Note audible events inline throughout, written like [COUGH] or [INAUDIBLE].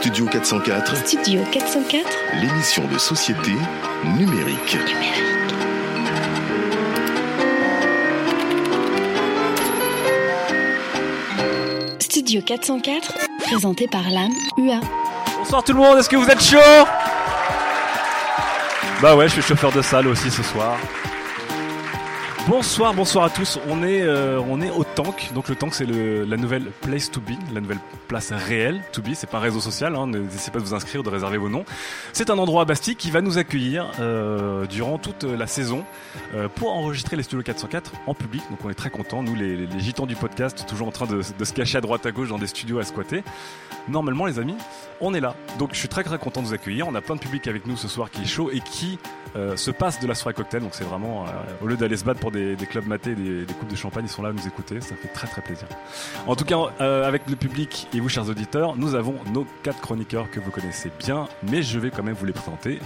Studio 404, Studio 404 l'émission de société numérique. Studio 404, présenté par l'âme UA. Bonsoir tout le monde, est-ce que vous êtes chaud? Bah ouais, je suis chauffeur de salle aussi ce soir. Bonsoir, bonsoir à tous. On est, euh, on est au Tank. Donc le Tank, c'est la nouvelle place to be, la nouvelle place réelle to be. C'est pas un réseau social. Hein, N'hésitez pas de vous inscrire, de réserver vos noms. C'est un endroit à Bastille qui va nous accueillir euh, durant toute la saison euh, pour enregistrer les studios 404 en public. Donc on est très contents. Nous, les, les gitans du podcast, toujours en train de, de se cacher à droite à gauche dans des studios à squatter. Normalement, les amis, on est là. Donc je suis très très content de vous accueillir. On a plein de public avec nous ce soir qui est chaud et qui euh, se passe de la soirée cocktail. Donc c'est vraiment, euh, au lieu d'aller se battre pour des, des clubs matés, des, des coupes de champagne, ils sont là à nous écouter. Ça fait très très plaisir. En tout cas, euh, avec le public et vous, chers auditeurs, nous avons nos quatre chroniqueurs que vous connaissez bien, mais je vais quand même vous les présenter.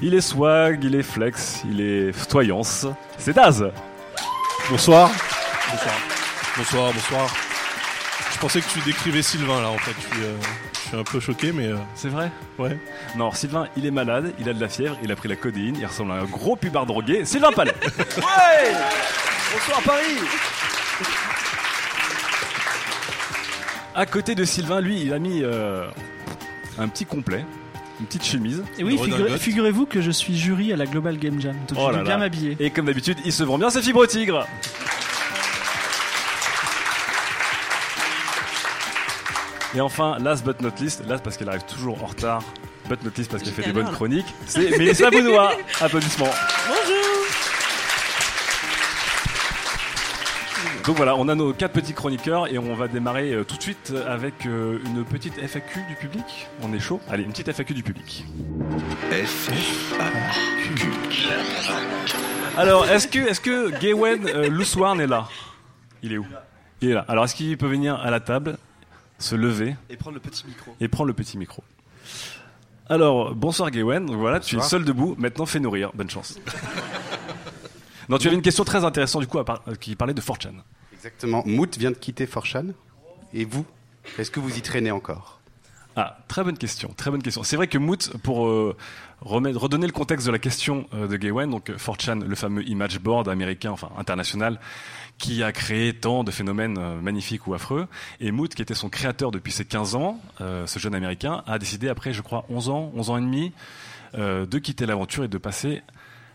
Il est swag, il est flex, il est toyance. C'est Daz. Bonsoir. Bonsoir. Bonsoir, bonsoir. Je pensais que tu décrivais Sylvain là en fait. Euh, suis un peu choqué mais euh, C'est vrai ouais. Non, Sylvain, il est malade, il a de la fièvre, il a pris la codéine, il ressemble à un gros pubard drogué. Sylvain Palais. [LAUGHS] ouais Bonsoir Paris À côté de Sylvain, lui, il a mis euh, un petit complet, une petite chemise. Et oui, Une figure- redingote. figurez-vous que je suis jury à la Global Game Jam, donc Oh je là vais bien là. m'habiller. Et comme d'habitude, il se vend bien ses fibres tigres. Et enfin, last but not least, last parce qu'elle arrive toujours en retard, but not least parce qu'elle fait des bonnes chroniques, c'est Mélissa Bounois. [LAUGHS] Applaudissements. Donc voilà, on a nos quatre petits chroniqueurs et on va démarrer euh, tout de suite avec euh, une petite FAQ du public. On est chaud? Allez, une petite FAQ du public. F, Alors, est-ce que, est-ce que Gawain euh, Louswarn est là? Il est où? Il est là. Alors, est-ce qu'il peut venir à la table, se lever Et prendre le petit micro. et prendre le petit micro Alors, bonsoir. Donc voilà, tu es seul debout. Maintenant, fais nourrir. Bonne chance. [LAUGHS] non, tu avais une question très intéressante du coup à par- euh, qui parlait de 4chan. Exactement. Moot vient de quitter Forchan. Et vous Est-ce que vous y traînez encore? Ah, très bonne question, très bonne question. C'est vrai que Moot, pour euh, remettre, redonner le contexte de la question euh, de Gawain, donc 4chan, le fameux image board américain, enfin international, qui a créé tant de phénomènes euh, magnifiques ou affreux, et Moot, qui était son créateur depuis ses 15 ans, euh, ce jeune américain, a décidé après, je crois, 11 ans, 11 ans et demi, euh, de quitter l'aventure et de passer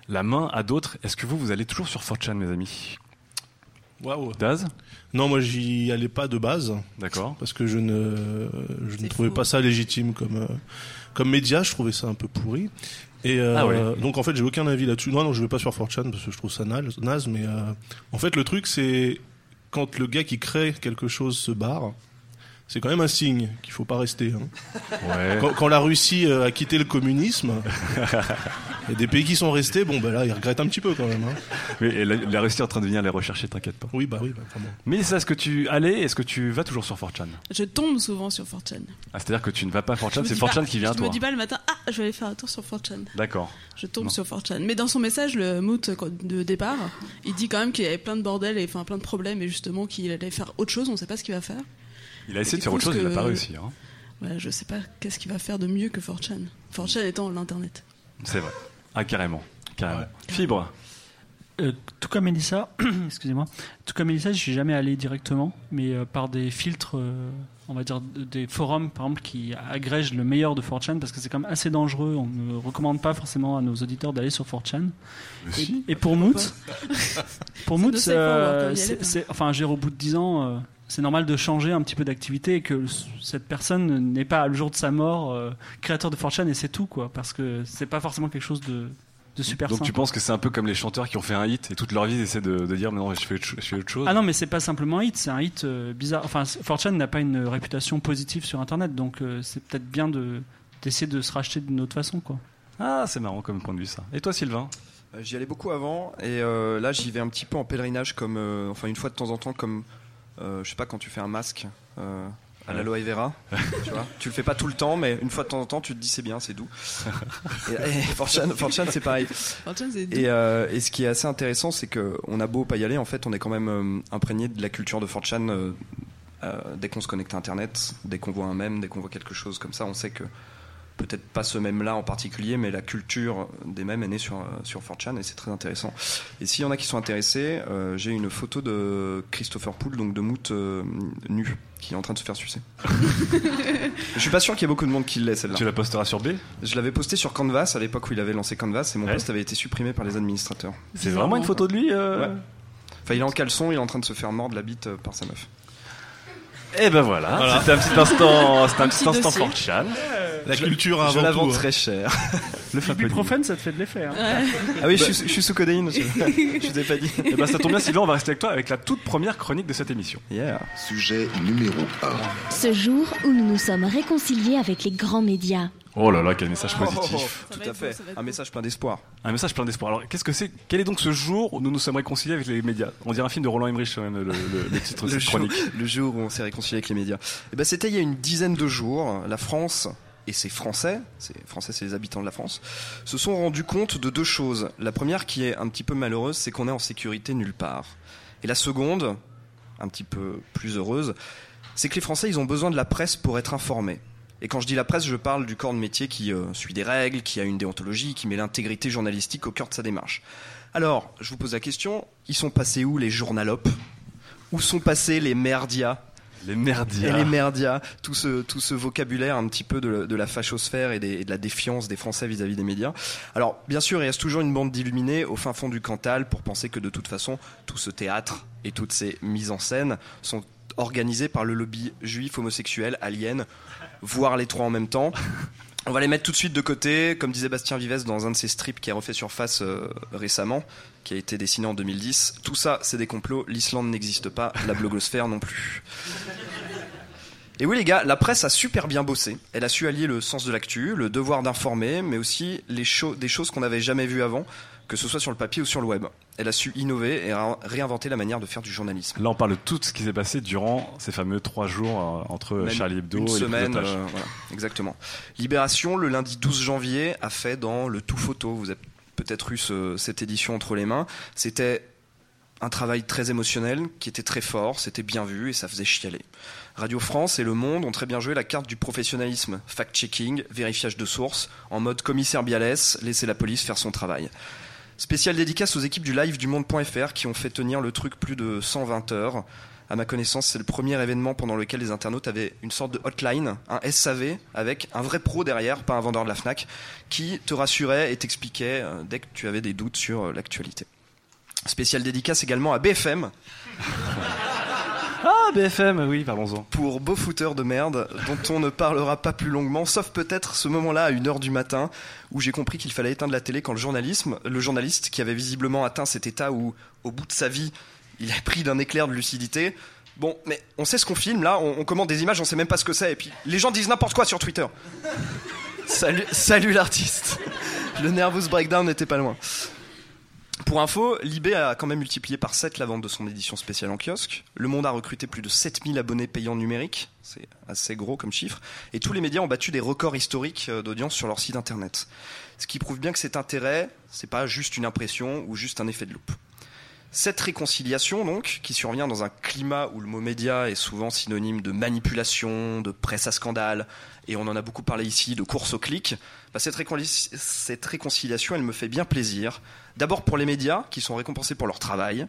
la main à d'autres. Est-ce que vous, vous allez toujours sur 4chan, mes amis? Waouh. Daz? Non, moi j'y allais pas de base D'accord. parce que je ne je ne trouvais pas ça légitime comme comme média. Je trouvais ça un peu pourri. Et euh, Ah ouais. donc en fait j'ai aucun avis là-dessus. Non, non, je vais pas sur 4chan parce que je trouve ça naze. naze mais euh, en fait le truc c'est quand le gars qui crée quelque chose se barre. C'est quand même un signe qu'il faut pas rester. hein. Ouais. Quand, quand la Russie euh, a quitté le communisme, il y a des pays qui sont restés. Bon, bah là, ils regrettent un petit peu quand même. hein. Mais et la, la Russie est en train de venir les rechercher, t'inquiète pas. Oui, bah oui, bah, bon. Mais est-ce que tu allais, est-ce que tu vas toujours sur 4chan Je tombe souvent sur 4chan. Ah, c'est-à-dire que tu ne vas pas à 4chan, Je me c'est dis 4chan pas- qui vient à Je toi. me dis pas le matin, ah, je vais aller faire un tour sur 4chan. D'accord. Je tombe Non. sur 4chan. Mais dans son message, le moot de départ, il dit quand même qu'il y avait plein de bordel et enfin plein de problèmes et justement qu'il allait faire autre chose, on sait pas ce qu'il va faire. Il a essayé de faire autre chose, il n'a pas réussi. Hein. Ouais, je sais pas qu'est-ce qu'il va faire de mieux que 4chan. 4chan étant l'internet. C'est vrai. Ah, carrément. carrément. Fibre. Euh, tout comme Elissa, [CLEARS THROAT] excusez-moi, tout comme Elissa, je suis jamais allé directement, mais euh, par des filtres, euh, on va dire de- des forums par exemple qui agrègent le meilleur de 4chan parce que c'est quand même assez dangereux. On ne recommande pas forcément à nos auditeurs d'aller sur 4chan. Et, et pour Moot, pour [LAUGHS] C'est Moot, euh, enfin, j'ai au bout de 10 ans, euh, c'est normal de changer un petit peu d'activité et que cette personne n'est pas le jour de sa mort euh, créateur de 4chan et c'est tout quoi parce que c'est pas forcément quelque chose de, de super Donc simple. tu penses que c'est un peu comme les chanteurs qui ont fait un hit et toute leur vie ils essaient de, de dire mais non je fais, je fais autre chose. Ah non, mais c'est pas simplement un hit, c'est un hit euh, bizarre. Enfin, 4chan n'a pas une réputation positive sur Internet, donc euh, c'est peut-être bien de d'essayer de se racheter d'une autre façon, quoi. Ah c'est marrant comme point de vue ça. Et toi Sylvain? Euh, J'y allais beaucoup avant et euh, là j'y vais un petit peu en pèlerinage comme euh, enfin une fois de temps en temps comme je sais pas quand tu fais un masque euh, à l'aloe vera tu vois. [LAUGHS] Tu le fais pas tout le temps mais une fois de temps en temps tu te dis c'est bien c'est doux. [LAUGHS] Et, et 4chan 4chan, c'est pareil. 4chan, c'est doux. et, euh, et ce qui est assez intéressant c'est que on a beau pas y aller en fait on est quand même euh, imprégné de la culture de 4chan euh, euh, dès qu'on se connecte à internet dès qu'on voit un mème dès qu'on voit quelque chose comme ça on sait que peut-être pas ce mème-là en particulier, mais la culture des mèmes est née sur, sur 4chan et c'est très intéressant. Et s'il y en a qui sont intéressés, euh, j'ai une photo de Christopher Poole, donc de Moot euh, nu, qui est en train de se faire sucer. [LAUGHS] Je suis pas sûr qu'il y ait beaucoup de monde qui l'ait celle-là. Tu la posteras sur B Je l'avais posté sur Canvas à l'époque où il avait lancé Canvas et mon Ouais. post avait été supprimé par les administrateurs. C'est vraiment une photo de lui euh Ouais. Enfin, il est en caleçon, il est en train de se faire mordre la bite par sa meuf. Et ben voilà, Voilà. c'était un petit instant, c'était un Un petit petit instant dossier. 4chan. La Je- culture Je avant la tout. vends hein. très cher. [LAUGHS] Le fameux Ibuprofène, ça te fait de l'effet. Hein. Ah oui, je suis, je suis sous codéine, [LAUGHS] je vous ai pas dit. Et ben ça tombe bien Sylvain, on va rester avec toi avec la toute première chronique de cette émission. Yeah. Sujet numéro 1. Ce jour où nous nous sommes réconciliés avec les grands médias. Oh là là, quel message positif. Ça Tout va à fait. Un message plein d'espoir. Un message plein d'espoir. Alors, qu'est-ce que c'est Quel est donc ce jour où nous nous sommes réconciliés avec les médias? On dirait un film de Roland Emmerich, quand même, le, le- le titre de cette jour, chronique. le jour où on s'est réconcilié avec les médias. Eh ben, c'était il y a une dizaine de jours. La France et ses Français, c'est Français, c'est les habitants de la France, se sont rendus compte de deux choses. La première, qui est un petit peu malheureuse, c'est qu'on est en sécurité nulle part. Et la seconde, un petit peu plus heureuse, c'est que les Français, ils ont besoin de la presse pour être informés. Et quand je dis la presse, je parle du corps de métier qui euh, suit des règles, qui a une déontologie, qui met l'intégrité journalistique au cœur de sa démarche. Alors, je vous pose la question, ils sont passés où les journalopes Où sont passés les merdias Les et merdias. les merdias, tout ce, vocabulaire un petit peu de, la fachosphère et, et de la défiance des Français vis-à-vis des médias. Alors, bien sûr, il reste toujours une bande d'illuminés au fin fond du Cantal pour penser que de toute façon, tout ce théâtre et toutes ces mises en scène sont organisées par le lobby juif, homosexuel, alien, voire les trois en même temps. On va les mettre tout de suite de côté, comme disait Bastien Vives dans un de ses strips qui a refait surface euh, récemment, qui a été dessiné en 2010. Tout ça, c'est des complots. L'Islande n'existe pas, la blogosphère non plus. Et oui les gars, la presse a super bien bossé. Elle a su allier le sens de l'actu, le devoir d'informer, mais aussi les cho- des choses qu'on n'avait jamais vues avant, que ce soit sur le papier ou sur le web. Elle a su innover et ré- réinventer la manière de faire du journalisme. Là, on parle de tout ce qui s'est passé durant ces fameux trois jours euh, entre Même Charlie Hebdo une et semaine, euh, voilà, exactement. Libération, le lundi 12 janvier, a fait dans le tout photo. Vous avez peut-être eu ce- cette édition entre les mains. C'était un travail très émotionnel qui était très fort, c'était bien vu et ça faisait chialer. Radio France et Le Monde ont très bien joué la carte du professionnalisme, fact-checking, vérifiage de sources, en mode commissaire Bialès, laisser la police faire son travail. Spécial dédicace aux équipes du live du monde.fr qui ont fait tenir le truc plus de 120 heures. À ma connaissance, c'est le premier événement pendant lequel les internautes avaient une sorte de hotline, un SAV, avec un vrai pro derrière, pas un vendeur de la FNAC, qui te rassurait et t'expliquait euh, dès que tu avais des doutes sur euh, l'actualité. Spécial dédicace également à BFM, [LAUGHS] Ah, BFM, oui, parlons-en. pour beaux footeurs de merde dont on ne parlera pas plus longuement, sauf peut-être ce moment-là à 1h du matin où j'ai compris qu'il fallait éteindre la télé quand le journalisme, le journaliste qui avait visiblement atteint cet état où, au bout de sa vie, il a pris d'un éclair de lucidité. Bon, mais on sait ce qu'on filme là, on, on commande des images, on sait même pas ce que c'est, et puis les gens disent n'importe quoi sur Twitter. salut, salut l'artiste. Le nervous breakdown n'était pas loin. Pour info, Libé a quand même multiplié par 7 la vente de son édition spéciale en kiosque. Le Monde a recruté plus de 7000 abonnés payants numériques. C'est assez gros comme chiffre. Et tous les médias ont battu des records historiques euh, d'audience sur leur site internet. Ce qui prouve bien que cet intérêt, c'est pas juste une impression ou juste un effet de loupe. Cette réconciliation, donc, qui survient dans un climat où le mot média est souvent synonyme de manipulation, de presse à scandale, et on en a beaucoup parlé ici, de course au clic, bah, cette, cette réconciliation, elle me fait bien plaisir. D'abord pour les médias, qui sont récompensés pour leur travail,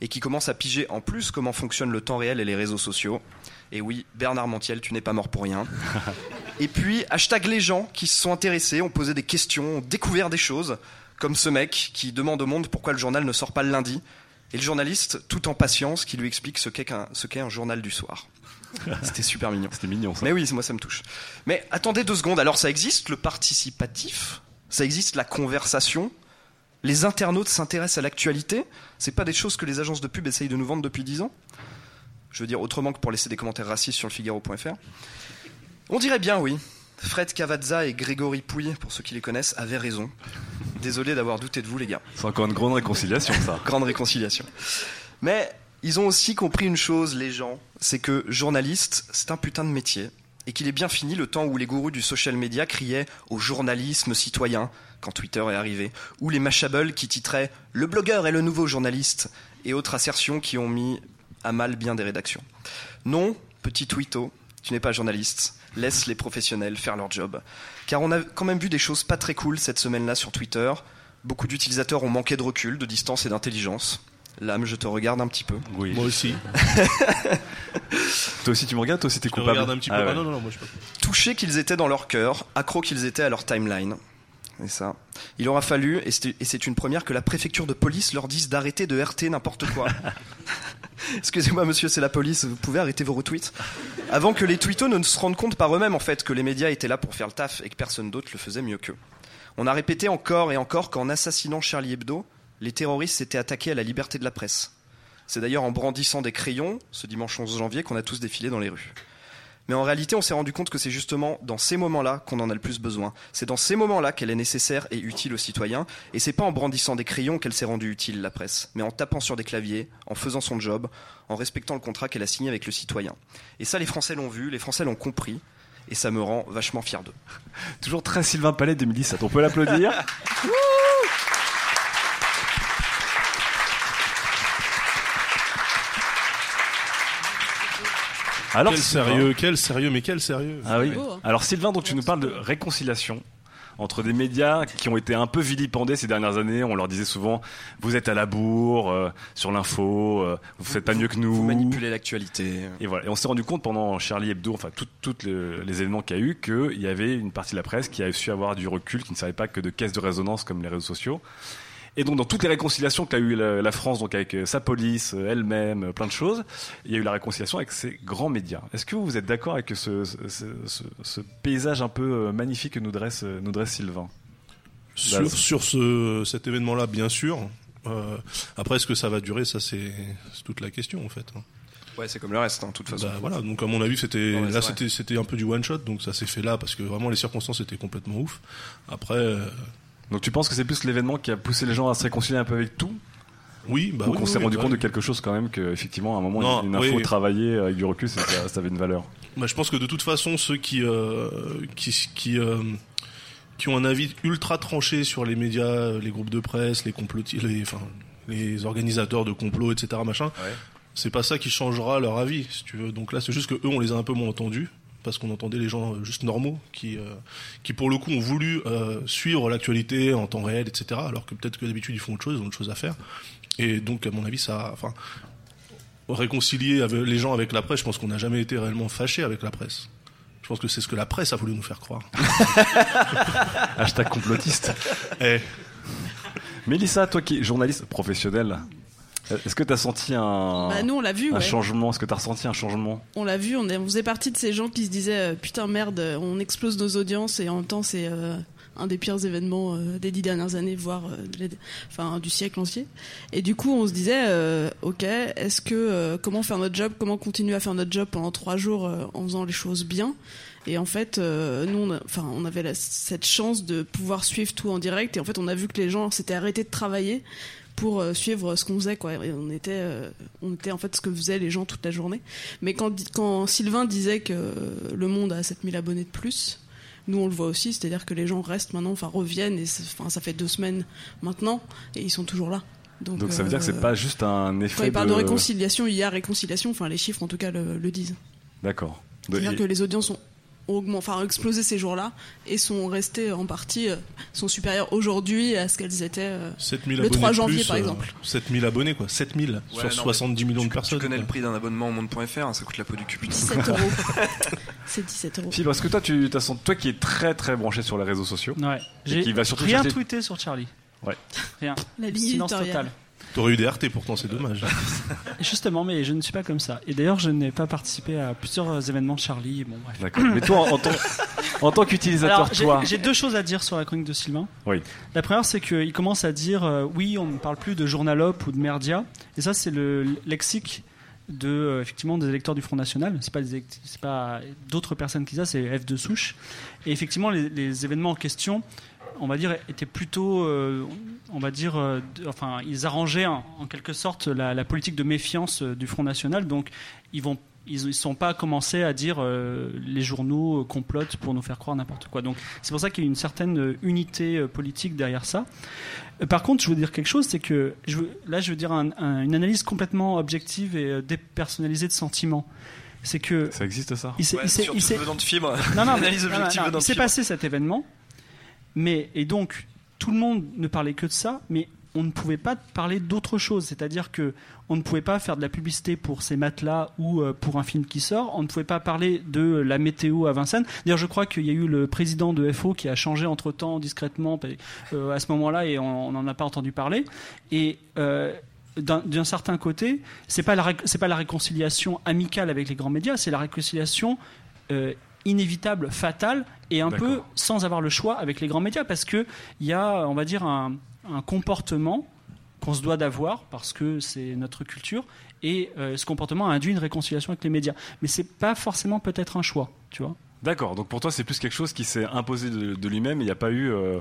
et qui commencent à piger en plus comment fonctionnent le temps réel et les réseaux sociaux. Et oui, Bernard Montiel, tu n'es pas mort pour rien. [LAUGHS] Et puis, hashtag les gens qui se sont intéressés, ont posé des questions, ont découvert des choses, comme ce mec qui demande au monde pourquoi le journal ne sort pas le lundi. Et le journaliste, tout en patience, qui lui explique ce qu'est un journal du soir. [LAUGHS] C'était super mignon. C'était mignon ça. Mais oui, moi ça me touche. Mais attendez deux secondes. Alors ça existe le participatif, ça existe la conversation? Les internautes s'intéressent à l'actualité? C'est pas des choses que les agences de pub essayent de nous vendre depuis dix ans? Je veux dire autrement que pour laisser des commentaires racistes sur le Figaro.fr. On dirait bien, oui. Fred Cavazza et Grégory Pouille, pour ceux qui les connaissent, avaient raison. Désolé d'avoir douté de vous, les gars. C'est encore une grande réconciliation ça. [LAUGHS] Grande réconciliation. Mais ils ont aussi compris une chose, les gens, c'est que journaliste, c'est un putain de métier. Et qu'il est bien fini le temps où les gourous du social media criaient au journalisme citoyen, quand Twitter est arrivé, ou les Mashables qui titraient Le blogueur est le nouveau journaliste, et autres assertions qui ont mis à mal bien des rédactions. Non, petit tweeto, tu n'es pas journaliste. Laisse les professionnels faire leur job. Car on a quand même vu des choses pas très cool cette semaine-là sur Twitter. Beaucoup d'utilisateurs ont manqué de recul, de distance et d'intelligence. L'âme, je te regarde un petit peu. Oui. Moi aussi. [LAUGHS] Toi aussi tu me regardes, toi aussi t'es Je te coupable. regarde un petit peu. Ah Ah non, non, non, moi je peux. touchés qu'ils étaient dans leur cœur, accros qu'ils étaient à leur timeline. Et ça. Il aura fallu, et c'est et c'est une première, que la préfecture de police leur dise d'arrêter de RT n'importe quoi. [LAUGHS] [LAUGHS] Excusez-moi, monsieur, c'est la police, vous pouvez arrêter vos retweets. Avant que les tweetos ne se rendent compte par eux-mêmes, en fait, que les médias étaient là pour faire le taf et que personne d'autre le faisait mieux qu'eux. On a répété encore et encore qu'en assassinant Charlie Hebdo, les terroristes s'étaient attaqués à la liberté de la presse. C'est d'ailleurs en brandissant des crayons, ce dimanche 11 janvier, qu'on a tous défilé dans les rues. Mais en réalité, on s'est rendu compte que c'est justement dans ces moments-là qu'on en a le plus besoin. C'est dans ces moments-là qu'elle est nécessaire et utile aux citoyens. Et c'est pas en brandissant des crayons qu'elle s'est rendue utile, la presse, mais en tapant sur des claviers, en faisant son job, en respectant le contrat qu'elle a signé avec le citoyen. Et ça, les Français l'ont vu, les Français l'ont compris. Et ça me rend vachement fier d'eux. Toujours très Sylvain Palais 2017, on peut l'applaudir. [LAUGHS] Alors, quel Sylvain- sérieux, quel sérieux, mais quel sérieux. Ah oui. beau, hein. Alors Sylvain, donc tu nous parles de réconciliation entre des médias qui ont été un peu vilipendés ces dernières années. On leur disait souvent, vous êtes à la bourre, euh, sur l'info, euh, vous faites pas mieux que nous. Vous manipulez l'actualité. Et voilà. Et on s'est rendu compte pendant Charlie Hebdo, enfin tous les événements qu'il y a eu, qu'il y avait une partie de la presse qui a su avoir du recul, qui ne savait pas que de caisse de résonance comme les réseaux sociaux. Et donc dans toutes les réconciliations qu'a eu la, la France, donc avec euh, sa police, euh, elle-même, euh, plein de choses, il y a eu la réconciliation avec ces grands médias. Est-ce que vous êtes d'accord avec ce, ce, ce- ce- ce paysage un peu magnifique que nous dresse, nous dresse Sylvain? Sur, Bah, sur ce, cet événement-là, bien sûr. Euh, après, est-ce que ça va durer? Ça, c'est toute la question, en fait. hein. Ouais, c'est comme le reste, hein, de toute façon. Bah, voilà, donc à mon avis, c'était Ouais, là, c'était c'était un peu du one shot, donc ça s'est fait là parce que vraiment les circonstances étaient complètement ouf. Après, euh, Donc tu penses que c'est plus l'événement qui a poussé les gens à se réconcilier un peu avec tout oui, bah oui, qu'on oui, s'est oui, rendu bah compte de quelque chose quand même que effectivement à un moment Non, une info travaillée avec du recul ça, avait une valeur. Bah, je pense que de toute façon, ceux qui euh, qui qui, euh, qui ont un avis ultra tranché sur les médias, les groupes de presse, les complotistes, les, enfin, les organisateurs de complots, etc., machin, c'est pas ça qui changera leur avis, si tu veux. Donc là, c'est juste que eux, on les a un peu moins entendus parce qu'on entendait les gens euh, juste normaux qui, euh, qui pour le coup ont voulu euh, suivre l'actualité en temps réel, etc. Alors que peut-être que d'habitude ils font autre chose, ils ont autre chose à faire. Et donc, à mon avis, ça, enfin, réconcilier avec les gens avec la presse, je pense qu'on n'a jamais été réellement fâché avec la presse. Je pense que c'est ce que la presse a voulu nous faire croire. [LAUGHS] Hashtag complotiste. Eh. Mélissa, toi qui es journaliste professionnelle, est-ce que tu as senti un, Bah, nous, on l'a vu, un ouais. changement? Est-ce que tu as ressenti un changement? On l'a vu, on, est- on faisait partie de ces gens qui se disaient euh, putain merde, euh, on explose nos audiences et en même temps c'est euh, un des pires événements euh, des dix dernières années, voire euh, enfin du siècle entier. Et du coup on se disait euh, ok, est-ce que euh, comment faire notre job, comment continuer à faire notre job pendant trois jours euh, en faisant les choses bien? Et en fait, euh, nous, on, a- enfin, on avait la- cette chance de pouvoir suivre tout en direct. Et en fait, on a vu que les gens s'étaient arrêtés de travailler pour euh, suivre ce qu'on faisait. Quoi. Et on était, euh, on était en fait ce que faisaient les gens toute la journée. Mais quand, quand Sylvain disait que le monde a 7000 abonnés de plus, nous on le voit aussi, c'est-à-dire que les gens restent maintenant, enfin reviennent. Et enfin, ça fait deux semaines maintenant et ils sont toujours là. Donc, Donc ça veut dire que euh, c'est pas juste un effet Quand il parle de... de réconciliation, il y a réconciliation. Enfin, les chiffres en tout cas le, le disent. D'accord. C'est-à-dire que les audiences ont augmenté, enfin, ont explosé ces jours-là et sont restées en partie, euh, sont supérieures aujourd'hui à ce qu'elles étaient euh, 7000 le abonnés 3 de janvier plus, par euh, exemple. 7000 abonnés, quoi. 7000 Ouais, sur non, 70 mais millions tu- de personnes. Tu connais le prix d'un abonnement au monde.fr, hein, ça coûte la peau du cul. putain. 17 euros. [LAUGHS] C'est 17 euros. Phil, est-ce que toi, tu, senti- toi qui es très très branché sur les réseaux sociaux, Ouais. et J'ai qui va surtout rien chercher- tweeté sur Charlie. Ouais. Rien. La ligne Silence total. T'aurais eu des RT pourtant, c'est dommage. [LAUGHS] Justement, mais je ne suis pas comme ça. Et d'ailleurs, je n'ai pas participé à plusieurs événements de Charlie. Bon, bref. D'accord. Mais toi, en, tant, en tant qu'utilisateur, Alors, j'ai- toi. J'ai deux choses à dire sur la chronique de Sylvain. Oui. La première, c'est qu'il commence à dire euh, oui, on ne parle plus de journalope ou de merdia. Et ça, c'est le lexique de euh, effectivement des électeurs du Front National. C'est pas des élect- c'est pas d'autres personnes qui ça, c'est F de souche. Et effectivement, les, les événements en question, on va dire, étaient plutôt, euh, on va dire, euh, de- enfin, ils arrangeaient en, en quelque sorte la, la politique de méfiance euh, du Front National. Donc, ils vont ils ne sont pas commencés à dire euh, les journaux complotent pour nous faire croire n'importe quoi. Donc c'est pour ça qu'il y a une certaine unité politique derrière ça. Par contre, je veux dire quelque chose, c'est que je veux, là, je veux dire un- un- une analyse complètement objective et dépersonnalisée de sentiments. C'est que ça existe ça? Il s'est- Ouais, il s'est- surtout il s'est- venant de fibre. Non, non, [LAUGHS] mais- Analyse non, non, objective non, venant il de s'est fibre. passé cet événement, mais et donc tout le monde ne parlait que de ça, mais on ne pouvait pas parler d'autre chose. C'est-à-dire que on ne pouvait pas faire de la publicité pour ces matelas ou euh, pour un film qui sort. On ne pouvait pas parler de la météo à Vincennes. D'ailleurs, je crois qu'il y a eu le président de FO qui a changé entre temps discrètement euh, à ce moment-là et on n'en a pas entendu parler. Et euh, d'un certain côté, c'est pas pas la réconciliation amicale avec les grands médias, c'est la réconciliation euh, inévitable, fatale et un peu sans avoir le choix avec les grands médias parce que il y a, on va dire, un, un comportement qu'on se doit d'avoir parce que c'est notre culture et euh, ce comportement a induit une réconciliation avec les médias. Mais c'est pas forcément peut-être un choix, tu vois. D'accord. Donc pour toi, c'est plus quelque chose qui s'est imposé de, de lui-même. Il n'y a pas eu. euh,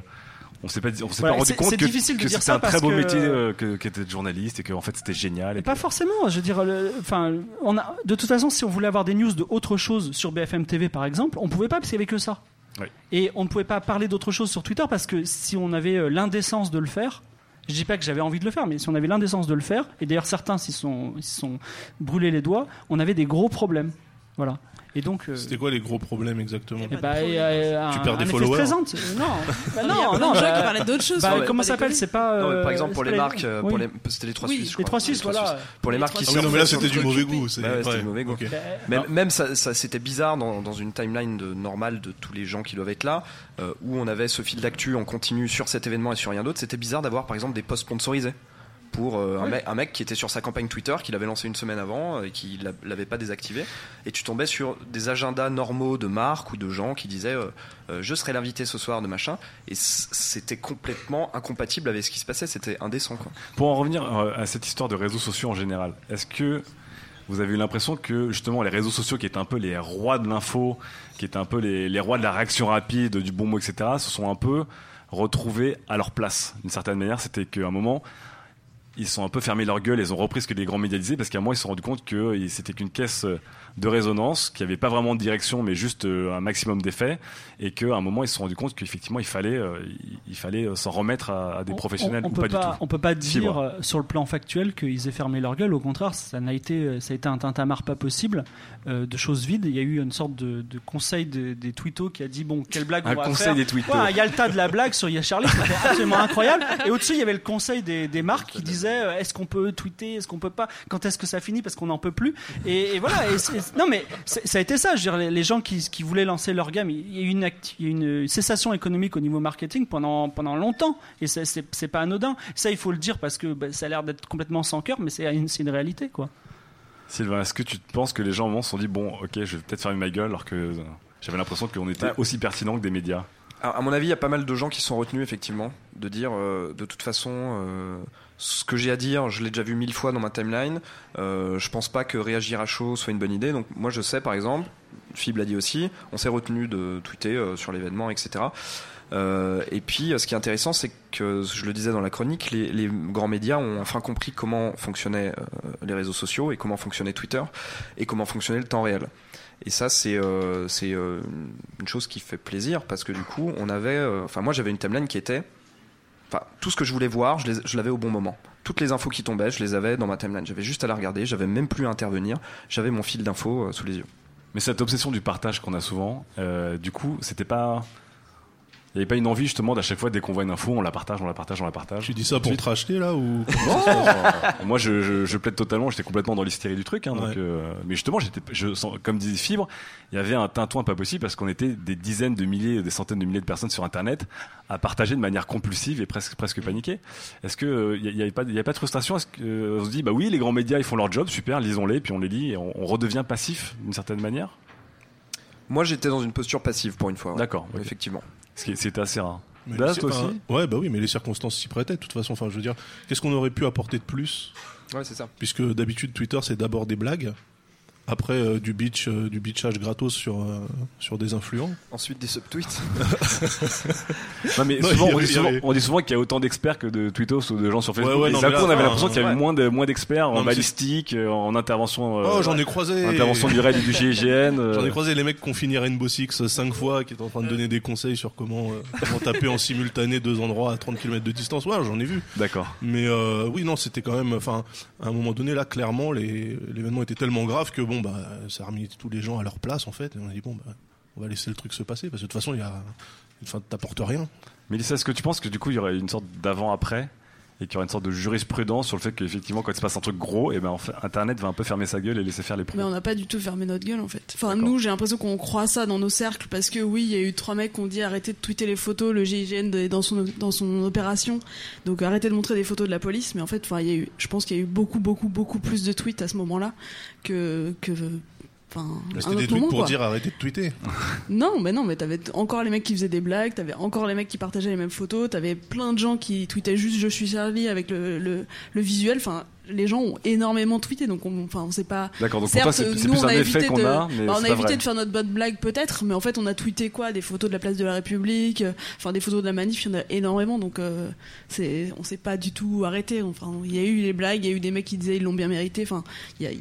on s'est pas, on s'est Voilà, pas rendu compte que, difficile de que c'était un très beau que- métier euh, que, qu'était journaliste et qu'en fait c'était génial. Et pas forcément. Je veux dire, enfin, on a, de toute façon, si on voulait avoir des news de autre chose sur BFM TV, par exemple, on pouvait pas parce qu'il y avait que ça. Oui. Et on ne pouvait pas parler d'autre chose sur Twitter parce que si on avait euh, l'indécence de le faire, je dis pas que j'avais envie de le faire, mais si on avait l'indécence de le faire, et d'ailleurs certains s'y sont, s'y sont brûlés les doigts, on avait des gros problèmes. Voilà. Et donc. euh, C'était quoi les gros problèmes exactement bah, euh, Tu un- perds des followers présente. Non, Bah non, non. bah, qui parlaient d'autres choses. bah, comment ça s'appelle? C'est pas. Non, mais euh, par exemple, pour les marques, euh, oui. pour les, c'était les trois Oui, Suisses. je les crois. trois Suisses, voilà. Pour les Les marques qui Suisses. Ah non, mais là c'était du mauvais goût. c'était du mauvais goût. Même, ça, c'était bizarre dans, une timeline normale de tous les gens qui doivent être là, où on avait ce fil d'actu en continu sur cet événement et sur rien d'autre. C'était bizarre d'avoir par exemple des posts sponsorisés pour euh, un, Oui. mec, un mec qui était sur sa campagne Twitter, qu'il avait lancé une semaine avant euh, et qui l'a- l'avait pas désactivé. Et tu tombais sur des agendas normaux de marques ou de gens qui disaient euh, euh, je serai l'invité ce soir de machin. Et c'était complètement incompatible avec ce qui se passait. C'était indécent. Quoi. Pour en revenir à cette histoire de réseaux sociaux en général, est-ce que vous avez eu l'impression que justement les réseaux sociaux qui étaient un peu les rois de l'info, qui étaient un peu les, les rois de la réaction rapide, du bon mot, etc., se sont un peu retrouvés à leur place D'une certaine manière, c'était qu'à un moment, ils sont un peu fermés leur gueule, ils ont repris ce que les grands médias disaient, parce qu'à moment, ils se sont rendus compte que euh, c'était qu'une caisse euh, de résonance, qui avait pas vraiment de direction, mais juste euh, un maximum d'effets, et qu'à un moment, ils se sont rendus compte qu'effectivement, il fallait, euh, il- il fallait euh, s'en remettre à, à des On- professionnels on, on ou peut pas, pas, du tout. On peut pas dire Fibre. sur le plan factuel qu'ils aient fermé leur gueule. Au contraire, ça n'a été, ça a été un tintamarre pas possible euh, de choses vides. Il y a eu une sorte de, de conseil de- des twittos qui a dit bon, quelle blague Un on va conseil faire. des twittos. Ouais, un Yalta de la blague sur Yes Charlie, c'était absolument [LAUGHS] incroyable. Et au-dessus, il y avait le conseil des, des marques qui disait est-ce qu'on peut tweeter, est-ce qu'on peut pas, quand est-ce que ça finit parce qu'on n'en peut plus. Et, et voilà. Et non mais ça a été ça. Je veux dire, les, les gens qui, qui voulaient lancer leur gamme, il y a eu une, cessation économique au niveau marketing pendant pendant longtemps. Et c'est- c'est c'est pas anodin. Ça, il faut le dire parce que bah, ça a l'air d'être complètement sans cœur, mais c'est une, c'est une réalité quoi. Sylvain, est-ce que tu penses que les gens au moment se sont dit bon, ok, je vais peut-être fermer ma gueule, alors que j'avais l'impression qu'on était Ouais. aussi pertinent que des médias? À, mon avis, il y a pas mal de gens qui sont retenus effectivement de dire euh, de toute façon euh, ce que j'ai à dire, je l'ai déjà vu mille fois dans ma timeline. Euh, je pense pas que réagir à chaud soit une bonne idée. Donc moi, je sais par exemple, Fib l'a dit aussi, on s'est retenu de tweeter euh, sur l'événement, etc. Euh, et puis, euh, ce qui est intéressant, c'est que, je le disais dans la chronique, les, les grands médias ont enfin compris comment fonctionnaient les réseaux sociaux et comment fonctionnait Twitter et comment fonctionnait le temps réel. Et ça, c'est euh, euh, une chose qui fait plaisir parce que du coup, on avait. euh, Enfin, moi, j'avais une timeline qui était. Enfin, tout ce que je voulais voir, je l'avais au bon moment. Toutes les infos qui tombaient, je les avais dans ma timeline. J'avais juste à la regarder, j'avais même plus à intervenir. J'avais mon fil d'infos sous les yeux. Mais cette obsession du partage qu'on a souvent, du coup, c'était pas. Il n'y avait pas une envie justement d'à chaque fois dès qu'on voit une info, on la partage, on la partage, on la partage. Tu dis ça pour te racheter là ou [LAUGHS] Moi, je, je, je plaide totalement. J'étais complètement dans l'hystérie du truc. Hein, donc, Ouais. euh, mais justement, j'étais, je, sens- comme disait Fibre, il y avait un tintouin pas possible parce qu'on était des dizaines de milliers, des centaines de milliers de personnes sur Internet à partager de manière compulsive et presque presque paniquée. Est-ce que euh, il y, a- il y avait pas, il y a pas de frustration? Est-ce que euh, on se dit, bah oui, les grands médias ils font leur job, super, lisons-les, puis on les lit, et on, on redevient passif d'une certaine manière? Moi, j'étais dans une posture passive pour une fois. ouais. D'accord. Effectivement. Ce qui c'était assez rare. Mais Daz, c'est toi pas- aussi Ouais, bah oui, mais les circonstances s'y prêtaient de toute façon. Enfin, je veux dire, qu'est-ce qu'on aurait pu apporter de plus Ouais, c'est ça. Puisque d'habitude, Twitter, c'est d'abord des blagues, après euh, du bitch, euh, du bitchage gratos sur euh, sur des influents. Ensuite, des subtweets. [LAUGHS] Non, mais Non, souvent, on, avait- dit souvent, avait- on dit souvent qu'il y a autant d'experts que de tweetos ou de gens sur Facebook. Ouais, ouais, non, là, on avait l'impression qu'il y avait moins de moins d'experts en balistique, en intervention. euh, Oh, j'en ai croisé. Intervention du raid et du GIGN. euh, J'en ai croisé les mecs qui ont fini Rainbow Six 5 fois, qui étaient en train de donner des conseils sur comment, euh, comment taper en simultané deux endroits à 30 km de distance. Ouais, j'en ai vu. D'accord. Mais euh, oui, non, c'était quand même. Enfin, à un moment donné, là, clairement, les- l'événement était tellement grave que bon, bah, ça a remis tous les gens à leur place, en fait. Et on a dit bon, bah, on va laisser le truc se passer parce que de toute façon, il y a. Enfin, t'apportes rien. Mélissa, est-ce que tu penses que du coup il y aurait une sorte d'avant-après et qu'il y aurait une sorte de jurisprudence sur le fait qu'effectivement quand il se passe un truc gros, et ben en fait, Internet va un peu fermer sa gueule et laisser faire les pros. Mais on n'a pas du tout fermé notre gueule en fait. Enfin, nous, j'ai l'impression qu'on croit ça dans nos cercles parce que oui, il y a eu trois mecs qui ont dit arrêtez de tweeter les photos, le GIGN est dans son, dans son opération, donc arrêtez de montrer des photos de la police. Mais en fait, enfin, il y a eu, je pense qu'il y a eu beaucoup, beaucoup, beaucoup plus de tweets à ce moment-là que. que Enfin, C'était des tweets moment, pour quoi. dire arrêtez de tweeter. [LAUGHS] Non, mais non, mais t'avais encore les mecs qui faisaient des blagues, t'avais encore les mecs qui partageaient les mêmes photos, t'avais plein de gens qui tweetaient juste je suis servi avec le, le, le visuel. Enfin, les gens ont énormément tweeté, donc on, enfin, on sait pas. D'accord, donc pour toi, Certes, c'est- c'est nous, plus on un a effet évité qu'on de, a, mais bah, on a évité vrai. de faire notre bonne blague peut-être, mais en fait, on a tweeté quoi? Des photos de la place de la République, euh, enfin des photos de la manif, il y en a énormément, donc euh, c'est, on s'est pas du tout arrêté. Enfin, il y a eu les blagues, il y a eu des mecs qui disaient ils l'ont bien mérité. Enfin,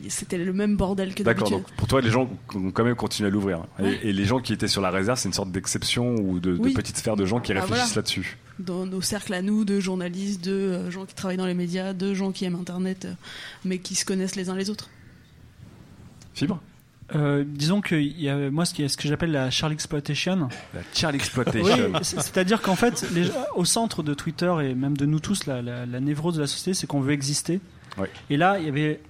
c'était le même bordel que D'accord, d'habitude. donc pour toi les gens ont quand même continué à l'ouvrir. Et- Et, les gens qui étaient sur la réserve, c'est une sorte d'exception ou de, de Oui. petite sphère de gens qui Ah, réfléchissent voilà. là-dessus. Dans nos cercles à nous, de journalistes, de euh, gens qui travaillent dans les médias, de gens qui aiment Internet, euh, mais qui se connaissent les uns les autres. Fibre Euh, disons que y a, moi, ce, qui est- ce que j'appelle la Charlie Exploitation. La Charlie Exploitation. Oui, c'est- c'est-à-dire qu'en fait, les- au centre de Twitter et même de nous tous, la, la, la névrose de la société, c'est qu'on veut exister. Ouais. Et là, il y avait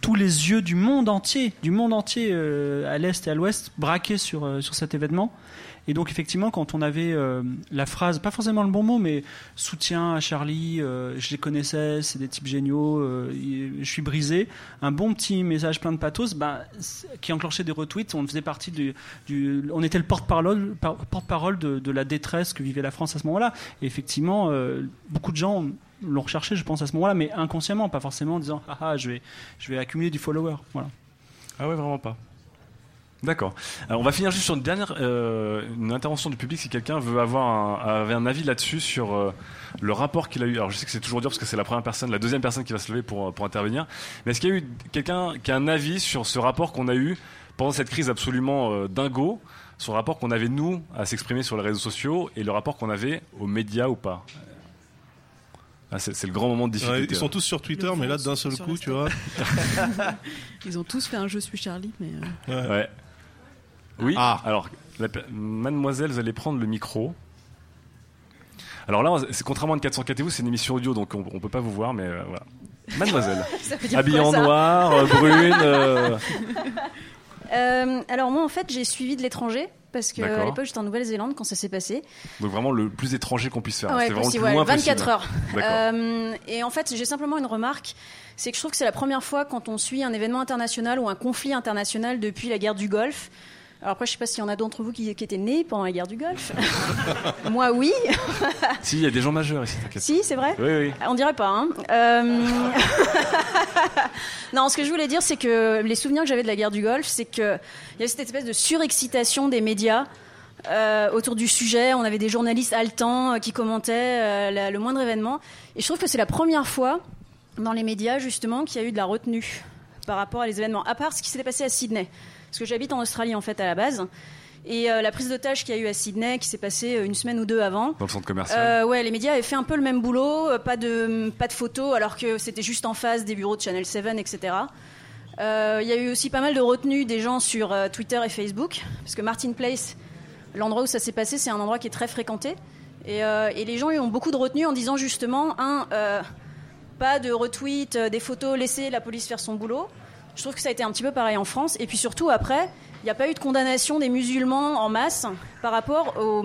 tous les yeux du monde entier, du monde entier euh, à l'est et à l'ouest, braqués sur, euh, sur cet événement. Et donc effectivement, quand on avait euh, la phrase, pas forcément le bon mot, mais soutien à Charlie, euh, je les connaissais, c'est des types géniaux, euh, je suis brisé, un bon petit message plein de pathos, bah, qui enclenchait des retweets, on faisait partie du, on était le porte-parole, par- porte-parole de, la détresse que vivait la France à ce moment-là. Et effectivement, beaucoup de gens l'ont recherché, je pense à ce moment-là, mais inconsciemment, pas forcément en disant ah ah, je vais, je vais accumuler du follower, voilà. Ah ouais, vraiment pas. D'accord. Alors on va finir juste sur une dernière euh, une intervention du public si quelqu'un veut avoir un, avait un avis là-dessus sur euh, le rapport qu'il a eu. Alors je sais que c'est toujours dur parce que c'est la première personne, la deuxième personne qui va se lever pour, pour intervenir. Mais est-ce qu'il y a eu quelqu'un qui a un avis sur ce rapport qu'on a eu pendant cette crise absolument euh, dingo, sur le rapport qu'on avait nous à s'exprimer sur les réseaux sociaux et le rapport qu'on avait aux médias ou pas? Ah, c'est, c'est le grand moment de difficulté. Ouais, ils sont tous sur Twitter, mais là, d'un seul coup, tu vois. [LAUGHS] Ils ont tous fait un Je suis Charlie, mais. euh, Ouais. Oui. Ah. Alors, la mademoiselle, vous allez prendre le micro. Alors là, c'est contrairement à une 404 et vous, c'est une émission audio, donc on, on peut pas vous voir, mais euh, voilà. Mademoiselle, [LAUGHS] Ça veut dire habillée en noir, euh, brune. euh, [LAUGHS] Euh, alors moi en fait j'ai suivi de l'étranger parce que à l'époque j'étais en Nouvelle-Zélande quand ça s'est passé. donc vraiment le plus étranger qu'on puisse faire. Ouais, C'était vraiment possible, le plus ouais, loin 24 possible. heures. Euh, et en fait j'ai simplement une remarque, c'est que je trouve que c'est la première fois quand on suit un événement international ou un conflit international depuis la guerre du Golfe. Alors après je sais pas s'il y en a d'entre vous qui, qui étaient nés pendant la guerre du Golfe. [LAUGHS] Moi oui. [LAUGHS] Si, il y a des gens majeurs ici. Si, c'est vrai Oui, oui. On dirait pas. Hein. Euh, [LAUGHS] non, ce que je voulais dire, c'est que les souvenirs que j'avais de la guerre du Golfe, c'est qu'il y avait cette espèce de surexcitation des médias. euh, autour du sujet, on avait des journalistes haletants euh, qui commentaient euh, la- le moindre événement. Et je trouve que c'est la première fois dans les médias, justement, qu'il y a eu de la retenue par rapport à les événements, à part ce qui s'était passé à Sydney. Parce que j'habite en Australie, en fait, à la base. Et euh, la prise d'otage qu'il y a eu à Sydney, qui s'est passée euh, une semaine ou deux avant, Dans le centre commercial. euh, ouais, les médias avaient fait un peu le même boulot, euh, pas de, pas de photos, alors que c'était juste en face des bureaux de Channel 7, etc. Euh, Il y a eu aussi pas mal de retenues des gens sur Twitter et Facebook, parce que Martin Place, l'endroit où ça s'est passé, c'est un endroit qui est très fréquenté. Et, et les gens y ont beaucoup de retenue en disant justement, un, pas de retweet, des photos, laisser la police faire son boulot. Je trouve que ça a été un petit peu pareil en France. Et puis surtout, après, il n'y a pas eu de condamnation des musulmans en masse par rapport aux,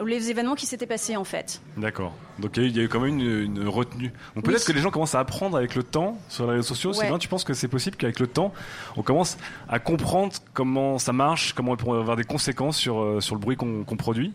aux les événements qui s'étaient passés en fait. D'accord. Donc il y, a eu- il y a eu quand même une, une retenue. Donc peut-être Oui. que les gens commencent à apprendre avec le temps sur les réseaux sociaux. Ouais. Sylvain, tu penses que c'est possible qu'avec le temps, on commence à comprendre comment ça marche, comment on peut avoir des conséquences sur, euh, sur le bruit qu'on produit?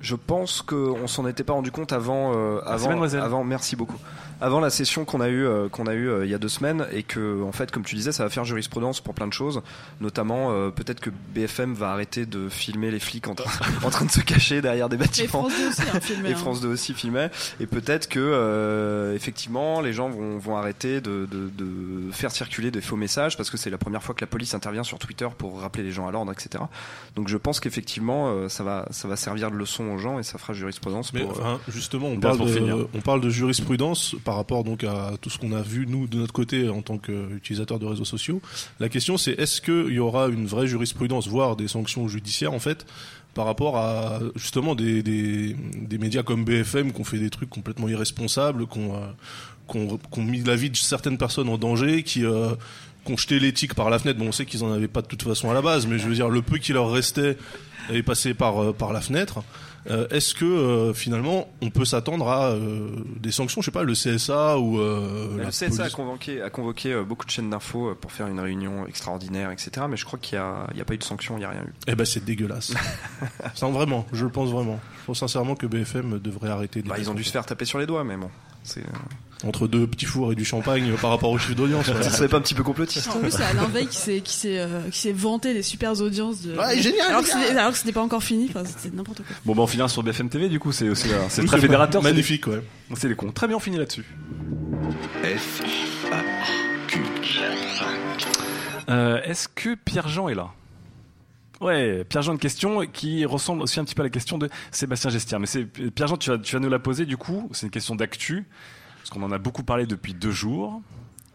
Je pense qu'on s'en était pas rendu compte avant, euh, Merci, avant, mademoiselle. avant. Merci beaucoup. Avant la session qu'on a eu, euh, qu'on a eu euh, il y a deux semaines, et que en fait, comme tu disais, ça va faire jurisprudence pour plein de choses, notamment euh, peut-être que BFM va arrêter de filmer les flics en, train- [LAUGHS] en train de se cacher derrière des bâtiments. France 2 aussi, hein, filmait, Et hein. France 2 aussi filmait. Et peut-être que euh, effectivement, les gens vont, vont arrêter de, de, de faire circuler des faux messages parce que c'est la première fois que la police intervient sur Twitter pour rappeler les gens à l'ordre, etc. Donc je pense qu'effectivement, euh, ça va, ça va servir de leçon aux gens et ça fera jurisprudence. Mais pour, enfin, justement, on parle, pour de, finir. on parle de jurisprudence par rapport donc à tout ce qu'on a vu nous de notre côté en tant qu'utilisateur de réseaux sociaux. La question c'est est-ce qu'il y aura une vraie jurisprudence, voire des sanctions judiciaires en fait par rapport à justement des, des, médias comme BFM qui ont fait des trucs complètement irresponsables, qui ont, euh, qui ont, mis la vie de certaines personnes en danger, qui, euh, ont jeté l'éthique par la fenêtre. Bon, on sait qu'ils en avaient pas de toute façon à la base, mais je veux dire le peu qui leur restait est passé par euh, par la fenêtre. Euh, Est-ce que euh, finalement on peut s'attendre à euh, des sanctions, je sais pas, le CSA ou le CSA a convoqué, a convoqué beaucoup de chaînes d'infos pour faire une réunion extraordinaire, etc. Mais je crois qu'il n'y a, pas eu de sanctions, il n'y a rien eu. Eh ben c'est dégueulasse. [LAUGHS] Sans vraiment, je le pense vraiment. Je pense sincèrement que BFM devrait arrêter. de Bah, ils ont dû se faire taper sur les doigts, mais bon. C'est entre deux petits fours et du champagne euh, par rapport au chiffre d'audience. Ça serait pas un petit peu complotiste En plus, c'est Alain Veil qui s'est qui s'est euh, qui s'est vanté des super audiences de. Ouais, génial, Alors que alors que c'était pas encore fini. Enfin, c'était n'importe quoi. Bon, bah on finira sur BFM TV, du coup, c'est aussi euh, c'est Oui, très fédérateur. magnifique, ouais. C'est les cons. Très bien, on finit là-dessus. F. Euh, Est-ce que Pierre-Jean est là? Ouais, Pierre-Jean, une question qui ressemble aussi un petit peu à la question de Sébastien Gestière. Mais Pierre-Jean, tu vas, tu vas nous la poser du coup. C'est une question d'actu, parce qu'on en a beaucoup parlé depuis deux jours.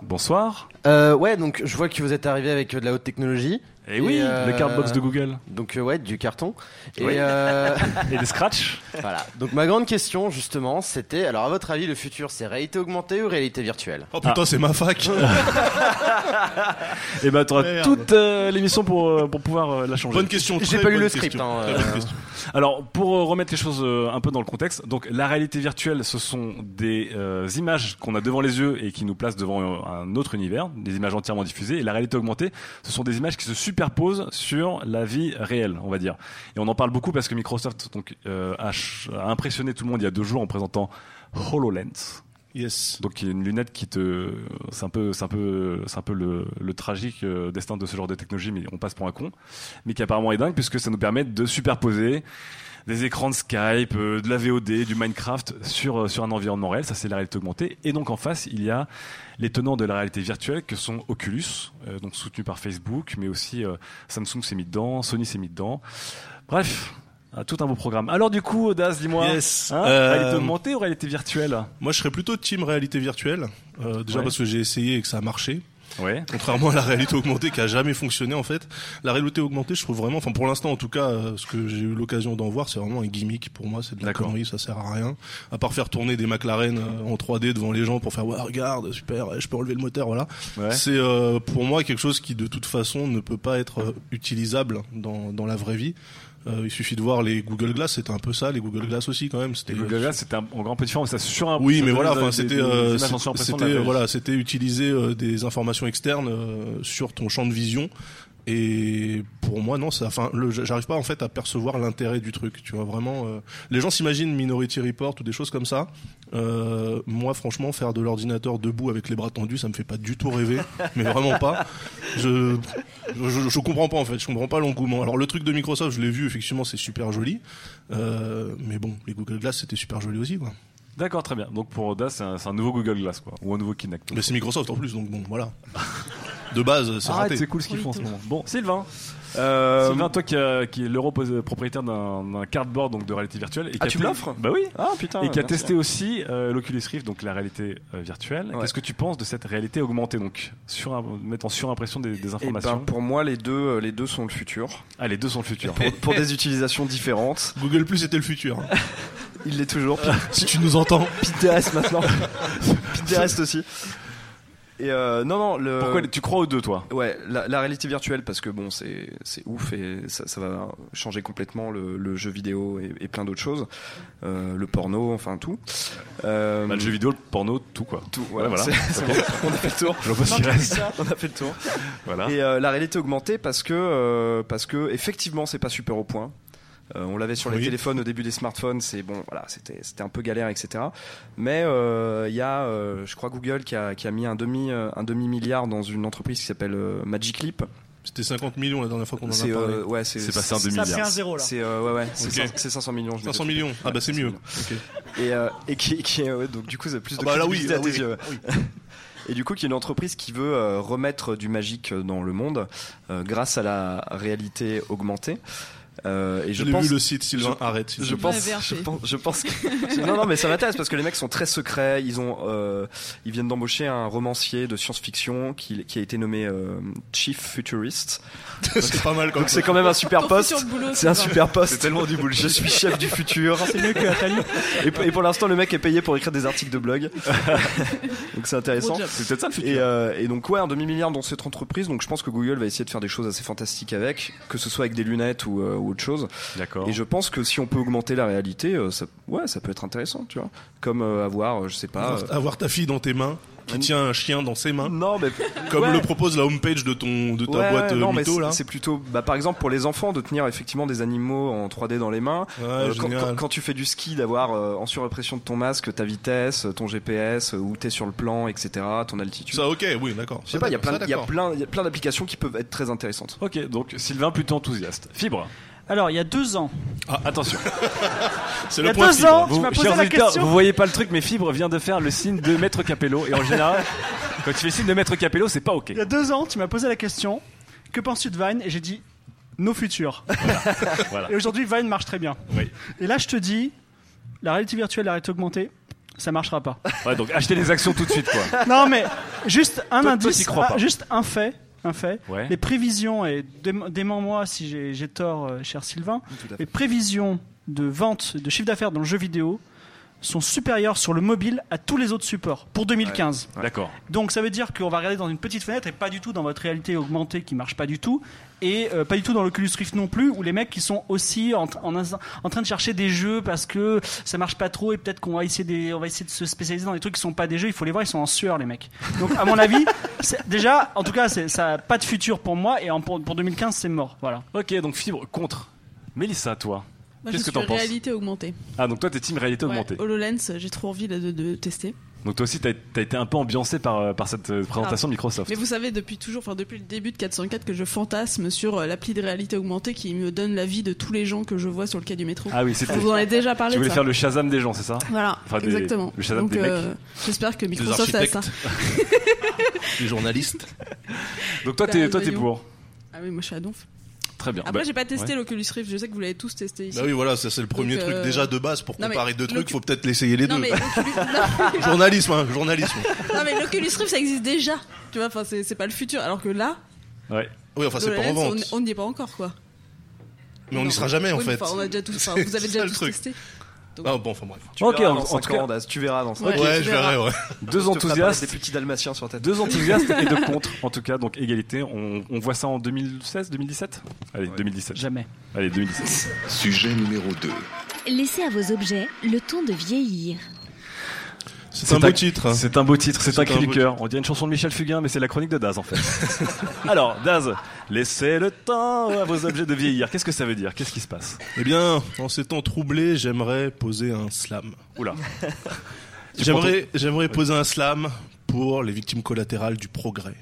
Bonsoir. Euh, ouais, donc je vois que vous êtes arrivé avec euh, de la haute technologie. Eh oui, le cardbox de Google. Donc euh, ouais, du carton. Et, Oui. euh, [LAUGHS] Et des scratchs. Voilà. Donc ma grande question justement, c'était alors à votre avis le futur c'est réalité augmentée ou réalité virtuelle? Oh putain, c'est ma fac. [LAUGHS] Et bah t'auras Merde. toute euh, l'émission pour, euh, pour pouvoir euh, la changer. Bonne question. J'ai pas lu le script, hein, très bonne euh. question. Alors, pour euh, remettre les choses euh, un peu dans le contexte, donc la réalité virtuelle, ce sont des euh, images qu'on a devant les yeux et qui nous placent devant euh, un autre univers, des images entièrement diffusées. Et la réalité augmentée, ce sont des images qui se superposent sur la vie réelle, on va dire. Et on en parle beaucoup parce que Microsoft donc, euh, a, impressionné tout le monde il y a deux jours en présentant HoloLens. Yes. Donc une lunette qui te, c'est un peu, c'est un peu, c'est un peu le, le tragique euh, destin de ce genre de technologie, mais on passe pour un con, mais qui apparemment est dingue puisque ça nous permet de superposer des écrans de Skype, euh, de la VOD, du Minecraft sur euh, sur un environnement réel. Ça c'est la réalité augmentée. Et donc en face il y a les tenants de la réalité virtuelle que sont Oculus, euh, donc soutenu par Facebook, mais aussi euh, Samsung s'est mis dedans, Sony s'est mis dedans. Bref. Tout un beau programme. Alors du coup, Daz, dis-moi, Yes. hein, Euh, réalité augmentée ou réalité virtuelle? Moi, je serais plutôt team réalité virtuelle. Euh, déjà Ouais. parce que j'ai essayé et que ça a marché. Ouais. Contrairement à la réalité augmentée qui a jamais fonctionné en fait. La réalité augmentée, je trouve vraiment, enfin pour l'instant en tout cas, euh, ce que j'ai eu l'occasion d'en voir, c'est vraiment un gimmick pour moi, c'est de la connerie, ça sert à rien. À part faire tourner des McLaren euh, en 3D devant les gens pour faire ouais regarde super, je peux enlever le moteur, voilà. Ouais. C'est euh, pour moi quelque chose qui de toute façon ne peut pas être euh, utilisable dans dans la vraie vie. Euh, il suffit de voir les Google Glass, c'était un peu ça, les Google Glass aussi quand même. C'était Les Google Glass, c'était un- en grand peu différent, ça sur un. oui, mais voilà, enfin, c'était euh, c'était vie. voilà, c'était utiliser euh, des informations externes euh, sur ton champ de vision. Et pour moi, non, ça, enfin, le- j'arrive pas en fait à percevoir l'intérêt du truc. Tu vois vraiment, euh, les gens s'imaginent Minority Report ou des choses comme ça. Euh, moi, franchement, faire de l'ordinateur debout avec les bras tendus, ça me fait pas du tout rêver, [LAUGHS] mais vraiment pas. Je, je, je comprends pas en fait, je comprends pas l'engouement. Alors le truc de Microsoft, je l'ai vu, effectivement, c'est super joli, euh, mais bon, les Google Glass, c'était super joli aussi, quoi. D'accord, très bien. Donc pour Oda, c'est un, c'est un nouveau Google Glass, quoi, ou un nouveau Kinect. Mais c'est Microsoft en plus, donc bon, voilà. [LAUGHS] De base, c'est raté. c'est cool ce qu'ils font en ce moment. Bon, Sylvain. Euh, Sylvain, toi qui, a- qui est l'euro propriétaire d'un cardboard donc de réalité virtuelle. Et qui Ah, a tu me l'offres? Bah oui. Ah putain. et qui a testé aussi euh, l'Oculus Rift, donc la réalité euh, virtuelle. Ouais. Qu'est-ce que tu penses de cette réalité augmentée, donc sur mettre en surimpression des, des Et informations ben, pour moi, les deux, euh, les deux sont le futur. Ah, les deux sont le futur. Pour, pour des utilisations différentes. [LAUGHS] Google Plus était le futur. Il l'est toujours. [LAUGHS] si tu nous entends. Pinterest maintenant. [LAUGHS] Pinterest aussi. Et euh, non, non, le... Pourquoi tu crois aux deux, toi? Ouais, la, la réalité virtuelle, parce que bon, c'est ouf et ça, ça va changer complètement le, le jeu vidéo et, et plein d'autres choses. Euh, le porno, enfin tout. Euh, Bah, le jeu vidéo, le porno, tout quoi. Tout, Ouais, voilà. bon, on a fait le tour. Je reste. On a fait le tour. Voilà. Et la réalité augmentée parce que parce que effectivement c'est pas super au point. Euh, on l'avait sur les Oui. téléphones au début des smartphones, c'est bon, voilà, c'était c'était un peu galère, etc. Mais euh, il y a, euh, je crois Google qui a qui a mis un demi un demi milliard dans une entreprise qui s'appelle euh, Magic Leap. C'était 50 millions la dernière fois qu'on en a C'est parlé. euh, ouais, c'est C'est passé en c'est- demi-milliard. Ça a pris un zéro, là. C'est euh, ouais ouais, c'est Ok. cin- c'est 500 millions. je m'étais 500 trompé. millions. Ah bah c'est mieux. 500 Ok. [LAUGHS] et, euh, et qui, qui ouais, donc du coup a plus de Ah bah là, oui, à ah tes oui, yeux. oui. [LAUGHS] Et du coup, qui est une entreprise qui veut euh, remettre du magique dans le monde euh, grâce à la réalité augmentée. Euh, et Je pense, vu le site, Sylvain, arrête. Je pense, je pense, je pense que... [LAUGHS] non, non, mais ça m'intéresse parce que les mecs sont très secrets. Ils ont, euh, ils viennent d'embaucher un romancier de science-fiction qui, qui a été nommé euh, Chief Futurist. [LAUGHS] c'est pas mal comme Donc c'est quand même un super poste. C'est un super poste. C'est tellement du bullshit. Je suis chef du futur. C'est mieux que Atali. Et, pour- et pour l'instant, le mec est payé pour écrire des articles de blog. [LAUGHS] donc c'est intéressant. C'est peut-être ça le futur. Et, euh, et donc ouais, un demi milliard dans cette entreprise. Donc je pense que Google va essayer de faire des choses assez fantastiques avec, que ce soit avec des lunettes ou, euh, ou autre chose. D'accord. Et je pense que si on peut augmenter la réalité, euh, ça, ouais, ça peut être intéressant, tu vois. Comme euh, avoir, euh, je sais pas. Avoir, avoir ta fille dans tes mains, qui tient un chien dans ses mains, Non, mais comme Ouais. le propose la homepage de ton de ta Ouais, boîte non, mais mytho c'est- là. c'est plutôt, bah, par exemple, pour les enfants, de tenir effectivement des animaux en 3D dans les mains. Ouais, Euh, quand, génial. quand- quand tu fais du ski, d'avoir euh, en surimpression de ton masque ta vitesse, ton GPS, où t'es sur le plan, etc., ton altitude. Ça, ok, oui, d'accord. Je sais pas, il y a plein, Ça, il y a d'accord. plein, il y a plein d'applications qui peuvent être très intéressantes. Ok, donc Sylvain plutôt enthousiaste. Fibre. Alors, il y a deux ans, Attention. [LAUGHS] C'est il y a point deux fibre. ans, tu Vous, m'as posé chers la auditeurs, question. vous voyez pas le truc, mais Fibre vient de faire le signe de Maître Capello. Et en général, [LAUGHS] quand tu fais le signe de Maître Capello, c'est pas ok. Il y a deux ans, tu m'as posé la question que penses-tu de Vine? Et j'ai dit nos futurs. [LAUGHS] Voilà. Et aujourd'hui, Vine marche très bien. Oui. Et là, je te dis, la réalité virtuelle, la réalité augmentée, ça marchera pas. Ouais, donc achetez les actions tout de suite, quoi. non, mais juste un Toi- toi, indice, t'y crois ah, pas. juste un fait. Un fait. Ouais. Les prévisions, et dément- dément-moi si j'ai tort, euh, cher Sylvain, les prévisions de vente de chiffre d'affaires dans le jeu vidéo sont supérieures sur le mobile à tous les autres supports pour 2015. D'accord. Donc ça veut dire qu'on va regarder dans une petite fenêtre et pas du tout dans votre réalité augmentée qui marche pas du tout et euh, pas du tout dans l'Oculus Rift non plus où les mecs qui sont aussi en, en, en train de chercher des jeux parce que ça marche pas trop et peut-être qu'on va essayer des, on va essayer de se spécialiser dans des trucs qui sont pas des jeux, il faut les voir, ils sont en sueur les mecs. Donc à mon avis, [LAUGHS] c'est- déjà en tout cas c'est- ça a pas de futur pour moi et en, pour, pour 2015 c'est mort, voilà. Ok, donc Fibre contre. Mélissa, toi. Qu'est-ce que t'en penses réalité augmentée. Ah, donc toi, t'es team réalité Ouais, augmentée. HoloLens, j'ai trop envie là, de, de tester. Donc toi aussi, t'as as été un peu ambiancé par, euh, par cette euh, présentation de Microsoft. Mais vous savez, depuis toujours, enfin depuis le début de 404, que je fantasme sur euh, l'appli de réalité augmentée qui me donne la vie de tous les gens que je vois sur le quai du métro. Ah oui, c'était. Vous en ai déjà parlé Tu de voulais ça. faire le Shazam des gens, c'est ça? Voilà, Enfin, des- exactement. le Shazam Donc, des mecs. j'espère que Microsoft a ça. [LAUGHS] Les journalistes. Donc toi, Bah, t'es toi, t'es voyons. pour. Ah oui, moi je suis à donf. Très bien. Après, Bah, j'ai pas testé ouais. l'Oculus Rift, je sais que vous l'avez tous testé ici. Bah oui, voilà, ça c'est le premier Donc, truc. euh, Déjà de base, pour non, comparer deux trucs, faut peut-être l'essayer les Non, deux. mais l'Oculus- [LAUGHS] non. journalisme, hein, journalisme. Non, mais l'Oculus Rift ça existe déjà. Tu vois, enfin, c'est c'est pas le futur. Alors que là, Ouais. Oui, enfin, c'est pas en vente. on- n'y est pas encore, quoi. Mais on n'y sera jamais, en fait. enfin, on a déjà tous, [LAUGHS] vous avez déjà le tous truc. Ah bon, enfin bref. Tu Ok, verras en- dans en 5 tout cas- tu verras dans 5 Ouais, ans. Ouais, je verrai, ouais. Deux enthousiastes. Des petits dalmatiens sur ta tête. Deux enthousiastes et deux [LAUGHS] contre, en tout cas, donc égalité. On, on voit ça en 2016, 2017 Allez, 2017. Jamais. Allez, 2017. Sujet numéro 2. Laissez à vos objets le temps de vieillir. C'est un beau titre. C'est un beau titre, c'est un cri du cœur. On dirait une chanson de Michel Fugain, mais c'est la chronique de Daz en fait. [LAUGHS] Alors, Daz, laissez le temps à vos objets de vieillir. Qu'est-ce que ça veut dire? Qu'est-ce qui se passe? Eh bien, en ces temps troublés, j'aimerais poser un slam. Oula. [LAUGHS] J'aimerais, j'aimerais poser un slam pour les victimes collatérales du progrès.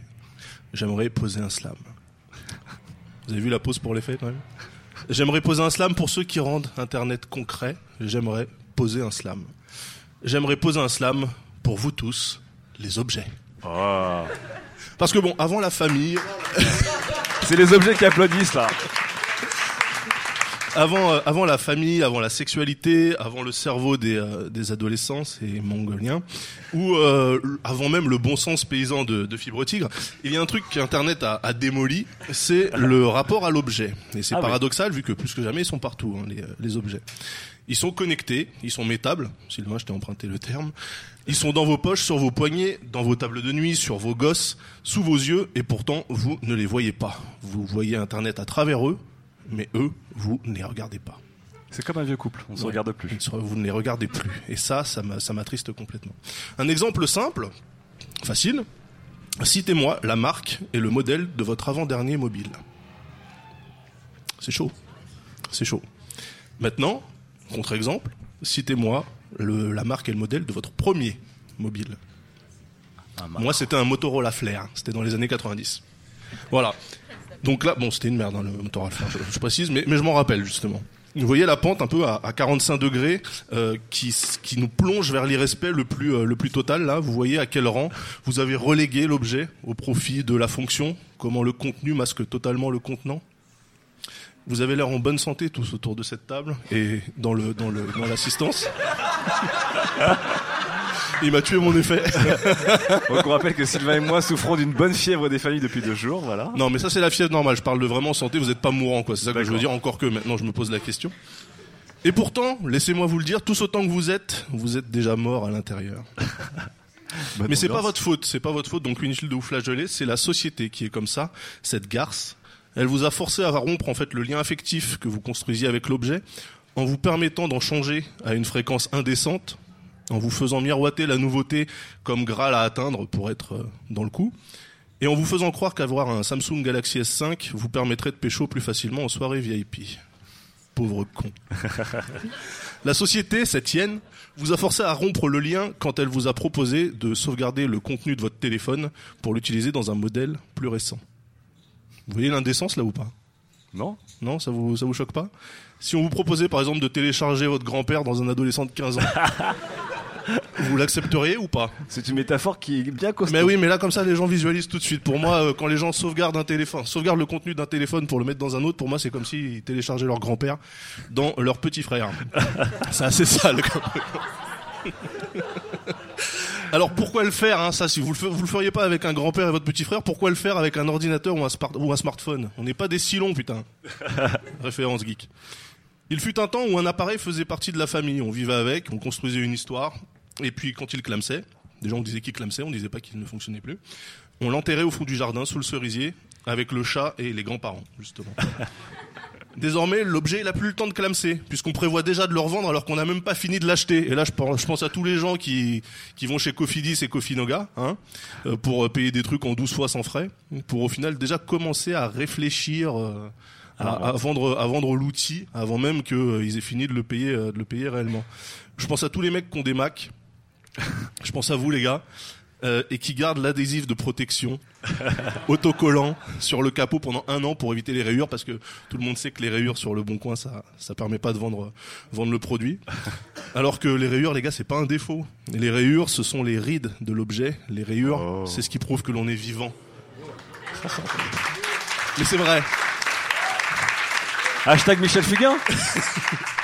J'aimerais poser un slam. Vous avez vu la pause pour les faits quand même? J'aimerais poser un slam pour ceux qui rendent Internet concret. J'aimerais poser un slam. J'aimerais poser un slam pour vous tous, les objets. Oh. Parce que bon, avant la famille, [LAUGHS] C'est les objets qui applaudissent là. [LAUGHS] avant, euh, avant la famille, avant la sexualité, avant le cerveau des, euh, des adolescents, c'est mongolien, ou euh, avant même le bon sens paysan de, de Fibre Tigre, il y a un truc qu'Internet a, a démoli, c'est le rapport à l'objet. Et c'est Ah oui. paradoxal vu que plus que jamais ils sont partout, hein, les, euh, les objets. Ils sont connectés, ils sont métables, Sylvain, je t'ai emprunté le terme. Ils sont dans vos poches, sur vos poignets, dans vos tables de nuit, sur vos gosses, sous vos yeux, et pourtant vous ne les voyez pas. Vous voyez Internet à travers eux, mais eux, vous ne les regardez pas. C'est comme un vieux couple, on se Ouais. regarde plus. Vous ne les regardez plus. Et ça, ça m'attriste complètement. Un exemple simple, facile. Citez-moi la marque et le modèle de votre avant-dernier mobile. C'est chaud. C'est chaud. Maintenant, contre-exemple, citez-moi la marque et le modèle de votre premier mobile. Moi, c'était un Motorola Flair. C'était dans les années 90. Voilà. Donc là, bon, c'était une merde, hein, le Motorola Flair, je, je précise, mais, mais je m'en rappelle justement. Vous voyez la pente un peu à, à 45 degrés euh, qui, qui nous plonge vers l'irrespect le plus, euh, le plus total. Là, vous voyez à quel rang vous avez relégué l'objet au profit de la fonction, comment le contenu masque totalement le contenant. Vous avez l'air en bonne santé tous autour de cette table et dans le dans le dans l'assistance. Il m'a tué mon effet. Donc on rappelle que Sylvain et moi souffrons d'une bonne fièvre des familles depuis deux jours, voilà. Non, mais ça c'est la fièvre normale. Je parle de vraiment santé. Vous n'êtes pas mourant, quoi. C'est ça que je veux dire. Encore que maintenant, je me pose la question. Et pourtant, laissez-moi vous le dire, tous autant que vous êtes, vous êtes déjà mort à l'intérieur. [LAUGHS] mais c'est pas votre faute. C'est pas votre faute. Donc inutile de vous flageoler. C'est la société qui est comme ça. Cette garce, elle vous a forcé à rompre en fait le lien affectif que vous construisiez avec l'objet, en vous permettant d'en changer à une fréquence indécente, en vous faisant miroiter la nouveauté comme Graal à atteindre pour être euh, dans le coup, et en vous faisant croire qu'avoir un Samsung Galaxy S5 vous permettrait de pécho plus facilement en soirée VIP. Pauvre con. [LAUGHS] La société, cette hyène, vous a forcé à rompre le lien quand elle vous a proposé de sauvegarder le contenu de votre téléphone pour l'utiliser dans un modèle plus récent. Vous voyez l'indécence là ou pas? Non Non, ça vous, ça vous choque pas? Si on vous proposait par exemple de télécharger votre grand-père dans un adolescent de 15 ans, [LAUGHS] vous l'accepteriez ou pas? C'est une métaphore qui est bien costaud. Mais oui, mais là comme ça les gens visualisent tout de suite. Pour moi, euh, quand les gens sauvegardent un téléphone, sauvegardent le contenu d'un téléphone pour le mettre dans un autre, pour moi c'est comme s'ils téléchargeaient leur grand-père dans leur petit frère. [LAUGHS] c'est assez sale. Quand même. [LAUGHS] Alors pourquoi le faire hein, Ça, si vous le, vous le feriez pas avec un grand-père et votre petit frère, pourquoi le faire avec un ordinateur ou un, smart- ou un smartphone? On n'est pas des silons, putain. [LAUGHS] Référence geek. Il fut un temps où un appareil faisait partie de la famille. On vivait avec, on construisait une histoire. Et puis quand il clamsait, déjà on disait qu'il clamsait, on disait pas qu'il ne fonctionnait plus. On l'enterrait au fond du jardin, sous le cerisier, avec le chat et les grands-parents, justement. [LAUGHS] Désormais, l'objet, il a plus le temps de clamser, puisqu'on prévoit déjà de le revendre alors qu'on n'a même pas fini de l'acheter. Et là, je pense, je pense à tous les gens qui, qui vont chez Cofidis et Cofinoga, hein, euh, pour euh, payer des trucs en 12 fois sans frais, pour au final déjà commencer à réfléchir euh, à, à vendre, à vendre l'outil avant même qu'ils aient fini de le payer, de le payer réellement. Je pense à tous les mecs qui ont des Mac. Je pense à vous, les gars. Euh, et qui gardent l'adhésif de protection [LAUGHS] autocollant sur le capot pendant un an pour éviter les rayures parce que tout le monde sait que les rayures sur le bon coin ça ça permet pas de vendre vendre le produit. Alors que les rayures les gars c'est pas un défaut. Les rayures ce sont les rides de l'objet. Les rayures c'est ce qui prouve que l'on est vivant. Mais c'est vrai. Hashtag Michel Fugain [LAUGHS]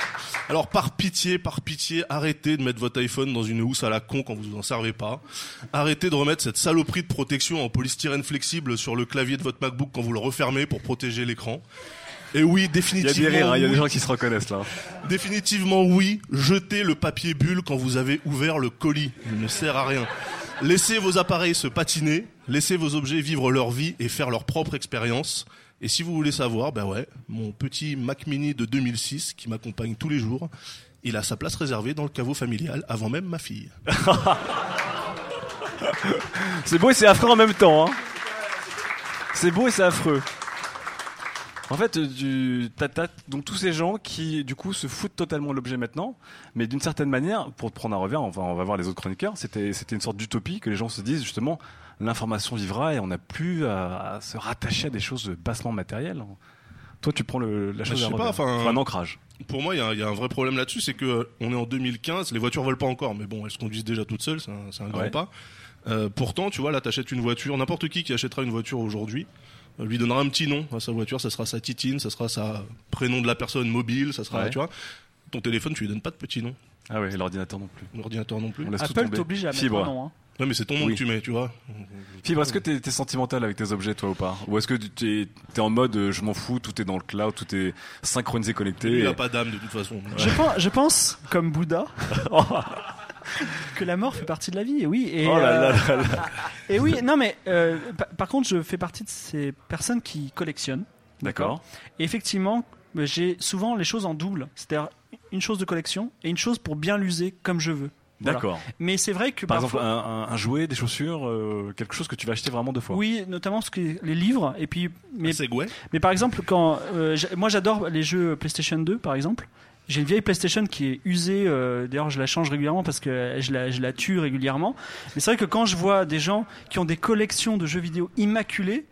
Alors par pitié, par pitié, arrêtez de mettre votre iPhone dans une housse à la con quand vous en servez pas. Arrêtez de remettre cette saloperie de protection en polystyrène flexible sur le clavier de votre MacBook quand vous le refermez pour protéger l'écran. Et oui, Il y a définitivement. des rires, hein, il y a des gens qui se reconnaissent là. Définitivement oui, jetez le papier bulle quand vous avez ouvert le colis. Il ne sert à rien. Laissez vos appareils se patiner, laissez vos objets vivre leur vie et faire leur propre expérience. Et si vous voulez savoir, ben ouais, mon petit Mac Mini de 2006 qui m'accompagne tous les jours, il a sa place réservée dans le caveau familial avant même ma fille. [LAUGHS] C'est beau et c'est affreux en même temps. Hein. C'est beau et c'est affreux. En fait, du, donc tous ces gens qui, du coup, se foutent totalement de l'objet maintenant, mais d'une certaine manière, pour prendre un revers, on va, voir les autres chroniqueurs, c'était une sorte d'utopie que les gens se disent justement, l'information vivra et on n'a plus à, à se rattacher à des choses bassement matérielles. Toi, tu prends le, la Bah, chose je à sais revers. pas, enfin, Faut un ancrage. Pour moi, il y, a un- il y a un vrai problème là-dessus, c'est que on est en 2015, les voitures volent pas encore, mais bon, elles se conduisent déjà toutes seules, c'est un, grand Ouais. pas. Euh, pourtant, tu vois, là, t'achètes une voiture, n'importe qui qui achètera une voiture aujourd'hui, euh, lui donnera un petit nom à sa voiture, ça sera sa titine, ça sera sa prénom de la personne mobile, ça sera, Ouais. tu vois. Ton téléphone, tu lui donnes pas de petit nom. Ah ouais, l'ordinateur non plus. L'ordinateur non plus. On Apple t'oblige à mettre Fibre. un nom. hein. Ouais, mais c'est ton nom Oui. que tu mets, tu vois. Fibre, est-ce que t'es es sentimental avec tes objets, toi, ou pas Ou est-ce que tu es, t'es en mode euh, je m'en fous, tout est dans le cloud, tout est synchronisé, connecté il et- a pas d'âme de toute façon. Je, pense, je pense, comme Bouddha, [LAUGHS] que la mort fait partie de la vie. Et oui. Et, Oh là là euh, là là. Et oui, non mais euh, pa- par contre, je fais partie de ces personnes qui collectionnent. D'accord? Et effectivement, euh, j'ai souvent les choses en double, c'est-à-dire une chose de collection et une chose pour bien l'user comme je veux. Voilà. D'accord. Mais c'est vrai que Par parfois- exemple, un, un- un jouet, des chaussures, euh, quelque chose que tu vas acheter vraiment deux fois. Oui, notamment ce que les livres et puis mais mais par exemple quand euh, moi j'adore les jeux PlayStation 2 par exemple. J'ai une vieille PlayStation qui est usée, euh, d'ailleurs je la change régulièrement parce que je la, je la tue régulièrement. Mais c'est vrai que quand je vois des gens qui ont des collections de jeux vidéo immaculées,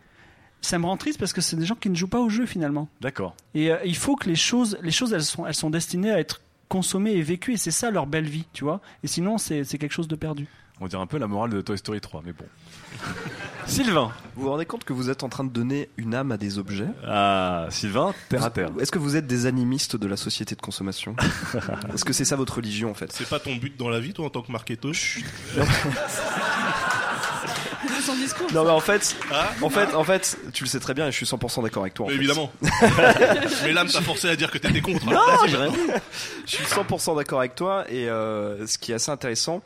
ça me rend triste parce que c'est des gens qui ne jouent pas au jeu finalement. D'accord. Et euh, il faut que les choses, les choses elles sont, elles sont destinées à être consommées et vécues et c'est ça leur belle vie, tu vois. Et sinon c'est c'est quelque chose de perdu. On dirait un peu la morale de Toy Story 3, mais bon. [LAUGHS] Sylvain. Vous vous rendez compte que vous êtes en train de donner une âme à des objets? Ah, Sylvain, terre à terre. Est-ce que vous êtes des animistes de la société de consommation? [LAUGHS] Est-ce que c'est ça votre religion en fait? C'est pas ton but dans la vie, toi, en tant que marketeur [LAUGHS] Son discours. Non mais en fait, Ah en fait, en fait, tu le sais très bien et je suis 100% d'accord avec toi. Mais évidemment. [LAUGHS] mais l'âme t'a forcé à dire que t'étais contre. Non, Vas-y, j'ai rien maintenant. dit. Je suis 100% d'accord avec toi et euh, ce qui est assez intéressant,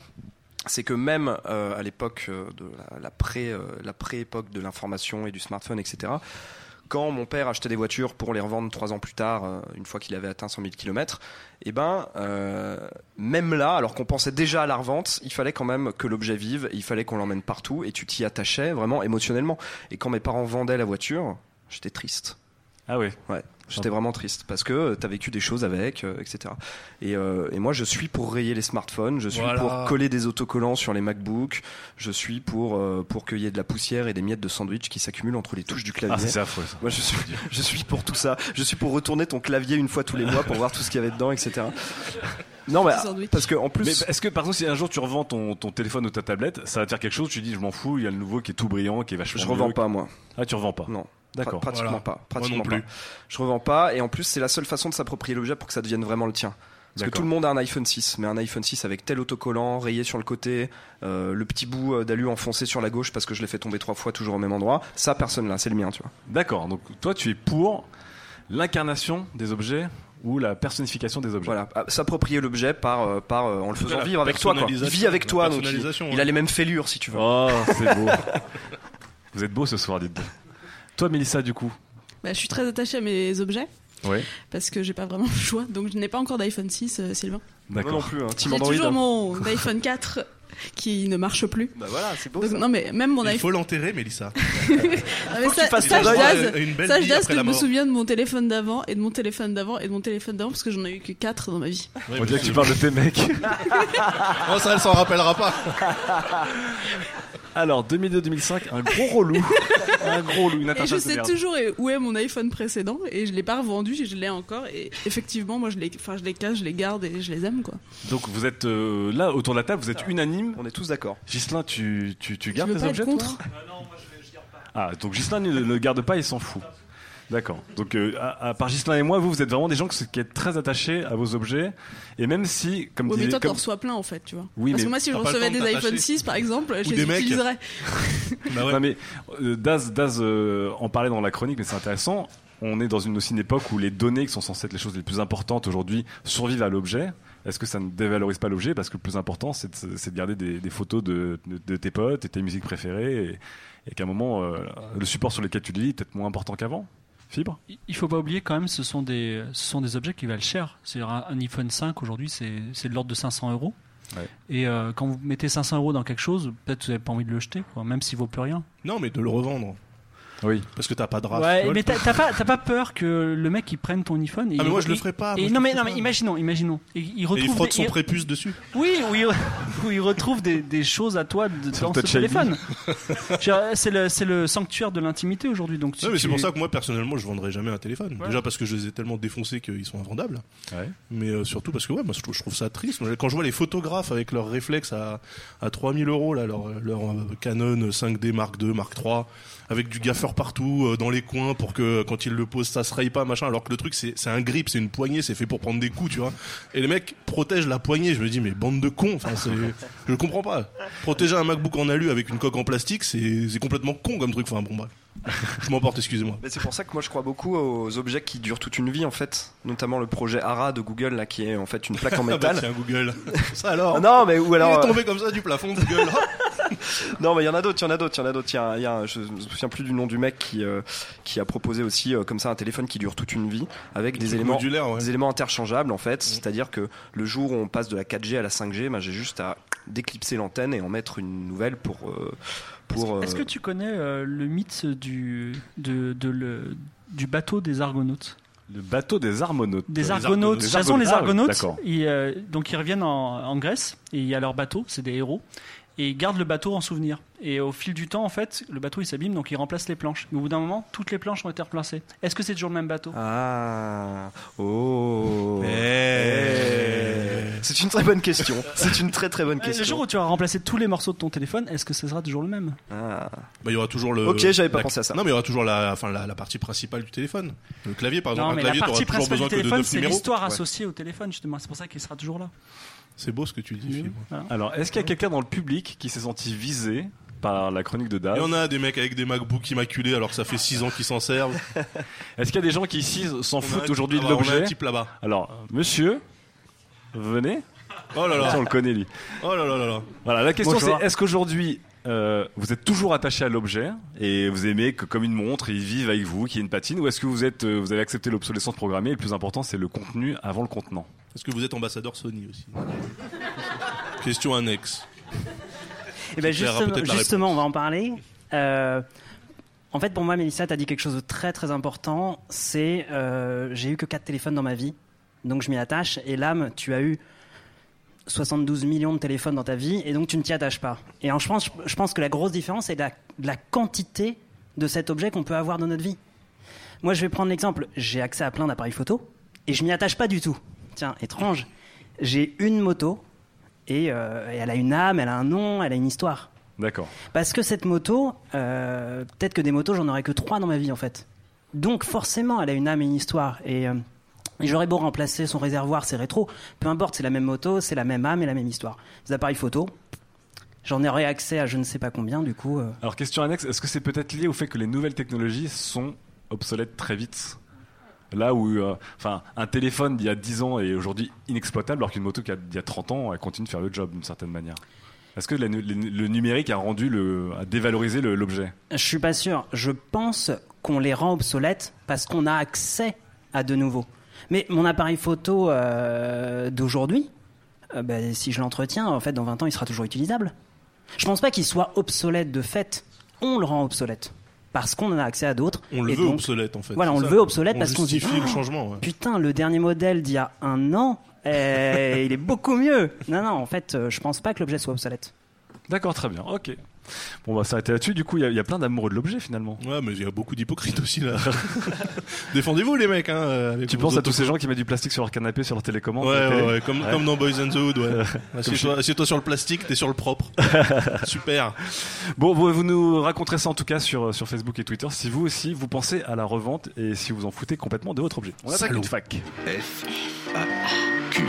c'est que même euh, à l'époque euh, de la, euh, la pré-époque de l'information et du smartphone, etc. Quand mon père achetait des voitures pour les revendre trois ans plus tard, euh, une fois qu'il avait atteint 100 000 km, et ben euh, même là, alors qu'on pensait déjà à la revente, il fallait quand même que l'objet vive, il fallait qu'on l'emmène partout et tu t'y attachais vraiment émotionnellement. Et quand mes parents vendaient la voiture, j'étais triste. Ah ouais. Ouais. J'étais vraiment triste parce que tu as vécu des choses avec, euh, etc. Et, euh, et moi, je suis pour rayer les smartphones, je suis Voilà. pour coller des autocollants sur les MacBooks, je suis pour euh, pour qu'il y ait de la poussière et des miettes de sandwich qui s'accumulent entre les touches du clavier. Ah, c'est affreux, ça. Moi, je suis, [LAUGHS] je suis pour tout ça. Je suis pour retourner ton clavier une fois tous les mois pour voir tout ce qu'il y avait dedans, etc. Non, mais parce que en plus, Mais est-ce que par exemple si un jour tu revends ton, ton téléphone ou ta tablette, ça va te faire quelque chose, tu dis je m'en fous, il y a le nouveau qui est tout brillant, qui est vachement Je revends mieux. pas, moi. Ah tu revends pas Non. D'accord. Pra- Pratiquement Voilà. pas. Moi Pratiquement non plus. pas. Je revends pas. Et en plus, c'est la seule façon de s'approprier l'objet pour que ça devienne vraiment le tien. Parce que tout le monde a un iPhone 6, mais un iPhone 6 avec tel autocollant, rayé sur le côté, euh, le petit bout euh, d'alu enfoncé sur la gauche parce que je l'ai fait tomber trois fois toujours au même endroit. Ça, personne là, c'est le mien, tu vois. D'accord, donc toi tu es pour l'incarnation des objets ou la personnification des objets. Voilà, Ah, s'approprier l'objet par, euh, par en le faisant vivre avec toi. Quoi. Il vit avec toi, donc il, il a les mêmes fêlures si tu veux. Oh, c'est beau. [LAUGHS] Vous êtes beau ce soir, dites. Toi Mélissa du coup Bah, je suis très attachée à mes objets parce que j'ai pas vraiment le choix. Donc je n'ai pas encore d'iPhone 6, euh, Sylvain. D'accord. Moi non plus, hein. J'ai toujours mon iPhone 4 qui ne marche plus. Bah voilà, c'est beau. Donc, ça. non mais même mon Il iPhone. faut l'enterrer, Mélissa. [LAUGHS] Ah, mais ça, ça, je euh, une belle ça, je que je me souviens de mon téléphone d'avant et de mon téléphone d'avant et de mon téléphone d'avant parce que j'en ai eu que 4 dans ma vie. On dirait que tu parles de tes mecs. [LAUGHS] Oh, ça, elle s'en rappellera pas. [LAUGHS] Alors 2002-2005, un gros relou. [LAUGHS] un gros relou, une Et je sais toujours où est mon iPhone précédent et je l'ai pas revendu, je l'ai encore et effectivement moi je les, enfin je les cache, je les garde et je les aime quoi. Donc vous êtes euh, là autour de la table, vous êtes unanime. On est tous d'accord. Gislain, tu, tu, tu gardes veux tes pas être objets contre? Toi Ah, donc Gislain ne le garde pas, il s'en fout. D'accord. Donc, euh, à, à part Gislain et moi, vous, vous êtes vraiment des gens qui qui êtes très attachés à vos objets. Et même si, comme Ouais, mais disait- toi t'en comme- reçois plein en fait, tu vois. Oui, Parce mais que moi si je recevais de des iPhone 6 par exemple, je les des mecs. utiliserais. [LAUGHS] Non, mais euh, Daz, Daz euh, en parlait dans la chronique, mais c'est intéressant. On est dans une aussi une époque où les données qui sont censées être les choses les plus importantes aujourd'hui survivent à l'objet. Est-ce que ça ne dévalorise pas l'objet? Parce que le plus important, c'est de, garder des, des photos de, de- de tes potes et tes musiques préférées. Et, et qu'à un moment, euh, le support sur lequel tu les lis est peut-être moins important qu'avant. Fibre Il faut pas oublier quand même, ce sont des, ce sont des objets qui valent cher. C'est-à-dire un, un iPhone 5 aujourd'hui, c'est c'est de l'ordre de 500 euros. Ouais. Et euh, quand vous mettez 500 euros dans quelque chose, peut-être vous n'avez pas envie de le jeter, quoi, même s'il vaut plus rien. Non, mais de le revendre. Oui. Parce que t'as pas de tu Ouais, mais t'as pas, t'as pas peur que le mec il prenne ton iPhone et Ah, mais il- moi, je le et- ferais pas, et moi, je non le mais non mais pas. imaginons, imaginons. Et il Et retrouve il frotte des- son il- prépuce dessus. Oui, où il, où il retrouve des, des choses à toi de- Sur dans ce Touch ID. téléphone. [LAUGHS] Je C'est le, c'est le sanctuaire de l'intimité aujourd'hui. Donc Ouais, mais c'est tu- pour ça que moi personnellement je vendrais jamais un téléphone. Ouais. Déjà parce que je les ai tellement défoncés qu'ils sont invendables. Mais euh, surtout parce que ouais, moi je trouve, je trouve ça triste. Moi, Quand je vois les photographes avec leurs réflexes à, à 3000 euros là, leur, leur euh, Canon 5D Mark II, Mark III, avec du gaffeur partout euh, dans les coins pour que quand ils le posent ça se raye pas machin. Alors que le truc c'est un grip, c'est une poignée, c'est fait pour prendre des coups, tu vois. Et les mecs protègent la poignée. Je me dis mais bande de cons. Enfin je comprends pas. Protéger un MacBook en alu avec une coque en plastique, c'est c'est complètement con comme truc. Enfin bon bref. [LAUGHS] Je m'emporte, excusez-moi. Mais c'est pour ça que moi je crois beaucoup aux objets qui durent toute une vie en fait, notamment le projet ARA de Google là qui est en fait une plaque en [LAUGHS] Ah bah métal. tiens, Google. [LAUGHS] Ça alors non mais ou alors Il est euh, tombé comme ça du plafond, Google. non mais il y en a d'autres, il y en a d'autres, il y en a d'autres. Il y a, un- il y a je me souviens plus du nom du mec qui euh, qui a proposé aussi euh, comme ça un téléphone qui dure toute une vie avec des éléments ouais. des éléments interchangeables en fait. C'est-à-dire que le jour où on passe de la 4G à la 5G, bah, j'ai juste à déclipser l'antenne et en mettre une nouvelle pour euh, pour. Est-ce euh, que tu connais euh, le mythe du, de, de le, du bateau des Argonautes? Le bateau des Argonautes. Des Argonautes. Façon, les Ah oui, Argonautes, D'accord. ils, euh, donc ils reviennent en, en Grèce et il y a leur bateau, c'est des héros, et ils gardent le bateau en souvenir. Et au fil du temps, en fait, le bateau il s'abîme, donc ils remplacent les planches. Mais au bout d'un moment, toutes les planches ont été remplacées. Est-ce que c'est toujours le même bateau? Ah, oh. Eh. C'est une très bonne question. C'est une très très bonne Euh, question. Le jour où tu auras remplacé tous les morceaux de ton téléphone, est-ce que ce sera toujours le même? Ah. Bah, il y aura toujours le. Ok, j'avais pas la- pensé à ça. Non, mais il y aura toujours la, enfin, la, la partie principale du téléphone. Le clavier, par exemple. Non, un mais la clavier, partie t'auras toujours principale besoin du téléphone, 9 c'est l'histoire Ouais. associée au téléphone, justement. C'est pour ça qu'il sera toujours là. C'est beau ce que tu dis. Alors, est-ce qu'il y a quelqu'un dans le public qui s'est senti visé par la chronique de Daz Il y en a des mecs avec des MacBooks immaculés alors que ça fait 6 ans qu'ils s'en servent. [LAUGHS] Est-ce qu'il y a des gens qui ici s'en foutent aujourd'hui de là-bas, on a l'objet un type là-bas. Alors, monsieur, venez. Oh là là. On le connaît lui. Oh là là là là. Voilà, la question c'est est-ce qu'aujourd'hui euh, vous êtes toujours attaché à l'objet et vous aimez que comme une montre il vive avec vous, qu'il y ait une patine, ou est-ce que vous êtes, euh, vous avez accepté l'obsolescence programmée et le plus important c'est le contenu avant le contenant? Est-ce que vous êtes ambassadeur Sony aussi Question annexe. Eh ben justement, on va en parler. Euh, en fait, pour moi, Mélissa, tu as dit quelque chose de très très important. C'est euh, j'ai eu que 4 téléphones dans ma vie, donc je m'y attache. Et l'âme, tu as eu 72 millions de téléphones dans ta vie, et donc tu ne t'y attaches pas. Et en, je, pense, je pense que la grosse différence, c'est de la, de la quantité de cet objet qu'on peut avoir dans notre vie. Moi, je vais prendre l'exemple. J'ai accès à plein d'appareils photo, et je m'y attache pas du tout. Tiens, étrange. J'ai une moto, et, euh, et elle a une âme, elle a un nom, elle a une histoire. D'accord. Parce que cette moto, euh, peut-être que des motos, j'en aurais que trois dans ma vie en fait. Donc forcément, elle a une âme et une histoire. Et euh, j'aurais beau remplacer son réservoir, ses rétros, peu importe, c'est la même moto, c'est la même âme et la même histoire. Les appareils photo, j'en aurais accès à je ne sais pas combien, du coup. euh, Alors question annexe, est-ce que c'est peut-être lié au fait que les nouvelles technologies sont obsolètes très vite? Là où, euh, un téléphone d'il y a 10 ans est aujourd'hui inexploitable, alors qu'une moto d'il y a 30 ans, continue de faire le job d'une certaine manière. Est-ce que le, numérique a rendu le, a dévalorisé l'objet? Je suis pas sûr. Je pense qu'on les rend obsolètes parce qu'on a accès à de nouveaux. Mais mon appareil photo euh, d'aujourd'hui, euh, ben, si je l'entretiens, en fait, dans 20 ans, il sera toujours utilisable. Je pense pas qu'il soit obsolète de fait. On le rend obsolète parce qu'on en a accès à d'autres. On le Et veut donc- obsolète en fait. Voilà, on ça. le veut obsolète On parce qu'on se dit le Oh, changement. ouais. Putain, le dernier modèle d'il y a un an, eh, il est beaucoup mieux. Non, non, en fait, euh, je pense pas que l'objet soit obsolète. D'accord, très bien, ok. Bon, on va s'arrêter là-dessus. Du coup, il y a- il y, a plein d'amoureux de l'objet finalement. Ouais, mais il y a beaucoup d'hypocrites aussi là. Défendez-vous les mecs. Hein, euh, Tu penses à tous ces gens qui mettent du plastique sur leur canapé, sur leur télécommande Ouais, comme, comme dans Boys and the Hood, ouais. Assieds-toi assieds-toi sur le plastique, t'es sur le propre. Super. Bon, vous, vous nous raconterez ça en tout cas sur, sur Facebook et Twitter si vous aussi vous pensez à la revente et si vous en foutez complètement de votre objet. On attaque Salaud. une fac. F A Q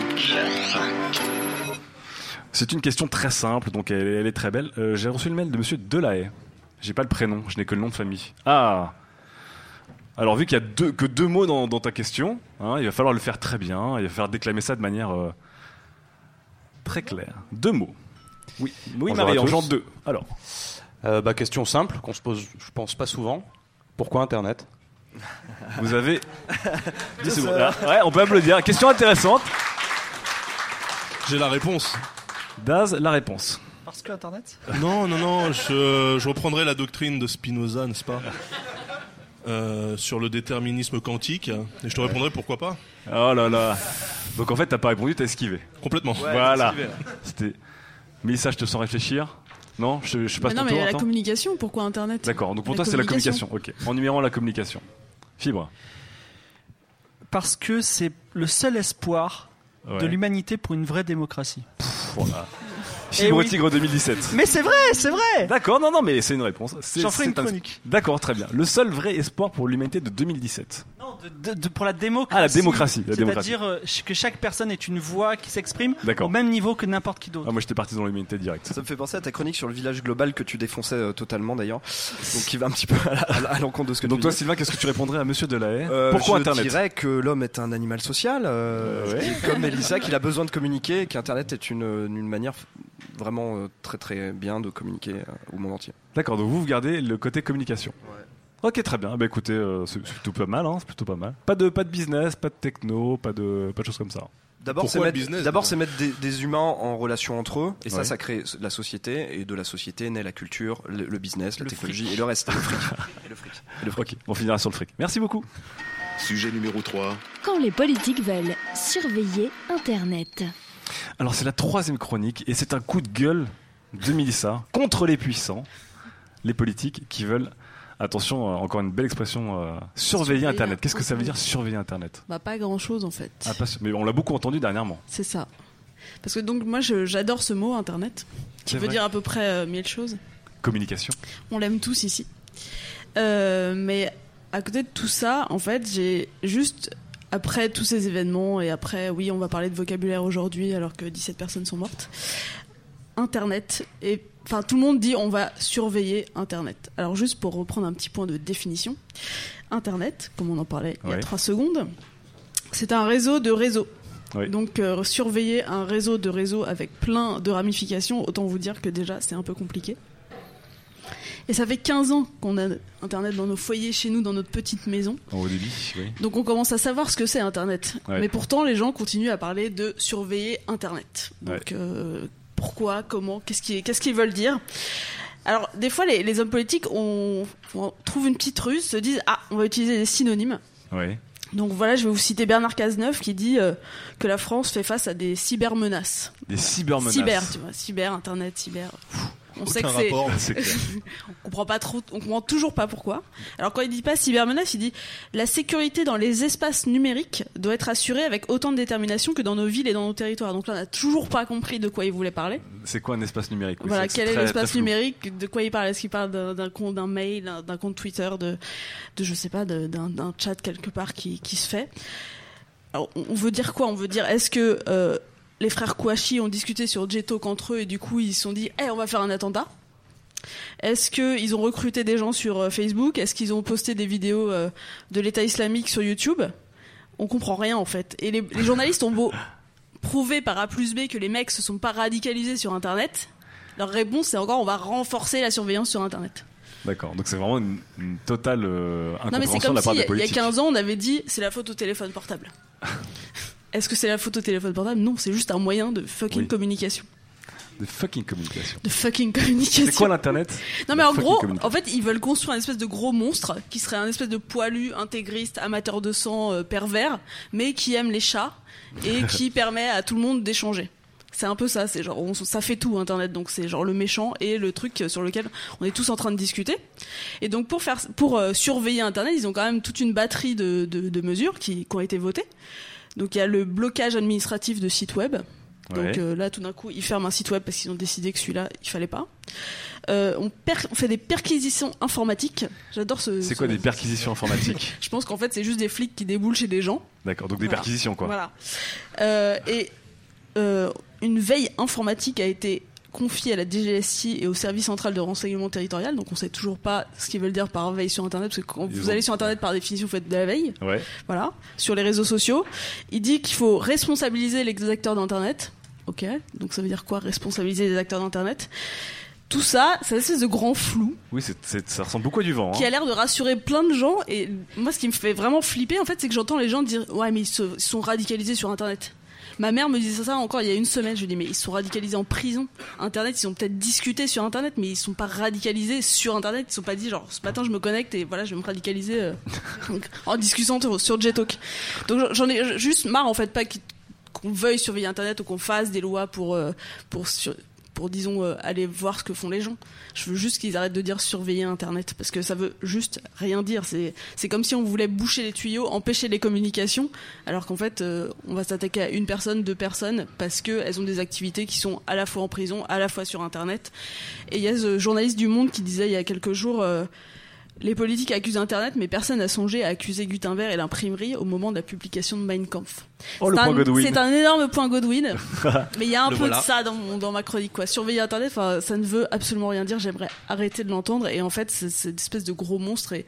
C'est une question très simple, donc elle, elle est très belle. Euh, J'ai reçu le mail de monsieur Delahaye. J'ai pas le prénom, je n'ai que le nom de famille. Ah Alors, vu qu'il y a deux, que deux mots dans, dans ta question, hein, il va falloir le faire très bien, il va falloir déclamer ça de manière euh, très claire. Deux mots. Oui, oui Bonjour Marie, en genre deux. Alors, Euh, bah, question simple qu'on se pose, je pense pas souvent. Pourquoi Internet? Vous avez [LAUGHS] 10 secondes. Ah, Ouais, on peut applaudir. Question intéressante. J'ai la réponse. Daz, la réponse. Parce que Internet Non, non, non, je, je reprendrai la doctrine de Spinoza, n'est-ce pas euh, sur le déterminisme quantique. Et je te répondrai pourquoi pas. Oh là là. Donc en fait, t'as pas répondu, t'as esquivé. Complètement. voilà. C'était. Mélissa, je te sens réfléchir. Non, je, je passe Mais non, ton mais tour. la communication, pourquoi Internet? D'accord. Donc pour La toi, c'est la communication. Ok. En numéro 1, la communication. Fibre. Parce que c'est le seul espoir de l'humanité pour une vraie démocratie. Voilà. Eh Fibre oui. Tigre 2017. Mais c'est vrai, c'est vrai D'accord, non, non, mais c'est une réponse. C'est- J'en ferai une c'est un- chronique. D'accord, très bien. Le seul vrai espoir pour l'humanité de 2017. De- de- pour la démocratie. Ah, la démocratie. C'est-à-dire euh, que chaque personne est une voix qui s'exprime au même niveau que n'importe qui d'autre. Ah, moi, j'étais parti dans l'humanité directe. Ça me fait penser à ta chronique sur le village global que tu défonçais euh, totalement d'ailleurs. Donc qui va un petit peu à l'encontre de ce que Donc tu toi, dis. Sylvain, qu'est-ce que tu répondrais à Monsieur Delahaye Euh, Pourquoi je Internet? dirais que l'homme est un animal social, euh, Ouais. et comme Mélissa, qu'il a besoin de communiquer, et qu'Internet est une, une manière vraiment euh, très très bien de communiquer euh, au monde entier. D'accord, donc vous, vous gardez le côté communication. Ok, très bien. Bah écoutez, euh, c'est plutôt pas mal, hein, c'est plutôt pas mal. Pas de, pas de business, pas de techno, pas de, pas de choses comme ça. D'abord, c'est mettre, business, d'abord, c'est mettre des, des humains en relation entre eux, et ça, Ouais. ça crée la société, et de la société naît la culture, le, le business, la Le technologie, fric. et le reste, [LAUGHS] et le fric. et le fric. Et le fric. Ok, on finira sur le fric. Merci beaucoup. Sujet numéro 3. Quand les politiques veulent surveiller Internet. Alors c'est la troisième chronique et c'est un coup de gueule de Mélissa contre les puissants, les politiques qui veulent, attention, euh, encore une belle expression, euh, surveiller Surveiller Internet. Qu'est-ce que ça veut dire surveiller Internet? Bah pas grand chose en fait. Ah, pas. Mais on l'a beaucoup entendu dernièrement. C'est ça. Parce que donc moi j'adore ce mot Internet, qui veut vrai dire à peu près euh, mille choses. Communication. On l'aime tous ici. Mais à côté de tout ça, en fait, j'ai juste après tous ces événements et après, oui, on va parler de vocabulaire aujourd'hui alors que 17 personnes sont mortes. Internet et enfin tout le monde dit on va surveiller Internet. Alors juste pour reprendre un petit point de définition, Internet, comme on en parlait il y a trois secondes, c'est un réseau de réseaux. Oui. Donc euh, surveiller un réseau de réseaux avec plein de ramifications, autant vous dire que déjà c'est un peu compliqué. Et ça fait 15 ans qu'on a Internet dans nos foyers, chez nous, dans notre petite maison. En haut débit, oui. Donc on commence à savoir ce que c'est Internet. Ouais. Mais pourtant, les gens continuent à parler de surveiller Internet. Donc Ouais. euh, pourquoi, comment, qu'est-ce qu'ils veulent dire? Alors des fois, les, les hommes politiques, on, on trouve une petite ruse, se disent ah, on va utiliser des synonymes. Donc voilà, je vais vous citer Bernard Cazeneuve qui dit euh, que la France fait face à des cybermenaces. Des cybermenaces. Cyber, tu vois, cyber, internet, cyber. On sait que c'est. rapport. C'est clair. [LAUGHS] on comprend pas trop, on comprend toujours pas pourquoi. Alors quand il dit pas cybermenace, il dit la sécurité dans les espaces numériques doit être assurée avec autant de détermination que dans nos villes et dans nos territoires. Donc là, on n'a toujours pas compris de quoi il voulait parler. C'est quoi un espace numérique Oui, voilà, quel est l'espace numérique De quoi il parle? Est-ce qu'il parle d'un compte, d'un mail, d'un- compte Twitter, de, de je sais pas, d'un chat quelque part qui, qui se fait? Alors, on on veut dire quoi? On veut dire est-ce que euh, les frères Kouachi ont discuté sur J-Talk entre eux et du coup ils se sont dit, Eh, on va faire un attentat Est-ce qu'ils ont recruté des gens sur euh, Facebook? Est-ce qu'ils ont posté des vidéos euh, de l'État islamique sur YouTube? On comprend rien en fait. Et les, les journalistes ont beau prouver par A plus B que les mecs se sont pas radicalisés sur Internet. Leur réponse c'est encore on va renforcer la surveillance sur Internet. D'accord, donc c'est vraiment une, une totale euh, Non mais de la si part il y, des a- il y a politiques. 15 ans on avait dit c'est la faute au téléphone portable. [LAUGHS] Est-ce que c'est la au téléphone portable? Non, c'est juste un moyen de fucking Oui. communication. De fucking communication. De fucking communication. C'est quoi l'internet? Non mais en gros, en fait, ils veulent construire un espèce de gros monstre qui serait un espèce de poilu, intégriste, amateur de sang, euh, pervers, mais qui aime les chats et [LAUGHS] qui permet à tout le monde d'échanger. C'est un peu ça, c'est genre on- ça fait tout Internet, donc c'est genre le méchant et le truc sur lequel on est tous en train de discuter. Et donc pour faire pour euh, surveiller Internet, ils ont quand même toute une batterie de, de, de mesures qui, qui ont été votées. Donc il y a le blocage administratif de sites web. Donc Ouais. euh, là, tout d'un coup, ils ferment un site web parce qu'ils ont décidé que celui-là, il fallait pas. Euh, on, fait des perquisitions informatiques. J'adore ce. C'est quoi des perquisitions informatiques [LAUGHS] Je pense qu'en fait, c'est juste des flics qui déboulent chez des gens. D'accord, donc des Voilà. perquisitions quoi. Voilà. Euh, et une veille informatique a été confiée à la DGSI et au service central de renseignement territorial. Donc on sait toujours pas ce qu'ils veulent dire par veille sur Internet, parce que quand Ils vous ont- allez sur Internet par définition, vous faites de la veille. Ouais. Voilà. Sur les réseaux sociaux, il dit qu'il faut responsabiliser les acteurs d'Internet. Ok. Donc ça veut dire quoi Responsabiliser les acteurs d'Internet? Tout ça, c'est une espèce de grand flou Oui, ça ressemble beaucoup à du vent. qui hein. a l'air de rassurer plein de gens. Et moi, ce qui me fait vraiment flipper, en fait, c'est que j'entends les gens dire Ouais, mais ils, se- ils sont radicalisés sur Internet. Ma mère me disait ça encore il y a une semaine. Je lui dis mais ils sont radicalisés en prison. Internet, ils ont peut-être discuté sur Internet, mais ils sont pas radicalisés sur Internet. Ils sont pas dit genre ce matin je me connecte et voilà je vais me radicaliser euh, [LAUGHS] en discutant sur, Jetalk. Donc j'en ai juste marre en fait pas qu'on veuille surveiller Internet ou qu'on fasse des lois pour euh, pour pour disons euh, aller voir ce que font les gens. Je veux juste qu'ils arrêtent de dire surveiller Internet parce que ça veut juste rien dire. C'est c'est comme si on voulait boucher les tuyaux, empêcher les communications, alors qu'en fait euh, on va s'attaquer à une personne, deux personnes parce que elles ont des activités qui sont à la fois en prison, à la fois sur Internet. Et il y a ce journaliste du Monde qui disait il y a quelques jours. euh, les politiques accusent Internet, mais personne n'a songé à accuser Gutenberg et l'imprimerie au moment de la publication de Mein Kampf. Oh, le C'est point un- Godwin. C'est un énorme point Godwin. [LAUGHS] Mais il y a un Le peu voilà. de ça dans, mon- dans ma chronique, quoi. Surveiller Internet, enfin, ça ne veut absolument rien dire. J'aimerais arrêter de l'entendre. Et en fait, c'est c'est une espèce de gros monstre. Et,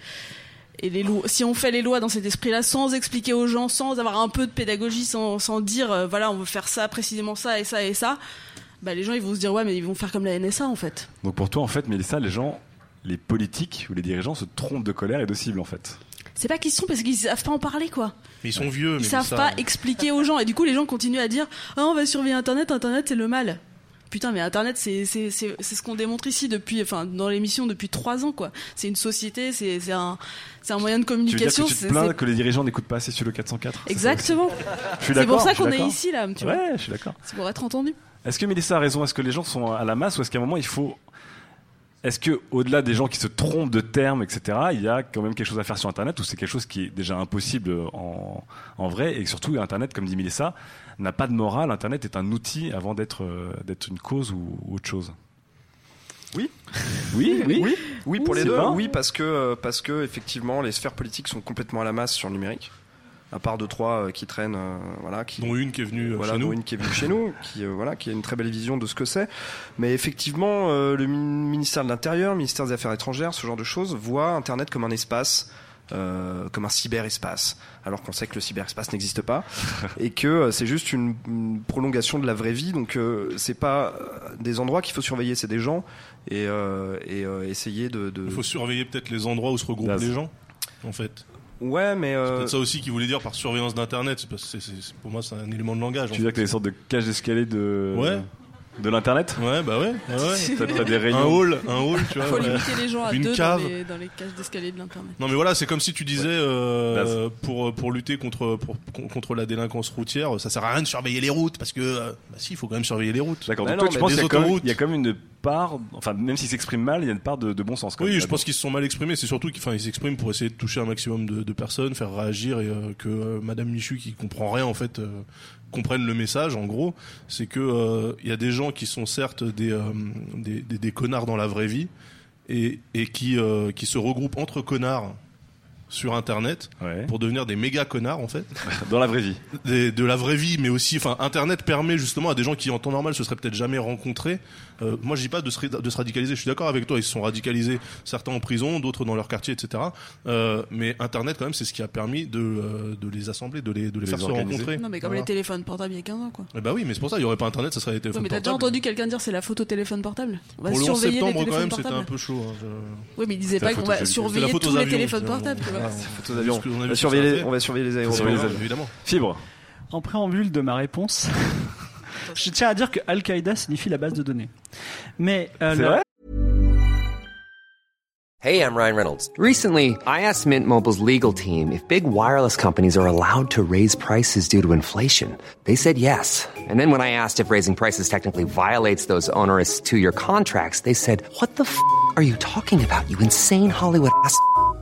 et les lois, si on fait les lois dans cet esprit-là, sans expliquer aux gens, sans avoir un peu de pédagogie, sans, sans dire, euh, voilà, on veut faire ça, précisément ça et ça et ça, bah, les gens, ils vont se dire, ouais, mais ils vont faire comme la NSA, en fait. Donc pour toi, en fait, Mélissa, les gens, les politiques ou les dirigeants se trompent de colère et de cible, en fait. C'est pas qu'ils sont parce qu'ils savent pas en parler, quoi. Mais ils sont vieux. Ils mais savent ça- pas expliquer aux gens. Et du coup, les gens continuent à dire Ah, on va surveiller Internet, Internet, c'est le mal. Putain, mais Internet, c'est c'est- c'est- c'est ce qu'on démontre ici depuis, enfin, dans l'émission depuis trois ans, quoi. C'est une société, c'est c'est un, c'est un moyen de Tu veux dire communication. que tu te c'est- plains c'est- que les dirigeants n'écoutent pas assez sur le 404 c'est ça Exactement. Je suis C'est pour d'accord, ça qu'on est d'accord. ici, là, tu vois. Ouais, je suis d'accord. C'est pour être entendu. Est-ce que Mélissa a raison? Est-ce que les gens sont à la masse ou est-ce qu'à un moment il faut est-ce que au-delà des gens qui se trompent de termes, etc., il y a quand même quelque chose à faire sur Internet ou c'est quelque chose qui est déjà impossible en, en vrai? Et surtout Internet, comme dit Mélissa, n'a pas de morale. Internet est un outil avant d'être euh, d'être une cause ou, ou autre chose. Oui. [LAUGHS] Oui, oui. oui, oui, pour les deux. Oui, parce que euh, parce que effectivement, les sphères politiques sont complètement à la masse sur le numérique. À part deux trois euh, qui traînent, euh, voilà, qui, Dont une qui est venue euh, voilà, chez dont nous. une qui est venue chez nous, [LAUGHS] qui voilà, qui a une très belle vision de ce que c'est. Mais effectivement, euh, le mi- ministère de l'Intérieur, le ministère des Affaires étrangères, ce genre de choses, voit Internet comme un espace. euh, comme un cyberespace, alors qu'on sait que le cyberespace n'existe pas [LAUGHS] et que euh, c'est juste une, une prolongation de la vraie vie. Donc euh, c'est pas des endroits qu'il faut surveiller, c'est des gens et, euh, et euh, essayer de, de... Il faut surveiller peut-être les endroits où se regroupent les gens, en fait. Ouais, mais euh, C'est peut-être ça aussi qu'il voulait dire par surveillance d'internet. c'est parce que c'est- c'est- c'est- pour moi, c'est un élément de langage. Tu veux dire que t'as des sortes de cages d'escalier de Ouais. de l'internet Ouais, bah ouais. ouais, [LAUGHS] ouais. T'as- t'as des réunions. Un hall, un hall, tu vois. Faut ouais. limiter les gens à Une deux cave. dans les, dans les cages d'escalier de l'Internet. Non mais voilà, c'est comme si tu disais euh, pour pour lutter contre pour, contre la délinquance routière, ça sert à rien de surveiller les routes parce que euh, bah si, il faut quand même surveiller les routes. D'accord. Bah Donc non, toi, tu mais penses des qu'il y, y a quand même une part, enfin même s'ils s'expriment mal, il y a une part de, de bon sens. Quand Oui, même, je pense qu'ils se sont mal exprimés. C'est surtout qu'ils s'expriment pour essayer de toucher un maximum de, de personnes, faire réagir et euh, que euh, Madame Michu, qui comprend rien en fait, euh, comprenne le message. En gros, c'est que euh, il y a des gens qui sont certes des, des, des, des connards dans la vraie vie et, et qui qui se regroupent entre connards sur Internet pour devenir des méga connards en fait. [LAUGHS] Dans la vraie vie. Des- de la vraie vie, mais aussi, enfin, Internet permet justement à des gens qui en temps normal se seraient peut-être jamais rencontrés. Euh, moi, je dis pas de se, ra- de se radicaliser. Je suis d'accord avec toi. Ils se sont radicalisés, certains en prison, d'autres dans leur quartier, etc. Euh, mais Internet, quand même, c'est ce qui a permis de, euh, de les assembler, de les, de les, les faire se rencontrer. Non, mais comme Voilà. les téléphones portables il y a 15 ans, quoi. Eh bah oui, mais c'est pour ça, il y aurait pas Internet, ça serait les téléphones mais t'as déjà entendu quelqu'un dire c'est la photo téléphone portable? On va Pour le 11 surveiller les septembre, quand téléphones même, c'était portables. un peu chaud. hein, je- Oui, mais il disait pas qu'on va surveiller tous les téléphones portables, que on va sur surveiller les- fait. on va surveiller les Faut aéroports. les évidemment. Fibre. En préambule de ma réponse, [LAUGHS] je tiens à dire que Al-Qaïda signifie la base de données. Mais euh, C'est la- vrai Hey, I'm Ryan Reynolds. Recently, I asked Mint Mobile's legal team if big wireless companies are allowed to raise prices due to inflation. They said yes. And then when I asked if raising prices technically violates those onerous two year contracts, they said, What the f are you talking about, you insane Hollywood ass?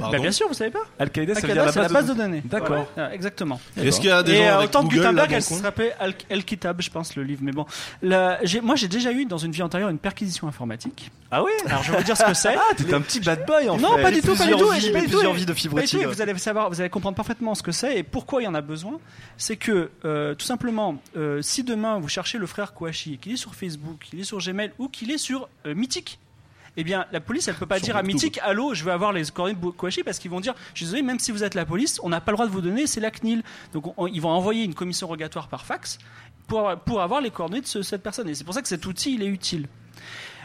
Bah, bien sûr, vous savez pas Al-Qaïda, ça veut Al-Qaïda, dire c'est la la base de- données. D'accord. Voilà, exactement. Est-ce qu'il y a des Et euh, avec autant que Google, là, Gutenberg, dans elle le coin s'appelait Al- El-Kitab, je pense, le livre. Mais bon, La- j'ai- moi j'ai déjà eu dans une vie antérieure une perquisition informatique. Ah oui Alors je vais vous dire ce que c'est. [LAUGHS] Ah, t'es un petit bad boy en fait. Non, pas du tout, pas du plusieurs tout. vies, et pas du tout, plusieurs et- vies de fibre tout, et. Vous allez savoir, vous allez comprendre parfaitement ce que c'est et pourquoi il y en a besoin. C'est que euh, tout simplement, euh, si demain vous cherchez le frère Kouachi, qu'il est sur Facebook, qu'il est sur Gmail ou qu'il est sur euh, Mythique, eh bien, la police, elle peut pas Sur dire à. Mythique, allô, je veux avoir les coordonnées de Kouachi parce qu'ils vont dire, je suis désolé, même si vous êtes la police, on n'a pas le droit de vous donner, c'est la CNIL. Donc, on- ils vont envoyer une commission rogatoire par fax pour, pour avoir les coordonnées de ce- cette personne. Et c'est pour ça que cet outil, il est utile.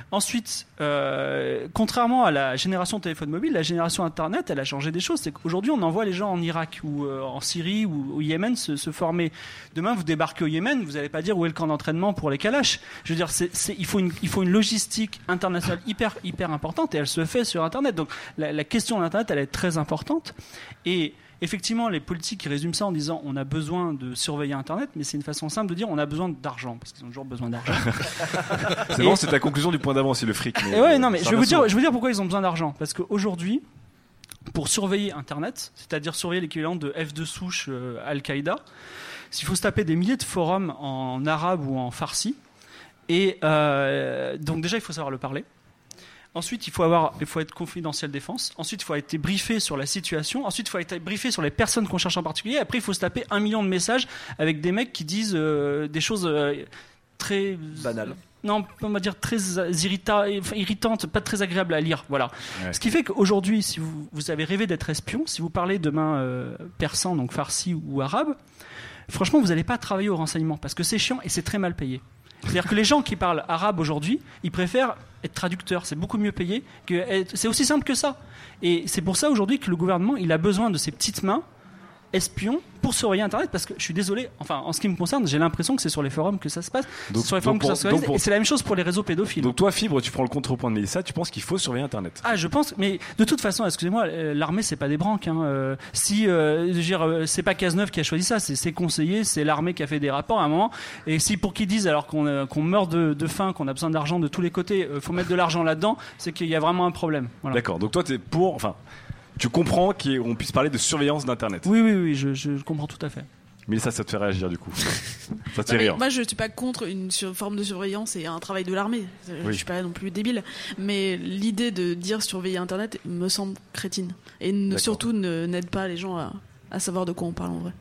Ensuite, euh, contrairement à la génération téléphone mobile, la génération Internet, elle a changé des choses. C'est qu'aujourd'hui, on envoie les gens en Irak ou euh, en Syrie ou au Yémen se, former. Demain, vous débarquez au Yémen, vous n'allez pas dire où est le camp d'entraînement pour les Kalash. Je veux dire, c'est, c'est- il, faut une, il faut une logistique internationale hyper, hyper importante et elle se fait sur Internet. Donc, la, la question d'Internet, elle est très importante. Et effectivement, les politiques qui résument ça en disant on a besoin de surveiller Internet, mais c'est une façon simple de dire on a besoin d'argent, parce qu'ils ont toujours besoin d'argent. [LAUGHS] C'est bon, c'est ta conclusion du point d'avant, c'est le fric. mais, et ouais, euh, non, mais je vais, vous dire, je dire pourquoi ils ont besoin d'argent. Parce qu'aujourd'hui, pour surveiller Internet, c'est-à-dire surveiller l'équivalent de F2 souche euh, Al-Qaïda, il faut se taper des milliers de forums en arabe ou en farsi. Et euh, donc déjà, il faut savoir le parler. Ensuite, il faut, avoir, il faut être confidentiel défense. Ensuite, il faut être briefé sur la situation. Ensuite, il faut être briefé sur les personnes qu'on cherche en particulier. Après, il faut se taper un million de messages avec des mecs qui disent euh, des choses euh, très Banales. Non, on va dire très irrita- irritantes, pas très agréables à lire. Voilà. Ouais. Ce qui fait qu'aujourd'hui, si vous, vous avez rêvé d'être espion, si vous parlez demain euh, persan, donc farsi ou arabe, franchement, vous n'allez pas travailler au renseignement parce que c'est chiant et c'est très mal payé. C'est-à-dire que les gens qui parlent arabe aujourd'hui, ils préfèrent être traducteurs. C'est beaucoup mieux payé. que C'est aussi simple que ça. Et c'est pour ça aujourd'hui que le gouvernement, il a besoin de ces petites mains espions pour surveiller Internet parce que je suis désolé, enfin en ce qui me concerne, j'ai l'impression que c'est sur les forums que ça se passe, Donc- c'est sur les forums que ça se pour- et c'est la même chose pour les réseaux pédophiles. Donc toi, Fibre, tu prends le contrepoint de Mélissa, tu penses qu'il faut surveiller Internet? Ah, je pense, mais de toute façon, excusez-moi, euh, l'armée c'est pas des branques. Hein. Euh, si, euh, euh, c'est pas Cazeneuve qui a choisi ça, c'est ses conseillers, c'est l'armée qui a fait des rapports à un moment. Et si pour qu'ils disent alors qu'on euh, meurt de, de faim, qu'on a besoin d'argent de tous les côtés, faut mettre de l'argent là-dedans, c'est qu'il y a vraiment un problème. Voilà. D'accord, donc toi, tu es pour. Enfin, tu comprends qu'on puisse parler de surveillance d'Internet. Oui, oui, oui, je, je comprends tout à fait. Mélissa, ça te fait réagir du coup. [LAUGHS] ça te fait mais rire. Moi, je suis pas contre une sur- forme de surveillance et un travail de l'armée. Euh, Oui. Je suis pas non plus débile. Mais l'idée de dire surveiller Internet me semble crétine. Et ne- surtout ne- n'aide pas les gens à, à savoir de quoi on parle en vrai.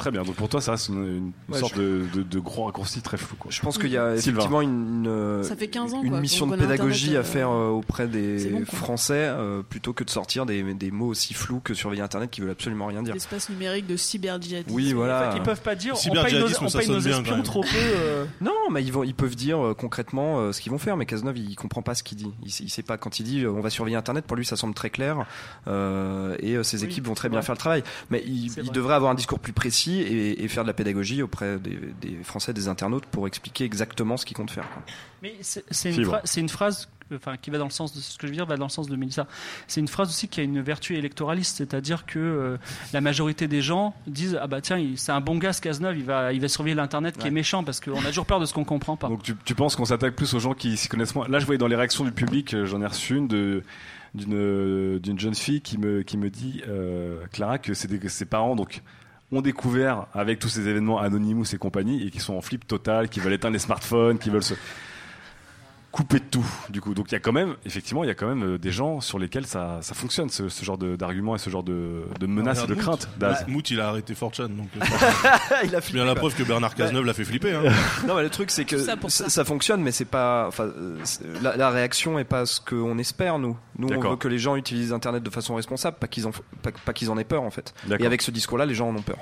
Très bien, donc pour toi, ça c'est une, une Ouais, sorte de, de- de gros raccourci très flou. Quoi. Je pense qu'il y a Sylvain. effectivement une, une, Ça fait 15 ans, une quoi, mission de pédagogie Internet, à faire euh, euh, auprès des bon. Français euh, plutôt que de sortir des, des mots aussi flous que surveiller Internet qui veulent absolument rien dire. L'espace numérique de cyberdjihadisme. Oui, voilà. Enfin, ils peuvent pas dire on paye nos, on ça paye sonne nos bien, espions même. trop peu. euh. [LAUGHS] Non, mais ils, vont, ils peuvent dire euh, concrètement euh, ce qu'ils vont faire, mais Cazeneuve, il comprend pas ce qu'il dit. Il, il sait pas. Quand il dit euh, on va surveiller Internet, pour lui, ça semble très clair. euh, et euh, ses Oui, équipes vont très bien faire le travail. Mais il, devrait avoir un discours plus précis et, et faire de la pédagogie auprès des, des Français, des internautes, pour expliquer exactement ce qu'il compte faire. quoi. Mais c'est une, phrase euh, enfin, qui va dans le sens de ce que je veux dire, va dans le sens de Mélissa. C'est une phrase aussi qui a une vertu électoraliste, c'est-à-dire que euh, la majorité des gens disent Ah bah tiens, c'est un bon gars ce Cazeneuve, il va, il va surveiller l'Internet qui est méchant parce qu'on a toujours peur de ce qu'on comprend pas. Donc tu, tu penses qu'on s'attaque plus aux gens qui s'y connaissent moins? Là, je voyais dans les réactions du public, euh, j'en ai reçu une de d'une jeune fille qui me qui me dit euh, Clara que c'est des- que ses parents donc ont découvert avec tous ces événements Anonymous et compagnie et qui sont en flip total, qui veulent éteindre les smartphones, qui veulent se couper de tout du coup. Donc il y a quand même effectivement il y a quand même euh, des gens sur lesquels ça, ça fonctionne ce, ce genre de- d'arguments et ce genre de, de menaces et de craintes. Mout. d'Az. Mout, il a arrêté 4chan, donc. euh, [LAUGHS] il a c'est bien la preuve que Bernard Cazeneuve l'a fait flipper. Hein. [LAUGHS] non, mais le truc, c'est que ça, ça pour ça. ça fonctionne, mais c'est pas. Enfin, euh, la, la réaction est pas ce qu'on espère, nous. Nous, on veut que les gens utilisent Internet de façon responsable, pas qu'ils en, pas, pas qu'ils en aient peur, en fait. Et avec ce discours-là, les gens en ont peur.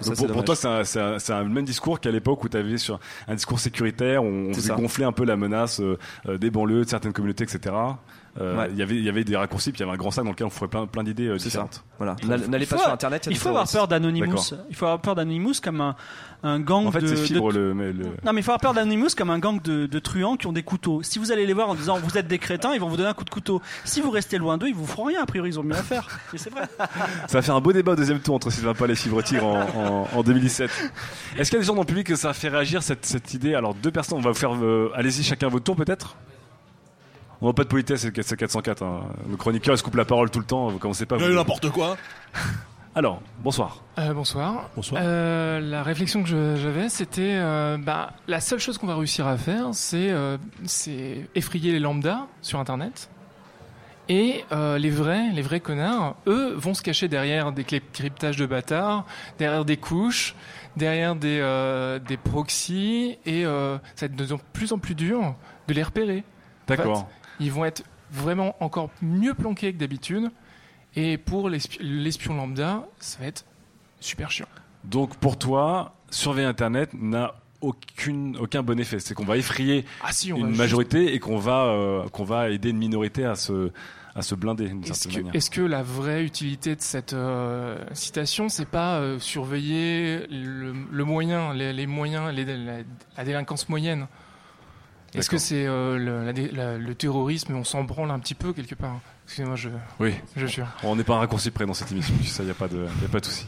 Ça, pour, toi, c'est un même discours qu'à l'époque où tu avais sur un discours sécuritaire, où on faisait gonfler un peu la menace euh, euh, des banlieues, de certaines communautés, etc. Euh, Ouais. Y avait- il y avait des raccourcis, puis il y avait un grand sac dans lequel on ferait plein, plein d'idées euh, C'est ça. différentes. Voilà. Il N'allez- faut- pas sur Internet, il y a Il des faut avoir peur d'Anonymous. Il faut avoir peur d'Anonymous comme un, un gang En fait, de. c'est fibre de- le, mais le- Non, mais il faut avoir peur d'Anonymous comme un gang de, de truands qui ont des couteaux. Si vous allez les voir en disant vous êtes des crétins, ils vont vous donner un coup de couteau. Si vous restez loin d'eux, ils vous feront rien. A priori, ils ont mieux à faire. Mais c'est vrai. Ça va faire un beau débat au deuxième tour entre Sylvain Paul et Fibre Tigre en, en, en 2017. Est-ce qu'il y a des gens dans le public que ça a fait réagir cette, cette idée? Alors deux personnes, on va vous faire. euh, Allez-y, chacun votre tour peut-être? On n'a pas de politesse, c'est c'est 404. Hein. Le chroniqueur il se coupe la parole tout le temps. Vous commencez pas. Vous- eu n'importe quoi. [LAUGHS] Alors, bonsoir. Euh, bonsoir. Bonsoir. Euh, la réflexion que j'avais, c'était euh, bah, la seule chose qu'on va réussir à faire, c'est euh, c'est effrayer les lambdas sur Internet. Et euh, les vrais, les vrais connards, eux, vont se cacher derrière des cryptages de bâtards, derrière des couches, derrière des, euh, des proxys, et euh, ça va être de plus en plus dur de les repérer. En D'accord. fait, ils vont être vraiment encore mieux planqué que d'habitude. Et pour l'espi- l'espion lambda, ça va être super chiant. Donc pour toi, surveiller Internet n'a aucune, aucun bon effet. C'est qu'on va effrayer Ah si, on va une juste- majorité et qu'on va, euh, qu'on va aider une minorité à se, à se blinder d'une Est-ce certaine que, manière. est-ce que la vraie utilité de cette euh, citation, c'est pas euh, surveiller le, le moyen, les, les moyens, les- la, la délinquance moyenne? Est-ce que c'est euh, le, la la- le terrorisme on s'en branle un petit peu quelque part? Excusez-moi, je. Oui. Je jure. On n'est pas un raccourci près dans cette émission, [LAUGHS] ça, il n'y a pas de, y a pas de souci.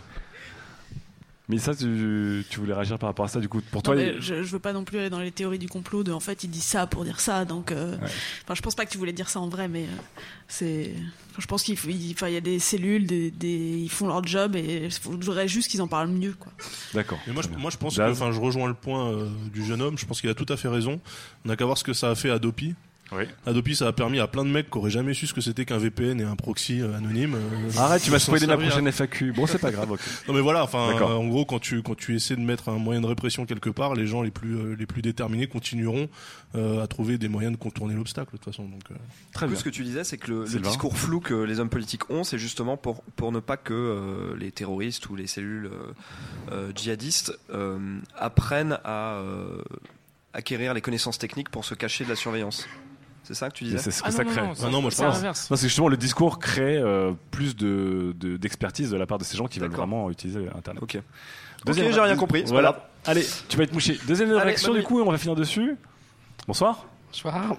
Mais ça, tu, tu voulais réagir par rapport à ça, du coup, pour toi, Non, mais il- je, je veux pas non plus aller dans les théories du complot de en fait il dit ça pour dire ça donc euh, Ouais. enfin je pense pas que tu voulais dire ça en vrai mais euh, c'est enfin, je pense qu'il il enfin, il y a des cellules des, des- ils font leur job et il faudrait juste qu'ils en parlent mieux quoi D'accord. Mais moi, je, moi, je pense que, enfin, je rejoins le point euh, du jeune homme. Je pense qu'il a tout à fait raison. On n'a qu'à voir ce que ça a fait à Adopi. Adopi, ça a permis à plein de mecs qui auraient jamais su ce que c'était qu'un VPN et un proxy euh, anonyme. euh, Arrête, tu de vas spoiler ma servir. prochaine FAQ. Bon, c'est pas grave. [LAUGHS] Non mais voilà, enfin, euh, en gros, quand tu quand tu essaies de mettre un moyen de répression quelque part, les gens les plus euh, les plus déterminés continueront euh, à trouver des moyens de contourner l'obstacle de toute façon. Donc, euh, Très coup, ce que tu disais, c'est que le, discours flou que les hommes politiques ont, c'est justement pour, pour ne pas que euh, les terroristes ou les cellules euh, djihadistes euh, apprennent à euh, acquérir les connaissances techniques pour se cacher de la surveillance. C'est ça que tu disais C'est ce que ça crée. Non, c'est justement le discours crée euh, plus de de- d'expertise de, la part de ces gens qui veulent vraiment utiliser Internet. Ok. Ok, j'ai rien compris, pas Voilà. Allez, tu vas être mouché. Deuxième Allez, réaction du coup, et on va finir dessus. Bonsoir. Bonsoir.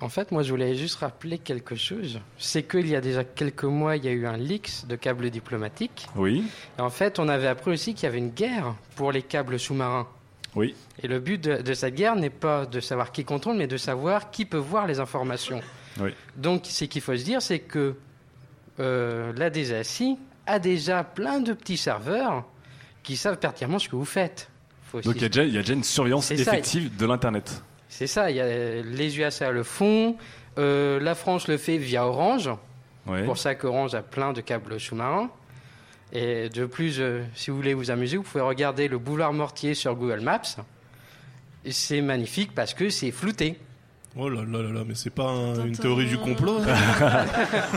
En fait, moi, je voulais juste rappeler quelque chose. C'est qu'il y a déjà quelques mois, il y a eu un leaks de câbles diplomatiques. Oui. Et en fait, on avait appris aussi qu'il y avait une guerre pour les câbles sous-marins. Oui. Et le but de, de cette guerre n'est pas de savoir qui contrôle, mais de savoir qui peut voir les informations. Oui. Donc, ce qu'il faut se dire, c'est que euh, la DSI a déjà plein de petits serveurs qui savent pertinemment ce que vous faites. Faut Donc il y, a déjà, il y a déjà une surveillance ça. effective de l'Internet. C'est ça, il y a, les USA le font, euh, la France le fait via Orange. C'est pour ça qu'Orange a plein de câbles sous-marins. Et de plus, euh, si vous voulez vous amuser, vous pouvez regarder le boulevard Mortier sur Google Maps. C'est magnifique parce que c'est flouté. Oh là là là là, mais c'est pas un- une théorie du complot. [LAUGHS]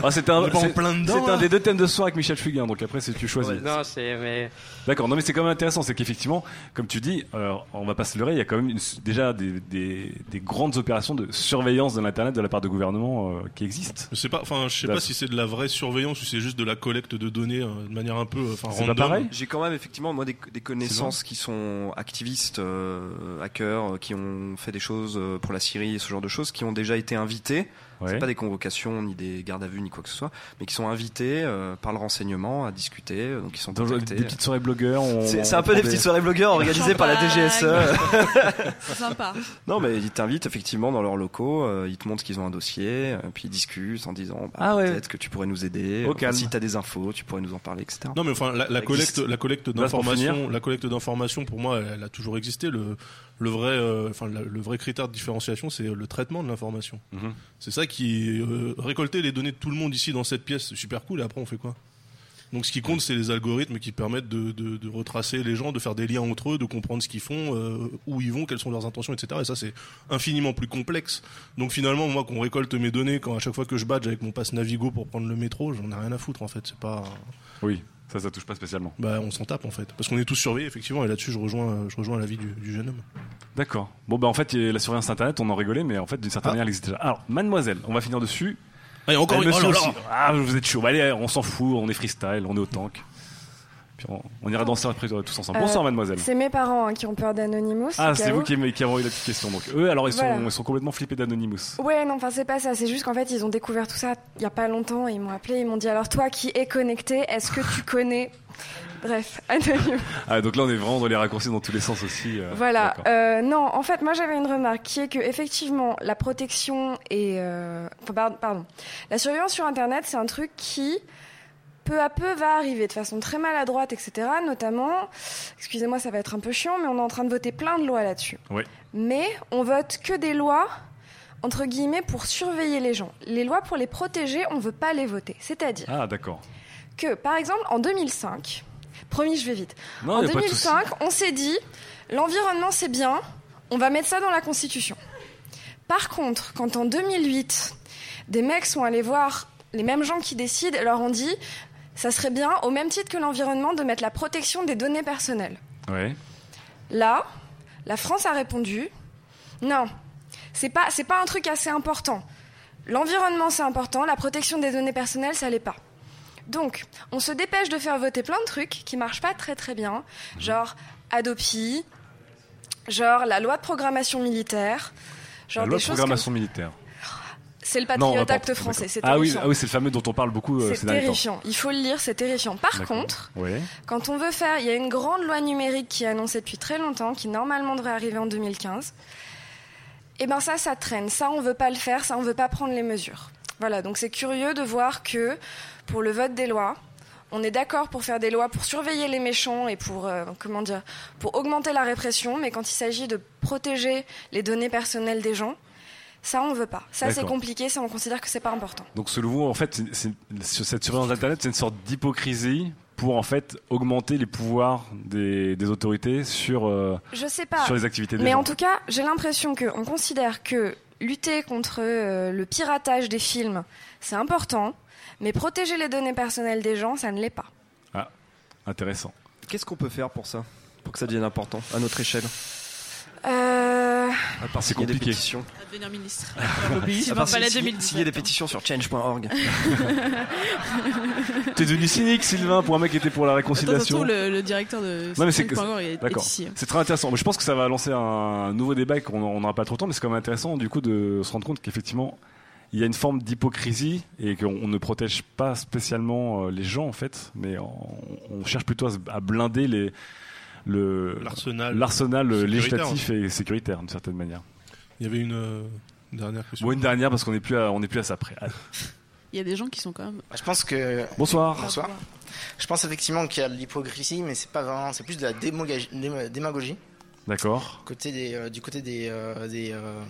Ah, c'est un, On est pas en c'est- plein dedans, c'est un là. des deux thèmes de ce soir avec Michel Fugain, donc après c'est tu choisis. Non, c'est mais D'accord, non mais c'est quand même intéressant, c'est qu'effectivement, comme tu dis, alors, on va pas se leurrer, il y a quand même une- déjà des, des, des grandes opérations de surveillance de l'internet de la part de gouvernements euh, qui existent. Je sais pas, enfin, je sais pas si c'est de la vraie surveillance ou c'est juste de la collecte de données euh, de manière un peu, euh, enfin, C'est pas pareil? J'ai quand même effectivement moi des, des connaissances qui sont activistes, euh, hackers, euh, qui ont fait des choses pour la Syrie et ce genre de choses, qui ont déjà été invités. Ouais. C'est pas des convocations ni des gardes à vue ni quoi que ce soit, mais qui sont invités euh, par le renseignement à discuter, euh, donc ils sont contactés. des petites soirées blogueurs. on- C'est un peu des petites soirées blogueurs organisées par la. DGSE. c'est [LAUGHS] sympa [LAUGHS] non, mais ils t'invitent effectivement dans leurs locaux, euh, ils te montrent qu'ils ont un dossier, euh, puis ils discutent en disant bah, Ah ouais. peut-être que tu pourrais nous aider, Enfin, si t'as des infos, tu pourrais nous en parler, etc. Non mais enfin la, collecte la d'informations la collecte d'informations pour moi elle, elle a toujours existé le le vrai euh, enfin la- le vrai critère de différenciation c'est le traitement de l'information. Mhm. C'est ça qui euh, les données de tout le monde ici dans cette pièce c'est super cool et après on fait quoi? Donc ce qui compte, c'est les algorithmes qui permettent de retracer les gens, de faire des liens entre eux, de comprendre ce qu'ils font, euh, où ils vont, quelles sont leurs intentions, etc. Et ça, c'est infiniment plus complexe. Donc finalement, moi, qu'on récolte mes données, quand à chaque fois que je badge avec mon passe Navigo pour prendre le métro, j'en ai rien à foutre en fait. C'est pas. Oui, ça, ça touche pas spécialement. Bah, on s'en tape en fait, parce qu'on est tous surveillés effectivement. Et là-dessus, je rejoins, je rejoins l'avis du, du jeune homme. D'accord. Bon, bah en fait, la surveillance internet, on en rigolait, mais en fait, d'une certaine manière, elle existe déjà. Alors, mademoiselle, on va finir dessus. Allez, encore une- oh. Ah, vous êtes chaud. Bah, allez, on s'en fout, on est freestyle, on est au tank. On, on ira danser après euh, tous ensemble. Bonsoir, Euh, mademoiselle. C'est mes parents hein, qui ont peur d'Anonymous. Ah, c'est vous qui, qui avez eu la petite question. Donc, eux, alors, ils sont, Voilà. ils sont complètement flippés d'Anonymous. Ouais, non, enfin c'est pas ça. C'est juste qu'en fait ils ont découvert tout ça il y a pas longtemps. Et ils m'ont appelé, ils m'ont dit alors toi qui es connecté, est-ce que tu [LAUGHS] connais Bref, Anonymous. [LAUGHS] Ah, donc là, on est vraiment dans les raccourcis dans tous les sens aussi. euh, Voilà. Euh, non, en fait, moi j'avais une remarque qui est que effectivement la protection et euh, pardon, la surveillance sur Internet, c'est un truc qui peu à peu va arriver de façon très maladroite, etc. Notamment, excusez-moi, ça va être un peu chiant, mais on est en train de voter plein de lois là-dessus. Oui. Mais on vote que des lois entre guillemets pour surveiller les gens. Les lois pour les protéger, on veut pas les voter. C'est-à-dire Ah, d'accord. que, par exemple, en 2005, promis, je vais vite. Non, en y a pas de 2005, on s'est dit, l'environnement c'est bien, on va mettre ça dans la Constitution. Par contre, quand en 2008, des mecs sont allés voir les mêmes gens qui décident et leur ont dit ça serait bien, au même titre que l'environnement, de mettre la protection des données personnelles. Ouais. Là, la France a répondu non, c'est pas, c'est pas un truc assez important. L'environnement, c'est important, la protection des données personnelles, ça l'est pas. Donc, on se dépêche de faire voter plein de trucs qui marchent pas très très bien, genre Adopi, genre la loi de programmation militaire, genre La loi des de programmation militaire. C'est le Patriot Act français, c'est Ah oui, ah oui c'est le fameux dont on parle beaucoup euh, C'est terrifiant. Il faut le lire, c'est terrifiant. Par contre, Ouais. quand on veut faire, il y a une grande loi numérique qui est annoncée depuis très longtemps, qui normalement devrait arriver en 2015. Et ben ça, ça traîne. Ça, on veut pas le faire. Ça, on veut pas prendre les mesures. Voilà. Donc c'est curieux de voir que pour le vote des lois, on est d'accord pour faire des lois pour surveiller les méchants et pour euh, comment dire, pour augmenter la répression, mais quand il s'agit de protéger les données personnelles des gens, ça on veut pas. Ça c'est compliqué. Ça on considère que c'est pas important. Donc selon vous, en fait, c'est- sur cette surveillance d'Internet, c'est une sorte d'hypocrisie pour en fait augmenter les pouvoirs des, des autorités sur, euh, Je sais pas. sur les activités des Mais gens. en tout cas, j'ai l'impression qu'on considère que lutter contre euh, le piratage des films, c'est important, mais protéger les données personnelles des gens, ça ne l'est pas. Ah, intéressant. Qu'est-ce qu'on peut faire pour ça Pour que ça devienne important, à notre échelle? Euh... À part C'est des compliqué. pétitions. Devenir ministre. Sylvain Palais 2017. signer des pétitions sur change.org. [LAUGHS] T'es devenu cynique, Sylvain, pour un mec qui était pour la Attends, réconciliation. le, le directeur de Non, mais c'est est, d'accord. très intéressant. Mais je pense que ça va lancer un nouveau débat et qu'on on n'aura pas trop de temps, mais c'est quand même intéressant du coup de se rendre compte qu'effectivement il y a une forme d'hypocrisie et qu'on on ne protège pas spécialement euh, les gens en fait, mais on, on cherche plutôt à, blinder les le L'arsenal législatif et sécuritaire d'une certaine manière. Il y avait une euh, dernière question. Bon, une dernière parce qu'on n'est plus à, on n'est plus à ça près. [LAUGHS] Il y a des gens qui sont quand même. Je pense que. Bonsoir. Bonsoir. Je pense effectivement qu'il y a de l'hypocrisie, mais c'est pas vraiment. C'est plus de la démagogie. D'accord. Côté des, euh, du côté des, euh, des, euh,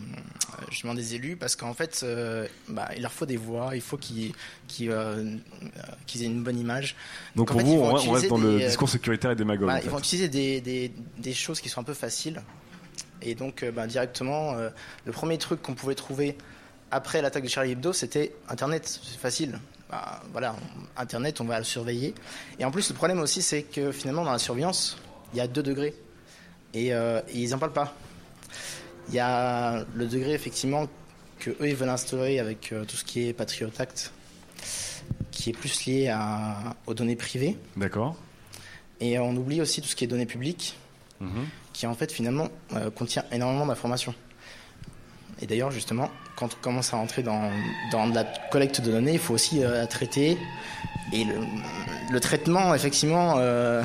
justement des élus, parce qu'en fait, euh, bah, il leur faut des voix, il faut qu'ils aient une bonne image. Donc en pour fait, vous, on, reste dans le des, discours sécuritaire et démagogue. bah, en Ils fait. vont utiliser des, des, des choses qui sont un peu faciles. Et donc, euh, bah, directement, euh, le premier truc qu'on pouvait trouver après l'attaque de Charlie Hebdo, c'était Internet. C'est facile. Bah, voilà, Internet, on va le surveiller. Et en plus, le problème aussi, c'est que finalement, dans la surveillance, il y a deux degrés. Et, euh, et ils n'en parlent pas. Il y a le degré, effectivement, que eux, ils veulent instaurer avec euh, tout ce qui est Patriot Act, qui est plus lié à, aux données privées. D'accord. Et on oublie aussi tout ce qui est données publiques, Mhm. Qui en fait finalement euh, contient énormément d'informations. Et d'ailleurs justement, quand on commence à rentrer dans, dans de la collecte de données, il faut aussi euh, la traiter. Et le, le traitement, effectivement, euh,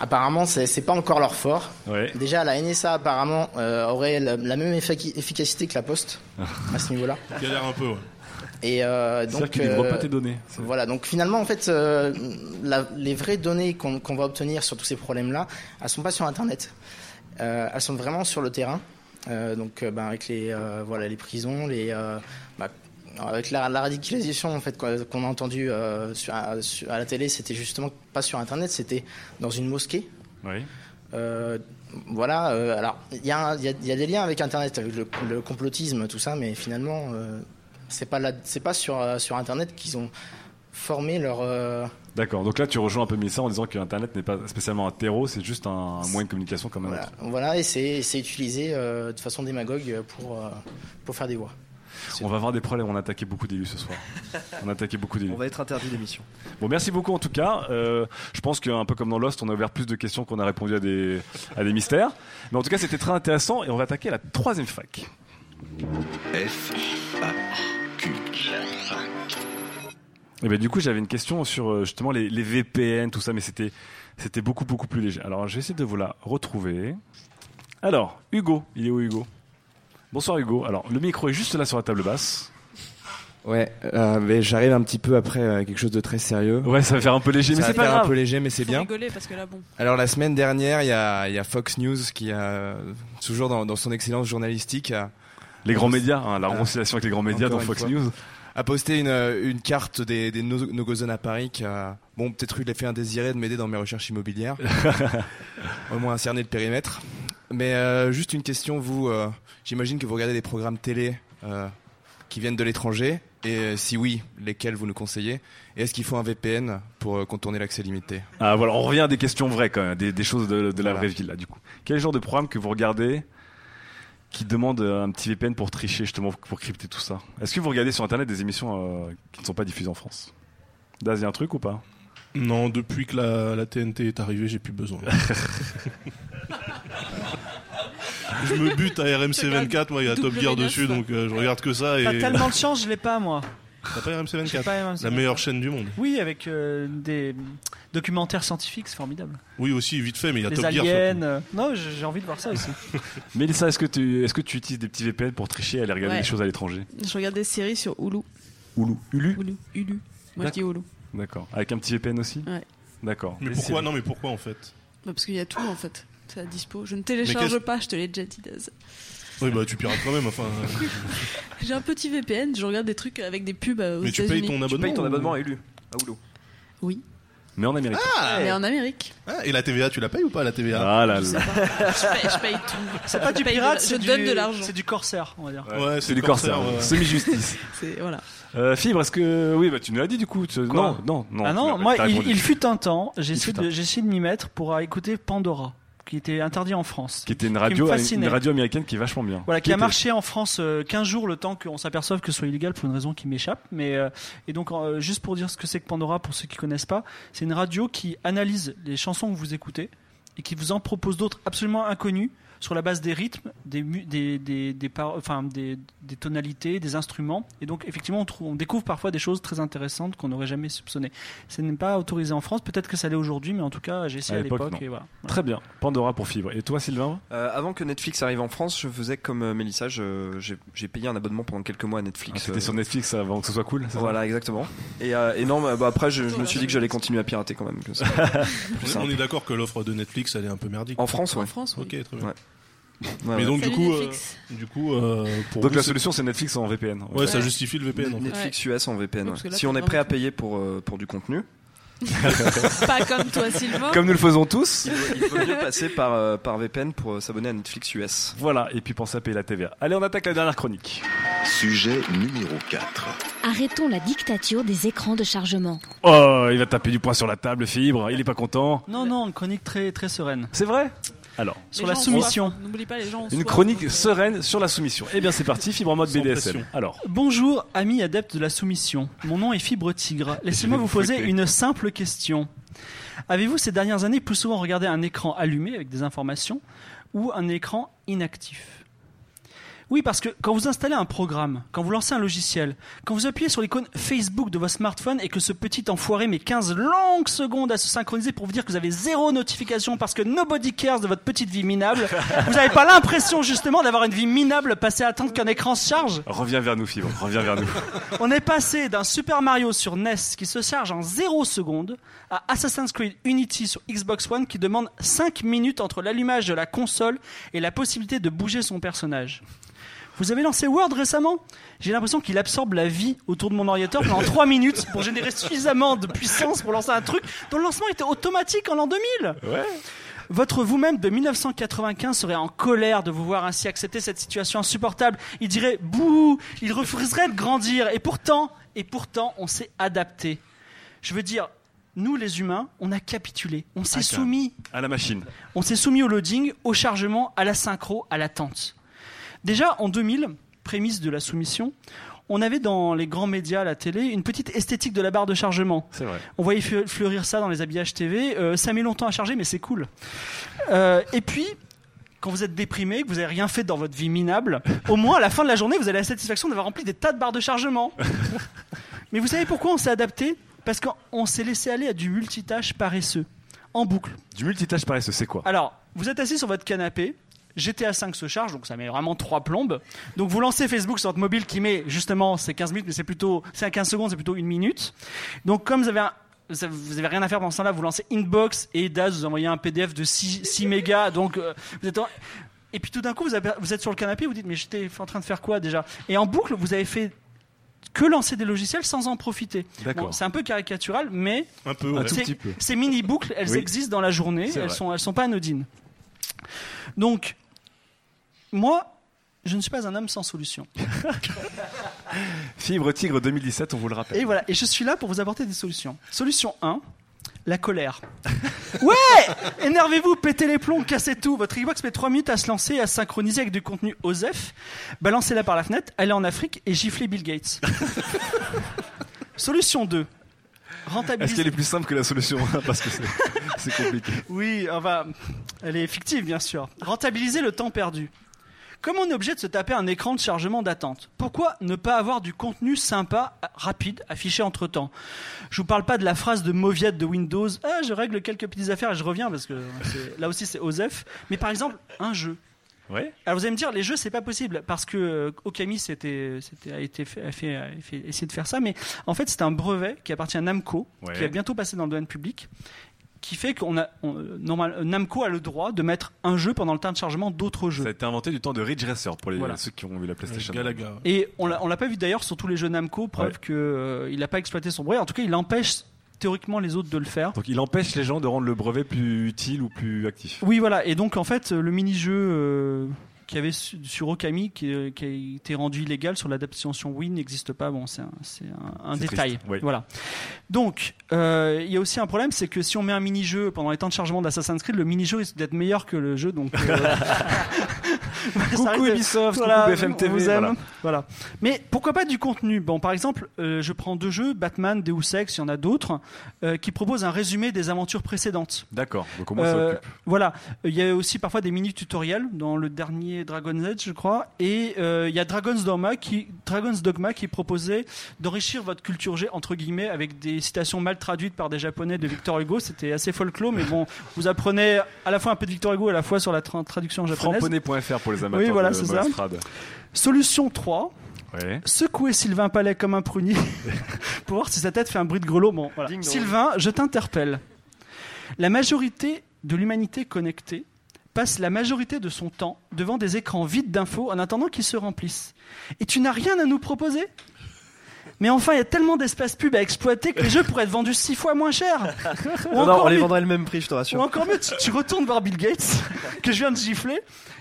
apparemment, c'est pas encore leur fort. Ouais. Déjà, la NSA apparemment euh, aurait la, la même effic- efficacité que la Poste [LAUGHS] à ce niveau-là. Galère un peu, ouais. Et euh, donc, qu'ils livrent pas tes données. Voilà, donc finalement, en fait, euh, la- les vraies données qu'on va obtenir sur tous ces problèmes-là, elles sont pas sur Internet. Euh, elles sont vraiment sur le terrain. Euh, donc, euh, ben, avec les, euh, voilà, les prisons, les, euh, bah, avec la, la radicalisation en fait qu'on a entendu euh, sur, à, sur- à la télé, c'était justement pas sur Internet, c'était dans une mosquée. Oui. Euh, voilà, euh, alors il y, a y y des liens avec Internet, avec le, le complotisme, tout ça, mais finalement, euh, c'est pas, là- c'est pas sur, euh, sur Internet qu'ils ont formé leur. euh, D'accord. Donc là, tu rejoins un peu Mélissa en disant que Internet n'est pas spécialement un terreau, c'est juste un, un moyen de communication comme un voilà, autre. voilà, et c'est c'est utilisé euh, de façon démagogue pour, euh, pour faire des voix. On va avoir des problèmes. On a attaqué beaucoup d'élus ce soir. [LAUGHS] On a attaqué beaucoup d'élus. On va être interdit d'émission. Bon, merci beaucoup en tout cas. Euh, je pense qu'un peu comme dans Lost, on a ouvert plus de questions qu'on a répondu à des, à des mystères. Mais en tout cas, c'était très intéressant et on va attaquer la troisième fac. F A. Et ben du coup, j'avais une question sur euh, justement les, les VPN, tout ça, mais c'était c'était beaucoup beaucoup plus léger. Alors, je vais essayer de vous la retrouver. Alors, Hugo, il est où Hugo? Bonsoir Hugo. Alors, le micro est juste là sur la table basse. Ouais, euh, mais j'arrive un petit peu après euh, quelque chose de très sérieux. Ouais, ça va faire un peu léger, mais Ça c'est va pas faire grave. un peu léger, mais c'est bien. rigoler parce que là, bon. Alors la semaine dernière, il y a, il y a Fox News qui a toujours dans, dans son excellence journalistique. a- Les grands médias, hein, la Ah. réconciliation avec les grands médias dans Fox fois. News. A posté une, une carte des, des no- no-go zones à Paris qui a bon peut-être eu l'effet indésiré de m'aider dans mes recherches immobilières. [LAUGHS] Au moins à cerner le périmètre. Mais euh, juste une question, vous, euh, j'imagine que vous regardez des programmes télé euh, qui viennent de l'étranger Et euh, si oui, lesquels vous nous conseillez? Et est-ce qu'il faut un VPN pour euh, contourner l'accès limité? Ah voilà, on revient à des questions vraies quand même, des, des choses de, de la Voilà. vraie vie là du coup. Quel genre de programme que vous regardez qui demande un petit VPN pour tricher justement pour crypter tout ça Est-ce que vous regardez sur internet des émissions euh, qui ne sont pas diffusées en France? Daz, y a un truc ou pas? Non, depuis que la, la TNT est arrivée, j'ai plus besoin. [LAUGHS] je me bute à RMC 24, moi il y a Top Gear V9. dessus, donc euh, je regarde que ça. Et... T'as tellement de chance, je l'ai pas moi. T'as pas RMC J'ai 24 pas RMC La meilleure chaîne du monde. Oui, avec euh, des documentaires scientifiques, c'est formidable. Oui aussi, vite fait, mais il y a Les Top Gear. aliens. surtout. euh, Non, j'ai j'ai envie de voir ça aussi. [LAUGHS] Mélissa, est-ce que tu est-ce que tu utilises des petits VPN pour tricher et aller regarder Ouais. des choses à l'étranger? Je regarde des séries sur Hulu. Hulu. Hulu? Hulu. Hulu. Moi je dis Hulu. D'accord. Avec un petit VPN aussi? Ouais. D'accord. Mais Les pourquoi séries. Non, mais pourquoi en fait? Bah, parce qu'il y a tout en fait. C'est à dispo. Je ne télécharge qu'est-ce- pas, je te l'ai déjà dit. Daz. Oui, bah tu pirates quand même, enfin. [LAUGHS] J'ai un petit VPN, je regarde des trucs avec des pubs euh, aux Mais tu payes ton abonnement payes ton ou- abonnement à Hulu. À Hulu. Oui. Mais en Amérique. Ah Mais en Amérique. Ah, Et la TVA, tu la payes ou pas la TVA Ah là là. je, paye, je paye tout. C'est pas Je du pirate, je donne de l'argent. C'est du corsaire, on va dire. Ouais, c'est du corsaire, ouais. semi-justice. [LAUGHS] C'est voilà. Euh, Fibre, est-ce que oui, bah tu nous l'as dit du coup. tu- Non, non, non. Ah tu non, moi, il, il fut un temps, j'ai essayé, fut un de- de m'y mettre pour écouter Pandora, qui était interdit en France. Qui était une radio, une fascinait. radio américaine qui est vachement bien. Voilà, qui a était- marché en France euh, 15 jours, le temps qu'on s'aperçoive que ce soit illégal pour une raison qui m'échappe. Mais euh, et donc euh, juste pour dire ce que c'est que Pandora pour ceux qui connaissent pas, c'est une radio qui analyse les chansons que vous écoutez et qui vous en propose d'autres absolument inconnues sur la base des rythmes, des mu- des des, des, par- enfin des, des tonalités, des instruments. Et donc effectivement, on, trouve, on découvre parfois des choses très intéressantes qu'on n'aurait jamais soupçonnées. Ce n'est pas autorisé en France. Peut-être que ça l'est aujourd'hui, mais en tout cas, j'ai essayé à l'époque. voilà. Très bien. Pandora pour Fibre. Et toi, Sylvain? Euh, avant que Netflix arrive en France, je faisais comme euh, Mélissa, j'ai payé un abonnement pendant quelques mois à Netflix. Ah, C'était euh, sur Netflix avant que ce soit cool. Voilà, exactement. Et, euh, et non, bah, bah, après, je, je me suis dit que j'allais continuer à pirater quand même. [LAUGHS] On est- simple. On est d'accord que l'offre de Netflix, elle est un peu merdique. En France, ouais. En France, oui. Ok, très bien. Ouais. Mais donc Salut, du coup, euh, Netflix. du coup, euh, pour Donc vous, la solution, c'est Netflix en VPN. Ouais, ça justifie le VPN. en fait. Netflix US en VPN. Ouais, là, Si on est prêt à payer pour, euh, pour du contenu, [LAUGHS] Pas comme toi, Sylvain. Comme nous le faisons tous. il vaut mieux passer par, euh, par VPN pour euh, s'abonner à Netflix US. Voilà. Et puis pensez à payer la TVA. Allez, on attaque la dernière chronique. Sujet numéro 4. Arrêtons la dictature des écrans de chargement. Oh, il va taper du poing sur la table, Fibre. Il est pas content. Non, non, une chronique très très sereine. C'est vrai? Alors. Sur Les la soumission. N'oublie pas les gens. Une chronique sereine sur la soumission. Eh bien, c'est parti, fibre en mode Sans BDSM. pression. Alors, Bonjour, amis adeptes de la soumission. Mon nom est Fibre Tigre. [LAUGHS] Laissez-moi vous vous poser une simple question. Avez-vous ces dernières années plus souvent regardé un écran allumé avec des informations ou un écran inactif? Oui, parce que quand vous installez un programme, quand vous lancez un logiciel, quand vous appuyez sur l'icône Facebook de votre smartphone et que ce petit enfoiré met 15 longues secondes à se synchroniser pour vous dire que vous avez zéro notification parce que nobody cares de votre petite vie minable, [LAUGHS] vous n'avez pas l'impression justement d'avoir une vie minable passée à attendre qu'un écran se charge reviens vers nous, fibre. Reviens vers nous. [LAUGHS] on est passé d'un Super Mario sur NES qui se charge en 0 secondes à Assassin's Creed Unity sur Xbox One qui demande 5 minutes entre l'allumage de la console et la possibilité de bouger son personnage. Vous avez lancé Word récemment? J'ai l'impression qu'il absorbe la vie autour de mon ordinateur pendant 3 [LAUGHS] minutes pour générer suffisamment de puissance pour lancer un truc dont le lancement était automatique en l'an 2000. Ouais. Votre vous-même de 1995 serait en colère de vous voir ainsi accepter cette situation insupportable. Il dirait bouh, il refuserait de grandir. Et pourtant, et pourtant, on s'est adapté. Je veux dire, nous les humains, on a capitulé, on s'est Ah, soumis, À la machine. on s'est soumis au loading, au chargement, à la synchro, à l'attente. Déjà en 2000, prémisse de la soumission, on avait dans les grands médias, la télé, une petite esthétique de la barre de chargement. C'est vrai. On voyait fleu- fleurir ça dans les habillages TV. Euh, ça met longtemps à charger, mais c'est cool. Euh, et puis, quand vous êtes déprimé, que vous n'avez rien fait dans votre vie minable, au moins à la fin de la journée, vous avez la satisfaction d'avoir rempli des tas de barres de chargement. [LAUGHS] mais vous savez pourquoi on s'est adapté? Parce qu'on s'est laissé aller à du multitâche paresseux, en boucle. Du multitâche paresseux, c'est quoi? Alors, vous êtes assis sur votre canapé. GTA 5 se charge, donc ça met vraiment trois plombes. Donc vous lancez Facebook sur votre mobile qui met justement c'est 15 minutes, mais c'est plutôt c'est à 15 secondes, c'est plutôt une minute. Donc comme vous avez un- vous avez- vous avez rien à faire pendant ce temps-là, vous lancez Inbox et Daz vous envoyez un PDF de 6, 6 mégas. Donc euh, vous êtes en- et puis tout d'un coup vous, avez- vous êtes sur le canapé, vous dites mais j'étais en train de faire quoi déjà? Et en boucle vous avez fait que lancer des logiciels sans en profiter. D'accord. Bon, c'est un peu caricatural, mais Un peu, Un ouais. tout ces- petit peu. Ces mini boucles, elles Oui. existent dans la journée, C'est elles vrai. sont elles sont pas anodines. Donc moi, je ne suis pas un homme sans solution. [LAUGHS] Fibre Tigre 2017, on vous le rappelle. Et voilà, et je suis là pour vous apporter des solutions. Solution 1, la colère. [LAUGHS] Ouais Énervez-vous, pétez les plombs, cassez tout. Votre Xbox met 3 minutes à se lancer à se synchroniser avec du contenu OSEF. Balancez-la par la fenêtre, allez en Afrique et giflez Bill Gates. [LAUGHS] Solution 2. Est-ce qu'elle est plus simple que la solution 1 Parce que c'est- c'est compliqué. Oui, enfin, elle est fictive, bien sûr. Rentabiliser le temps perdu. Comme on est obligé de se taper un écran de chargement d'attente, pourquoi ne pas avoir du contenu sympa, rapide, affiché entre temps Je vous parle pas de la phrase de mauviette de Windows. Ah, je règle quelques petites affaires et je reviens parce que là aussi c'est OSEF. Mais par exemple, un jeu. Ouais. Alors vous allez me dire, les jeux c'est pas possible parce que euh, Okami c'était, c'était- a été fait, a fait- a fait- essayé de faire ça, mais en fait c'est un brevet qui appartient à Namco, Ouais. qui va bientôt passer dans le domaine public, qui fait qu'on a, on- normal, Namco a le droit de mettre un jeu pendant le temps de chargement d'autres jeux. Ça a été inventé du temps de Ridge Racer pour les, Voilà. ceux qui ont vu la PlayStation. Galaga. Et on l'a, on l'a pas vu d'ailleurs sur tous les jeux Namco, preuve Ouais. que euh, il n'a pas exploité son brevet. En tout cas, il empêche théoriquement les autres de le faire. Donc il empêche les gens de rendre le brevet plus utile ou plus actif. Oui, voilà. Et donc, en fait, le mini-jeu euh, qu'il y avait su- sur Okami, qui, euh, qui a été rendu illégal sur l'adaptation Wii, n'existe pas. Bon, c'est un, détail. triste, oui. Voilà. Donc, euh, il y a aussi un problème, c'est que si on met un mini-jeu pendant les temps de chargement d'Assassin's Creed, le mini-jeu risque d'être meilleur que le jeu. Donc, euh, [LAUGHS] [LAUGHS] Coucou Ubisoft, voilà, coucou BFM TV, vous aime. voilà. Voilà. Mais pourquoi pas du contenu? Bon, par exemple, euh, je prends deux jeux, Batman, Deus Ex, il y en a d'autres, euh, qui proposent un résumé des aventures précédentes. D'accord. Donc au moins ça Euh, occupe. voilà, il y a aussi parfois des mini tutoriels dans le dernier Dragon's Edge, je crois, et il y a Dragon's Dogma qui Dragon's Dogma qui proposait d'enrichir votre culture G entre guillemets avec des citations mal traduites par des japonais de Victor Hugo. C'était assez folklore, mais bon, vous apprenez à la fois un peu de Victor Hugo à la fois sur la tra- traduction japonaise. Framponnet.fr pour les amateurs Oui, voilà, de ça. Solution 3. Ouais. Secouer Sylvain Palais comme un prunier [LAUGHS] pour voir si sa tête fait un bruit de grelot. Bon, voilà. Sylvain, je t'interpelle. La majorité de l'humanité connectée passe la majorité de son temps devant des écrans vides d'infos en attendant qu'ils se remplissent. Et tu n'as rien à nous proposer? Mais enfin, il y a tellement d'espaces pubs à exploiter que les jeux pourraient être vendus six fois moins cher. [LAUGHS] Ou Non, non, on les mieux- vendrait le même prix, je te rassure. ou encore mieux, tu, tu retournes voir Bill Gates, [LAUGHS] que je viens de gifler,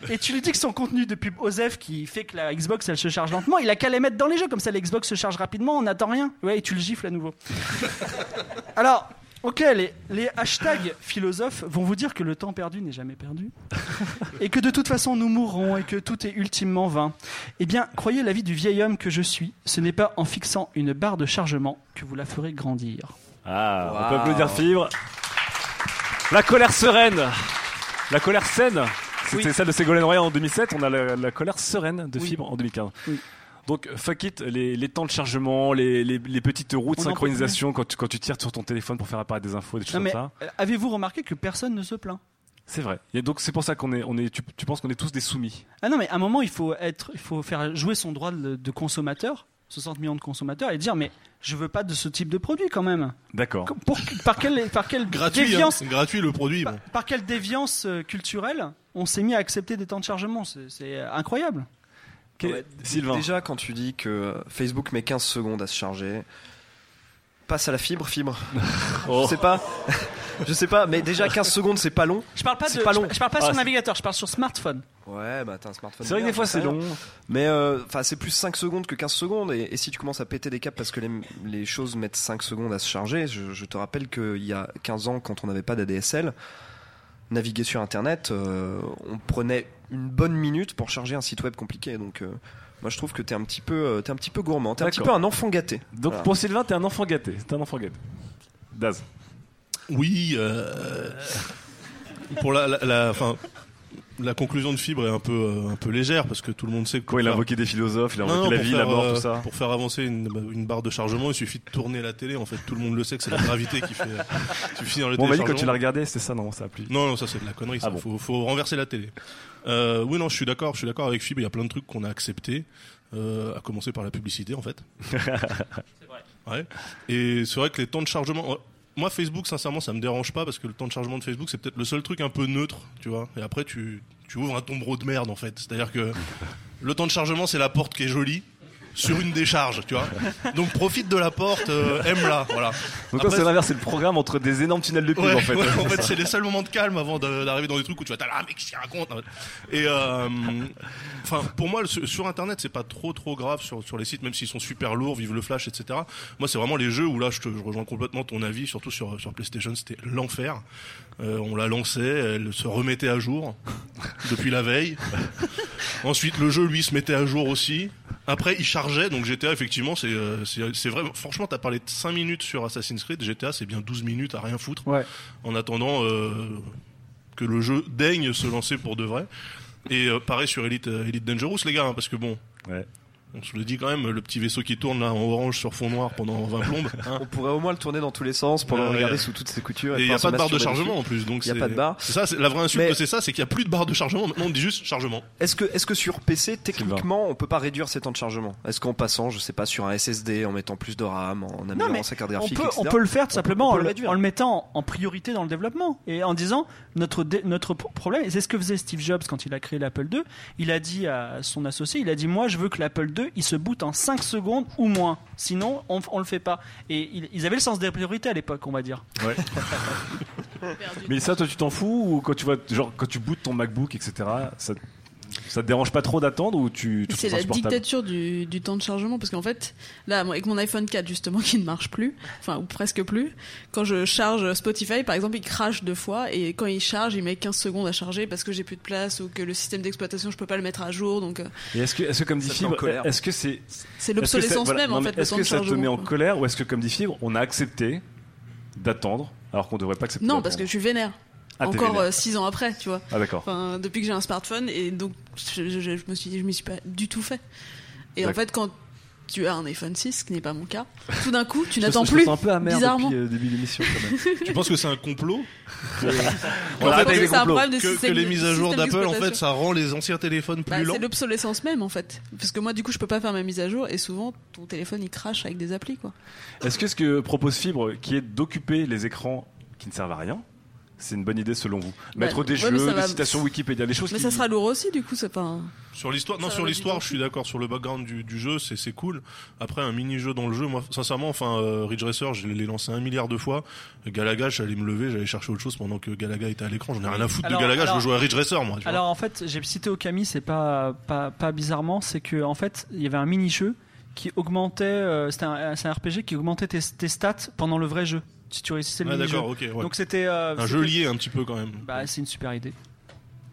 et tu lui dis que son contenu de pub OSEF qui fait que la Xbox elle se charge lentement, il a qu'à les mettre dans les jeux, comme ça la Xbox se charge rapidement, on n'attend rien. Ouais, et tu le gifles à nouveau. [LAUGHS] Alors, ok, les, les hashtags philosophes vont vous dire que le temps perdu n'est jamais perdu, [LAUGHS] et que de toute façon nous mourrons, et que tout est ultimement vain. Eh bien, croyez la vie du vieil homme que je suis, ce n'est pas en fixant une barre de chargement que vous la ferez grandir. Ah, on peut applaudir Fibre. La colère sereine. La colère saine. C'était Oui. celle de Ségolène Royal en 2007. On a la, la colère sereine de Oui. Fibre en 2015. Oui. Donc, fuck it, les, les temps de chargement, les, les, les petites routes de On synchronisation quand tu, quand tu tires sur ton téléphone pour faire apparaître des infos, des choses Non, mais comme ça. euh, avez-vous remarqué que personne ne se plaint? C'est vrai. Et donc, c'est pour ça qu'on est, on est, tu, tu penses qu'on est tous des soumis. Ah non, mais à un moment, il faut, être, il faut faire jouer son droit de, de consommateur, 60 millions de consommateurs, et dire mais je veux pas de ce type de produit quand même. D'accord. Pour, par quelle, par quelle [LAUGHS] Gratuit, hein. déviance, gratuit le produit. bon. par quelle déviance culturelle on s'est mis à accepter des temps de chargement? C'est incroyable. Ouais, Déjà, quand tu dis que Facebook met 15 secondes à se charger, passe à la fibre, fibre. [LAUGHS] Oh. Je sais pas. je sais pas, mais déjà 15 secondes, c'est pas long. Je parle pas, C'est de, pas long. je parle pas Ah, sur navigateur, je parle sur smartphone. Ouais, bah t'as un smartphone. C'est vrai que des fois, c'est long. Mais euh, enfin, c'est plus 5 secondes que 15 secondes. Et, et si tu commences à péter des câbles parce que les, les choses mettent 5 secondes à se charger, je, je te rappelle qu'il y a 15 ans, quand on n'avait pas d'ADSL, naviguer sur Internet, euh, on prenait une bonne minute pour charger un site web compliqué. Donc, euh, moi, je trouve que t'es un petit peu, euh, t'es un petit peu gourmand. T'es un petit peu un enfant gâté. Donc, Voilà. pour Sylvain, t'es un enfant gâté. T'es un enfant gâté. Daz. Oui. euh, pour la, la, la- enfin, la conclusion de Fibre est un peu, euh, un peu légère parce que tout le monde sait que. Quoi, il a invoqué des philosophes, il a Non, invoqué non, la pour vie, faire, la mort, tout ça. Pour faire avancer une, une barre de chargement, il suffit de tourner la télé. En fait, tout le monde le sait que c'est la gravité qui fait. Tu finis dans le Bon, on m'a dit quand tu l'as regardé, c'est ça, non, ça a plu. Non, non, ça c'est de la connerie. Ça. Ah bon. faut, faut renverser la télé. Euh, oui, non, je suis d'accord. Je suis d'accord avec Fibre. Il y a plein de trucs qu'on a acceptés, euh, à commencer par la publicité, en fait. [LAUGHS] c'est vrai. Ouais. Et c'est vrai que les temps de chargement. Moi, Facebook, sincèrement, ça me dérange pas parce que le temps de chargement de Facebook, c'est peut-être le seul truc un peu neutre, tu vois. Et après, tu, tu ouvres un tombereau de merde, en fait. C'est-à-dire que le temps de chargement, c'est la porte qui est jolie. Sur une décharge, tu vois. Donc profite de la porte, euh, aime-la, voilà. Donc c'est l'inverse, c'est le programme entre des énormes tunnels de pub Ouais, en fait. ouais, en C'est fait, c'est les seuls moments de calme avant d'arriver dans des trucs où tu vas, t'as là, mec, qui raconte. Et euh, enfin, pour moi, sur sur Internet, c'est pas trop trop grave sur sur les sites, même s'ils sont super lourds, vive le flash, etc. Moi, c'est vraiment les jeux où là, je, te, je rejoins complètement ton avis, surtout sur sur PlayStation, c'était l'enfer. Euh, on la lançait, elle se remettait à jour depuis la veille. Ensuite, le jeu lui se mettait à jour aussi. Après, il chargeait, donc GTA, effectivement, c'est euh, c'est vrai. Franchement, t'as parlé de 5 minutes sur Assassin's Creed. GTA, c'est bien 12 minutes à rien foutre. Ouais. En attendant euh, que le jeu daigne se lancer pour de vrai. Et euh, pareil sur Elite, euh, Elite Dangerous, les gars, hein, parce que bon. On se le dit quand même, le petit vaisseau qui tourne là en orange sur fond noir pendant 20 plombes. [LAUGHS] hein. On pourrait au moins le tourner dans tous les sens pour le regarder ouais. sous toutes ses coutures. Et il n'y a pas de barre de chargement dessus. en plus, donc il n'y a pas de barre. C'est ça, c'est- la vraie insulte, c'est ça, c'est qu'il n'y a plus de barre de chargement. Maintenant, on dit juste chargement. Est-ce que, est-ce que sur PC, techniquement, on peut pas réduire ses temps de chargement? Est-ce qu'en passant, je sais pas, sur un SSD, en mettant plus de RAM, en améliorant sa carte on graphique, peut, etc., on peut le faire tout on simplement peut en, le en mettant en priorité dans le développement et en disant notre, notre pro- problème, et c'est ce que faisait Steve Jobs quand il a créé l'Apple II, il a dit à son associé, il a dit moi je veux que l'Apple II il se boot en 5 secondes ou moins, sinon on, on le fait pas. Et il- ils avaient le sens des priorités à l'époque, on va dire. Ouais. [LAUGHS] Mais ça, toi, tu t'en fous ou quand tu vois, genre, quand tu bootes ton MacBook, etc., ça, ça te dérange pas trop d'attendre ou tu, tu C'est la dictature du, du temps de chargement parce qu'en fait, là, avec mon iPhone 4 justement [LAUGHS] qui ne marche plus, enfin ou presque plus, quand je charge Spotify par exemple, il crache deux fois et quand il charge, il met 15 secondes à charger parce que j'ai plus de place ou que le système d'exploitation je peux pas le mettre à jour donc. euh, Et est-ce que, est-ce que comme dit Fibre, colère. est-ce que c'est C'est l'obsolescence même, en fait, Est-ce que de ça te met en colère ou est-ce que comme dit Fibre, on a accepté d'attendre alors qu'on devrait pas accepter Non, parce que je suis vénère. Ah, Encore euh, six ans après, tu vois. Ah, d'accord. Enfin, depuis que j'ai un smartphone et donc je, je- je me suis dit, je m'y suis pas du tout fait. Et en fait, quand tu as un iPhone 6, ce qui n'est pas mon cas, tout d'un coup, tu Je n'attends plus. ça un peu amer bizarrement. depuis euh, le début de l'émission quand même. [LAUGHS] Tu penses que c'est un complot On a fait, que- problème que, que les mises à jour d'Apple, en fait, ça rend les anciens téléphones plus Bah, lents. c'est l'obsolescence même en fait. Parce que moi, du coup, je peux pas faire ma mise à jour et souvent, ton téléphone il crache avec des applis quoi. Est-ce que ce que propose Fibre, qui est d'occuper les écrans qui ne servent à rien, c'est une bonne idée selon vous Mettre Bah, des ouais, mais jeux, des va- citations Wikipédia, des choses Mais qui... ça sera lourd aussi, du coup, c'est pas. un- Sur l'histoire, non, Ça sur l'histoire, je suis d'accord. Sur le background du, du jeu, c'est c'est cool. Après, un mini-jeu dans le jeu, moi, sincèrement, enfin, euh, Ridge Racer, je l'ai lancé un milliard de fois. Galaga, j'allais me lever, j'allais chercher autre chose pendant que Galaga était à l'écran. J'en ai rien à foutre Alors- de Galaga, je veux jouer à Ridge Racer, moi. tu vois. Alors en fait, j'ai cité Okami, c'est pas, pas, pas bizarrement, c'est que en fait, il y avait un mini-jeu qui augmentait, euh, c'était un, RPG qui augmentait tes, tes stats pendant le vrai jeu. Si tu réussissais le Ah, mini-jeu. d'accord, ok, ouais. Donc c'était. euh, un jeu lié un petit peu quand même. Bah, c'est une super idée.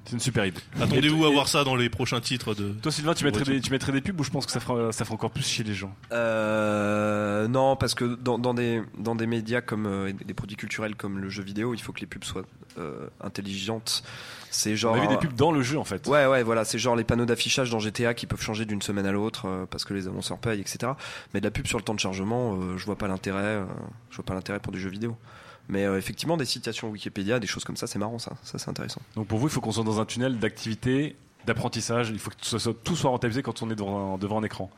C'est une super idée. Attendez-vous à voir ça dans les prochains titres de. Toi, Sylvain, tu mettrais, des, tu mettrais des pubs ou je pense que ça fera, ça fera encore plus chier les gens? Euh, non, parce que dans, dans des, dans des médias comme euh, des produits culturels comme le jeu vidéo, il faut que les pubs soient euh, intelligentes. C'est genre. On a vu des pubs dans le jeu en fait. Ouais, ouais, voilà, c'est genre les panneaux d'affichage dans GTA qui peuvent changer d'une semaine à l'autre euh, parce que les annonceurs payent, etc. Mais de la pub sur le temps de chargement, euh, je vois pas l'intérêt. euh, je vois pas l'intérêt pour du jeu vidéo. Mais euh, effectivement, des citations Wikipédia, des choses comme ça, c'est marrant, ça. Ça, c'est intéressant. Donc pour vous, il faut qu'on soit dans un tunnel d'activité, d'apprentissage. Il faut que tout soit, tout soit rentabilisé quand on est devant un, devant un écran.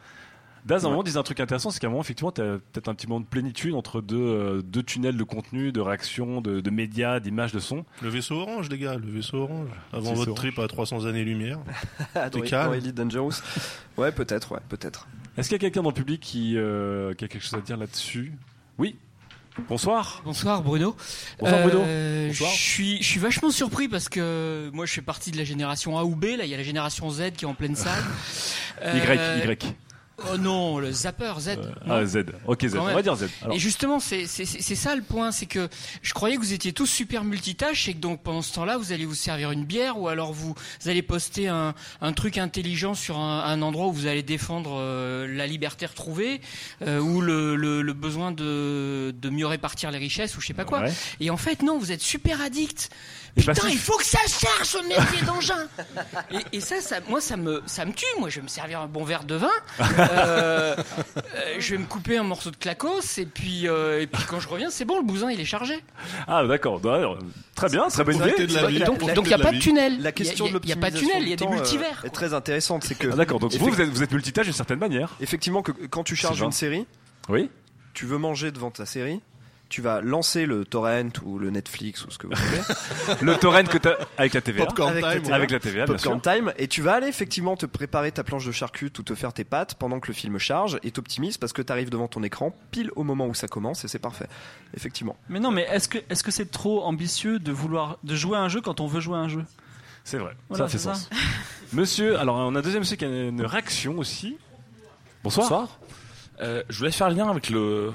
Daz, à un moment, disait un truc intéressant, c'est qu'à un moment, effectivement, tu as peut-être un petit moment de plénitude entre deux, euh, deux tunnels de contenu, de réaction, de, de médias, d'images, de son. Le vaisseau orange, les gars, le vaisseau orange. Avant votre trip à 300 années-lumière. [LAUGHS] dans, T'es dans calme. Elite Dangerous. Ouais, peut-être, ouais, peut-être. Est-ce qu'il y a quelqu'un dans le public qui, euh, qui a quelque chose à dire là-dessus? Oui. Bonsoir. Bonsoir Bruno. Bonsoir, Bruno. Euh, Bonsoir. Je suis, je suis vachement surpris parce que moi je fais partie de la génération A ou B. Là, il y a la génération Z qui est en pleine salle. [LAUGHS] Y, Y. Oh non, le zapper Z. non. Ah, Z. Ok, Z. On va dire Z. Alors. Et justement, c'est c'est- c'est- c'est ça le point, c'est que je croyais que vous étiez tous super multitâches et que donc pendant ce temps-là, vous allez vous servir une bière ou alors vous, vous allez poster un, un truc intelligent sur un, un endroit où vous allez défendre euh, la liberté retrouvée euh, ou le, le, le besoin de, de mieux répartir les richesses ou je sais pas quoi. Ouais. Et en fait, non, vous êtes super addict. Et Putain, passif. il faut que ça charge ce métier [LAUGHS] d'engin. Et, et ça, ça, moi, ça me, ça me tue. Moi, je vais me servir un bon verre de vin. [LAUGHS] Euh, euh, je vais me couper un morceau de clacos et puis, euh, et puis quand je reviens, c'est bon, le bousin il est chargé. Ah, d'accord. Alors, Très bien, très bonne idée. profiter de la vie. Donc- il y a pas de tunnel. La question Il y a- de il y a pas de tunnel, il y a des multivers, est très intéressante. C'est que Ah, d'accord. Donc vous, vous êtes, vous êtes multitâche d'une certaine manière. Effectivement, que quand tu charges une série, Oui. tu veux manger devant ta série, tu vas lancer le torrent ou le Netflix ou ce que vous voulez. [LAUGHS] Le torrent que t'as avec la TVA. Popcorn avec, time, la TVA. Avec la TVA, bien Popcorn sûr. time. Et tu vas aller effectivement te préparer ta planche de charcute ou te faire tes pâtes pendant que le film charge et t'optimises parce que tu arrives devant ton écran pile au moment où ça commence et c'est parfait. Effectivement. Mais non, mais est-ce que est-ce que c'est trop ambitieux de vouloir de jouer à un jeu quand on veut jouer à un jeu? C'est vrai, Voilà, ça fait c'est ça. sens. Monsieur, alors on a un deuxième monsieur qui a une réaction aussi. Bonsoir. Euh, je voulais faire lien avec le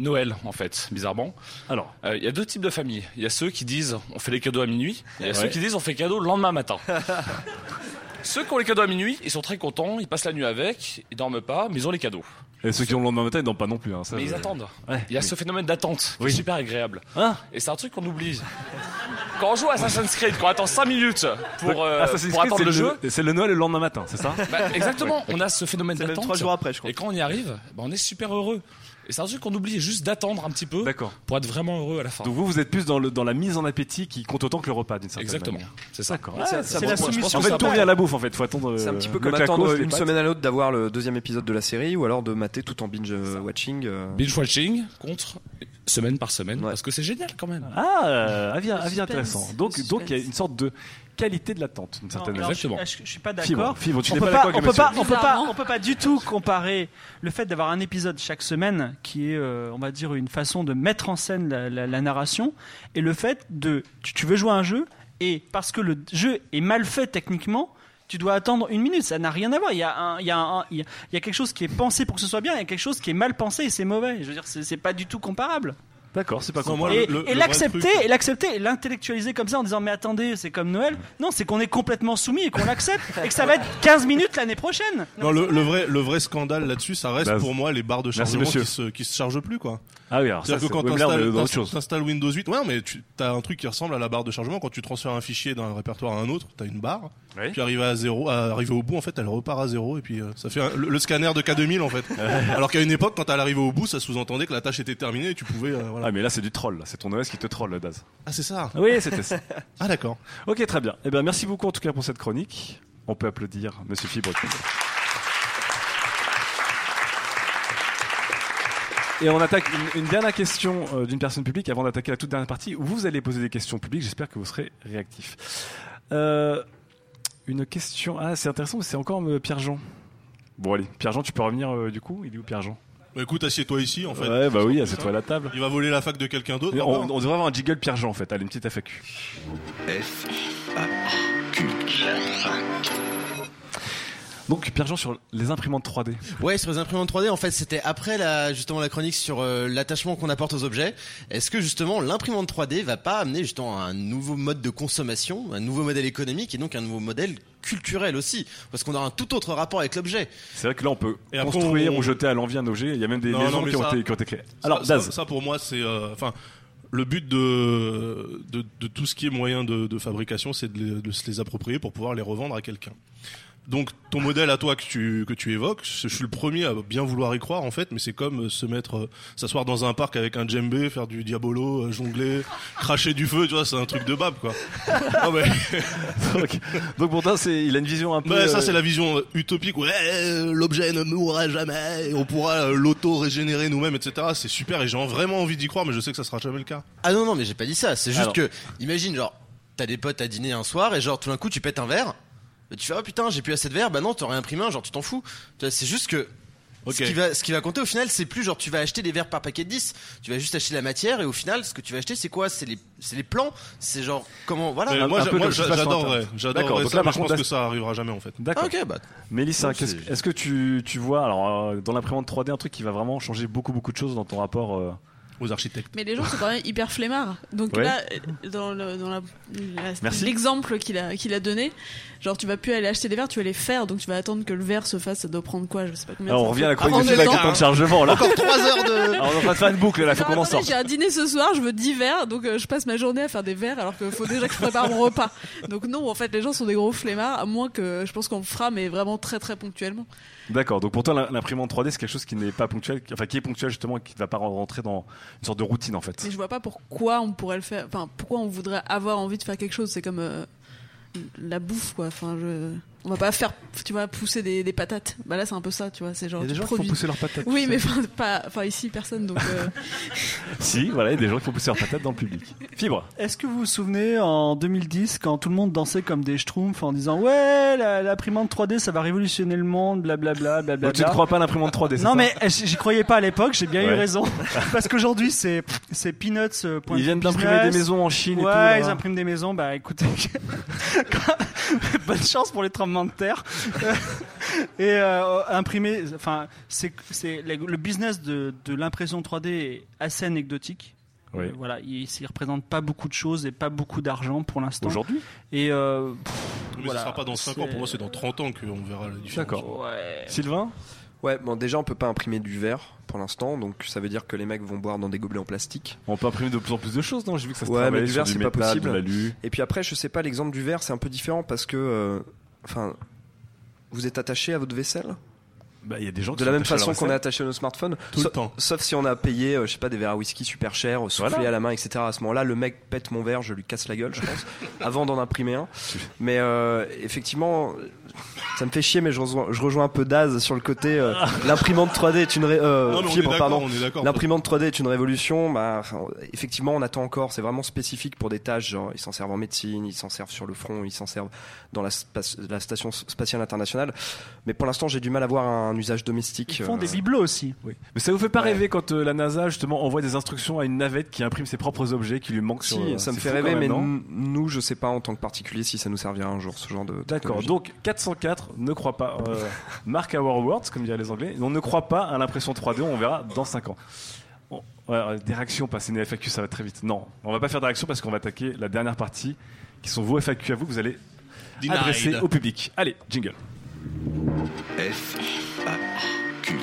Noël, en fait, bizarrement. Alors, Euh, il y a deux types de familles. Il y a ceux qui disent on fait les cadeaux à minuit, et il y a Ouais. ceux qui disent on fait cadeau le lendemain matin. [LAUGHS] ceux qui ont les cadeaux à minuit, ils sont très contents, ils passent la nuit avec, ils dorment pas, mais ils ont les cadeaux. Et ceux qui ont le lendemain matin, ils dorment pas non plus. Hein, ça, mais ils attendent. Ouais, il y a oui. ce phénomène d'attente qui Oui. est super agréable. Ah. Et c'est un truc qu'on oublie. Quand on joue à Assassin's Creed, quand on attend 5 minutes pour, euh, Assassin's pour Creed, attendre c'est le jeu, C'est le Noël le lendemain matin, c'est ça bah, exactement, on a ce phénomène d'attente. trois jours après, je crois. Et quand on y arrive, bah, on est super heureux. Et c'est un truc qu'on oublie, juste d'attendre un petit peu pour être vraiment heureux à la fin. Donc vous, vous êtes plus dans, le, dans la mise en appétit qui compte autant que le repas, d'une certaine Exactement. manière. C'est ça. D'accord. C'est- c'est la pense soumission. En fait, tout va. revient à la bouffe, en fait. Faut attendre. C'est un euh, petit peu comme attendre une pâtes. semaine à l'autre d'avoir le deuxième épisode de la série ou alors de mater tout en binge watching. euh. Binge watching contre semaine par semaine parce que c'est génial quand même. Ah, euh, avis, intéressant. Donc, donc il y a une sorte de qualité de l'attente, d'une certaine manière. Je, je- je suis pas d'accord. Fibre, tu on n'es peut pas on peut pas, on peut pas, on peut pas du tout comparer le fait d'avoir un épisode chaque semaine, qui est, euh, on va dire, une façon de mettre en scène la, la- la narration, et le fait de, tu, tu veux jouer à un jeu, et parce que le jeu est mal fait techniquement. Tu dois attendre une minute, ça n'a rien à voir. Il y, a un- il, y a un- il y a- quelque chose qui est pensé pour que ce soit bien, il y a quelque chose qui est mal pensé et c'est mauvais. Je veux dire, c'est pas du tout comparable. D'accord, c'est pas Non, moi, et et l'accepter, l'accepter, l'intellectualiser comme ça en disant mais attendez, c'est comme Noël. Non, c'est qu'on est complètement soumis et qu'on l'accepte [LAUGHS] et que ça va être 15 minutes l'année prochaine. Non, le, le vrai, le vrai scandale là-dessus, ça reste Bah, pour moi les barres de chargement qui se, qui se chargent plus, quoi. Ah oui, alors ça, C'est-à-dire que quand t'installes Windows 8, ouais, mais tu as un truc qui ressemble à la barre de chargement. Quand tu transfères un fichier d'un répertoire à un autre, t'as une barre. Puis arrivé à zéro, à arriver au bout, en fait, elle repart à zéro et puis euh, ça fait un- le, le scanner de K2000 en fait. [LAUGHS] Alors qu'à une époque, quand elle arrivait au bout, ça sous-entendait que la tâche était terminée et tu pouvais. euh, voilà. Ah, mais là, c'est du troll. C'est ton OS qui te troll, Daz. Ah, c'est ça. Oui, c'était ça. [LAUGHS] Ah, d'accord. Ok, très bien. Eh bien, merci beaucoup en tout cas pour cette chronique. On peut applaudir Monsieur Fibre. Et on attaque une, une dernière question euh, d'une personne publique avant d'attaquer la toute dernière partie où vous allez poser des questions publiques. J'espère que vous serez réactifs. Euh, une question. Ah, c'est intéressant, mais c'est encore euh, Pierre-Jean. Bon, allez, Pierre-Jean, tu peux revenir euh, du coup? Il est où Pierre-Jean? Bah, écoute, assieds-toi ici en fait. Ouais, bah oui, assieds-toi à la table. Il va voler la fac de quelqu'un d'autre. on devrait avoir un jiggle Pierre-Jean en fait. Allez, une petite FAQ. F A Q Donc, Pierre-Jean, sur les imprimantes 3D. Ouais, sur les imprimantes 3D, en fait, c'était après la, justement la chronique sur euh, l'attachement qu'on apporte aux objets. Est-ce que justement l'imprimante 3D va pas amener justement un nouveau mode de consommation, un nouveau modèle économique et donc un nouveau modèle culturel aussi, parce qu'on aura un tout autre rapport avec l'objet. C'est vrai que là, on peut Et construire on- ou jeter à l'envie un objet. Il y a même des Non, maisons non, mais qui, ont été, qui ont été créées. Ça- Alors, ça, Daz. ça, pour moi, c'est euh, enfin le but de, de de tout ce qui est moyen de, de fabrication, c'est de se les approprier pour pouvoir les revendre à quelqu'un. Donc ton modèle à toi que tu que tu évoques, je suis le premier à bien vouloir y croire en fait, mais c'est comme euh, se mettre euh, s'asseoir dans un parc avec un djembé, faire du diabolo, euh, jongler, [LAUGHS] cracher du feu, tu vois, c'est un truc de bab quoi. Ah ouais. donc, donc pour toi, c'est, il a une vision un peu. Ouais, ça euh, c'est la vision utopique. Ouais, l'objet ne mourra jamais, on pourra euh, l'auto-régénérer nous-mêmes, etc. C'est super et j'ai vraiment envie d'y croire, mais je sais que ça sera jamais le cas. Ah non non, mais j'ai pas dit ça. C'est juste Alors. que imagine genre t'as des potes à dîner un soir et genre tout d'un coup tu pètes un verre. Et tu fais oh putain j'ai plus assez de verre. Bah non t'aurais imprimé un genre tu t'en fous. C'est juste que Ok. Ce, qui va, ce qui va compter au final, c'est plus genre tu vas acheter des verres par paquet de 10, tu vas juste acheter la matière et au final, ce que tu vas acheter, c'est quoi? C'est les, c'est les plans, c'est genre comment voilà. Mais moi, j'adorerais, j'adorerais D'accord, donc ça, là, je pense que ça arrivera jamais en fait. D'accord. Ah, ok, bah. Mélissa, est-ce que tu, tu vois, alors, euh, dans l'imprimante 3D, un truc qui va vraiment changer beaucoup, beaucoup de choses dans ton rapport euh, aux architectes Mais les gens sont quand même hyper flemmards. Donc Ouais. là, dans le- dans la- la- Merci. l'exemple qu'il a, qu'il a donné, genre tu vas plus aller acheter des verres, tu vas les faire, donc tu vas attendre que le verre se fasse, ça doit prendre quoi, je sais pas combien Alors, de on revient à la chronique de temps. de chargement, là. Encore trois heures de- Alors, on est en train de faire une boucle, là, faut qu'on en sorte. J'ai un dîner ce soir, je veux 10 verres, donc euh, je passe ma journée à faire des verres alors qu'il faut déjà que je prépare mon repas. Donc non, en fait, les gens sont des gros flemmards, à moins que je pense qu'on fera, mais vraiment très très ponctuellement. D'accord, donc pour toi, l'imprimante 3D, c'est quelque chose qui n'est pas ponctuel, enfin, qui est ponctuel justement, et qui ne va pas rentrer dans une sorte de routine, en fait. Mais je vois pas pourquoi on pourrait le faire, enfin pourquoi on voudrait avoir envie de faire quelque chose. C'est comme euh, la bouffe, quoi. On va pas faire, tu vois, pousser des, des patates. Bah là, c'est un peu ça, tu vois. C'est genre. Il y a des gens qui font produis- pousser leurs patates, Oui, mais enfin, pas, enfin ici personne. Donc. euh, [LAUGHS] Si, voilà, il y a des gens qui font pousser leur patate dans le public. Fibre. Est-ce que vous vous souvenez en 2010 quand tout le monde dansait comme des schtroumpfs en disant ouais la- l'imprimante 3D ça va révolutionner le monde blablabla blablabla. Donc tu ne crois pas à l'imprimante 3D, c'est Non ça mais eh, j'y croyais pas à l'époque, j'ai bien eu raison [LAUGHS] parce qu'aujourd'hui c'est c'est peanuts. euh, point Ils viennent d'imprimer des maisons en Chine et ouais, tout, là. ils impriment des maisons. Bah écoutez, [LAUGHS] bonne chance pour les tremblements de terre. et euh, imprimer, enfin c'est le business de de l'impression 3D est assez anecdotique. Oui. Euh, voilà, il, il représente pas beaucoup de choses et pas beaucoup d'argent pour l'instant. Aujourd'hui Et euh, pff, Mais voilà, ce sera pas dans 5 ans, pour moi c'est dans 30 ans qu'on verra la différence. D'accord. Sylvain? Ouais, bon, déjà, on peut pas imprimer du verre pour l'instant, donc ça veut dire que les mecs vont boire dans des gobelets en plastique. On peut imprimer de plus en plus de choses, non? J'ai vu que ça se Ouais, mais du verre, c'est pas possible. Et puis après, je sais pas, l'exemple du verre, c'est un peu différent parce que, euh, enfin, vous êtes attaché à votre vaisselle? Bah, il y a des gens qui de la même façon qu'on est attaché à nos smartphones, Tout le temps. sauf si on a payé, euh, je sais pas, des verres à whisky super chers, soufflés Voilà. à la main, etc. À ce moment-là, le mec pète mon verre, je lui casse la gueule, je pense, [LAUGHS] avant d'en imprimer un. Mais euh, effectivement, ça me fait chier, mais je rejoins, je rejoins un peu Daz sur le côté. euh, [LAUGHS] L'imprimante 3D est une Non, est pardon. L'imprimante 3D est une révolution. Bah, effectivement, on attend encore. C'est vraiment spécifique pour des tâches. Genre, ils s'en servent en médecine, ils s'en servent sur le front, ils s'en servent dans la, spa- la station spatiale internationale. Mais pour l'instant, j'ai du mal à voir un usage domestique. ils font euh, des bibelots aussi. Oui. Mais ça vous fait pas Ouais. rêver quand euh, la NASA justement envoie des instructions à une navette qui imprime ses propres objets qui lui manquent Si, sur euh, ça me fait rêver, mais nous, je sais pas en tant que particulier si ça nous servira un jour ce genre de. D'accord, donc 404 ne croit pas, euh, [LAUGHS] mark our words, comme diraient les Anglais, on ne croit pas à l'impression 3D, on verra dans 5 ans. Bon, ouais, euh, des réactions, passer une FAQ, ça va très vite. Non, on va pas faire de réactions parce qu'on va attaquer la dernière partie, qui sont vos FAQ à vous, que vous allez Denied. adresser au public. Allez, jingle. F, A, Q.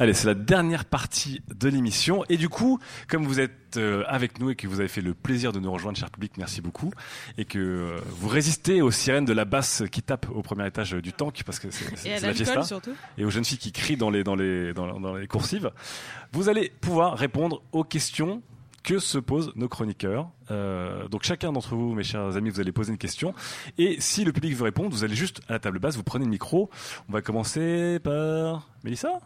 Allez, c'est la dernière partie de l'émission. Et du coup, comme vous êtes euh, avec nous et que vous avez fait le plaisir de nous rejoindre, cher public, merci beaucoup. Et que euh, vous résistez aux sirènes de la basse qui tapent au premier étage du tank, parce que c'est la fiesta. surtout. Et aux jeunes filles qui crient dans les, dans, les, dans, dans les coursives. Vous allez pouvoir répondre aux questions que se posent nos chroniqueurs. Euh, donc chacun d'entre vous, mes chers amis, vous allez poser une question. Et si le public veut répondre, vous allez juste à la table basse, vous prenez le micro. On va commencer par Mélissa?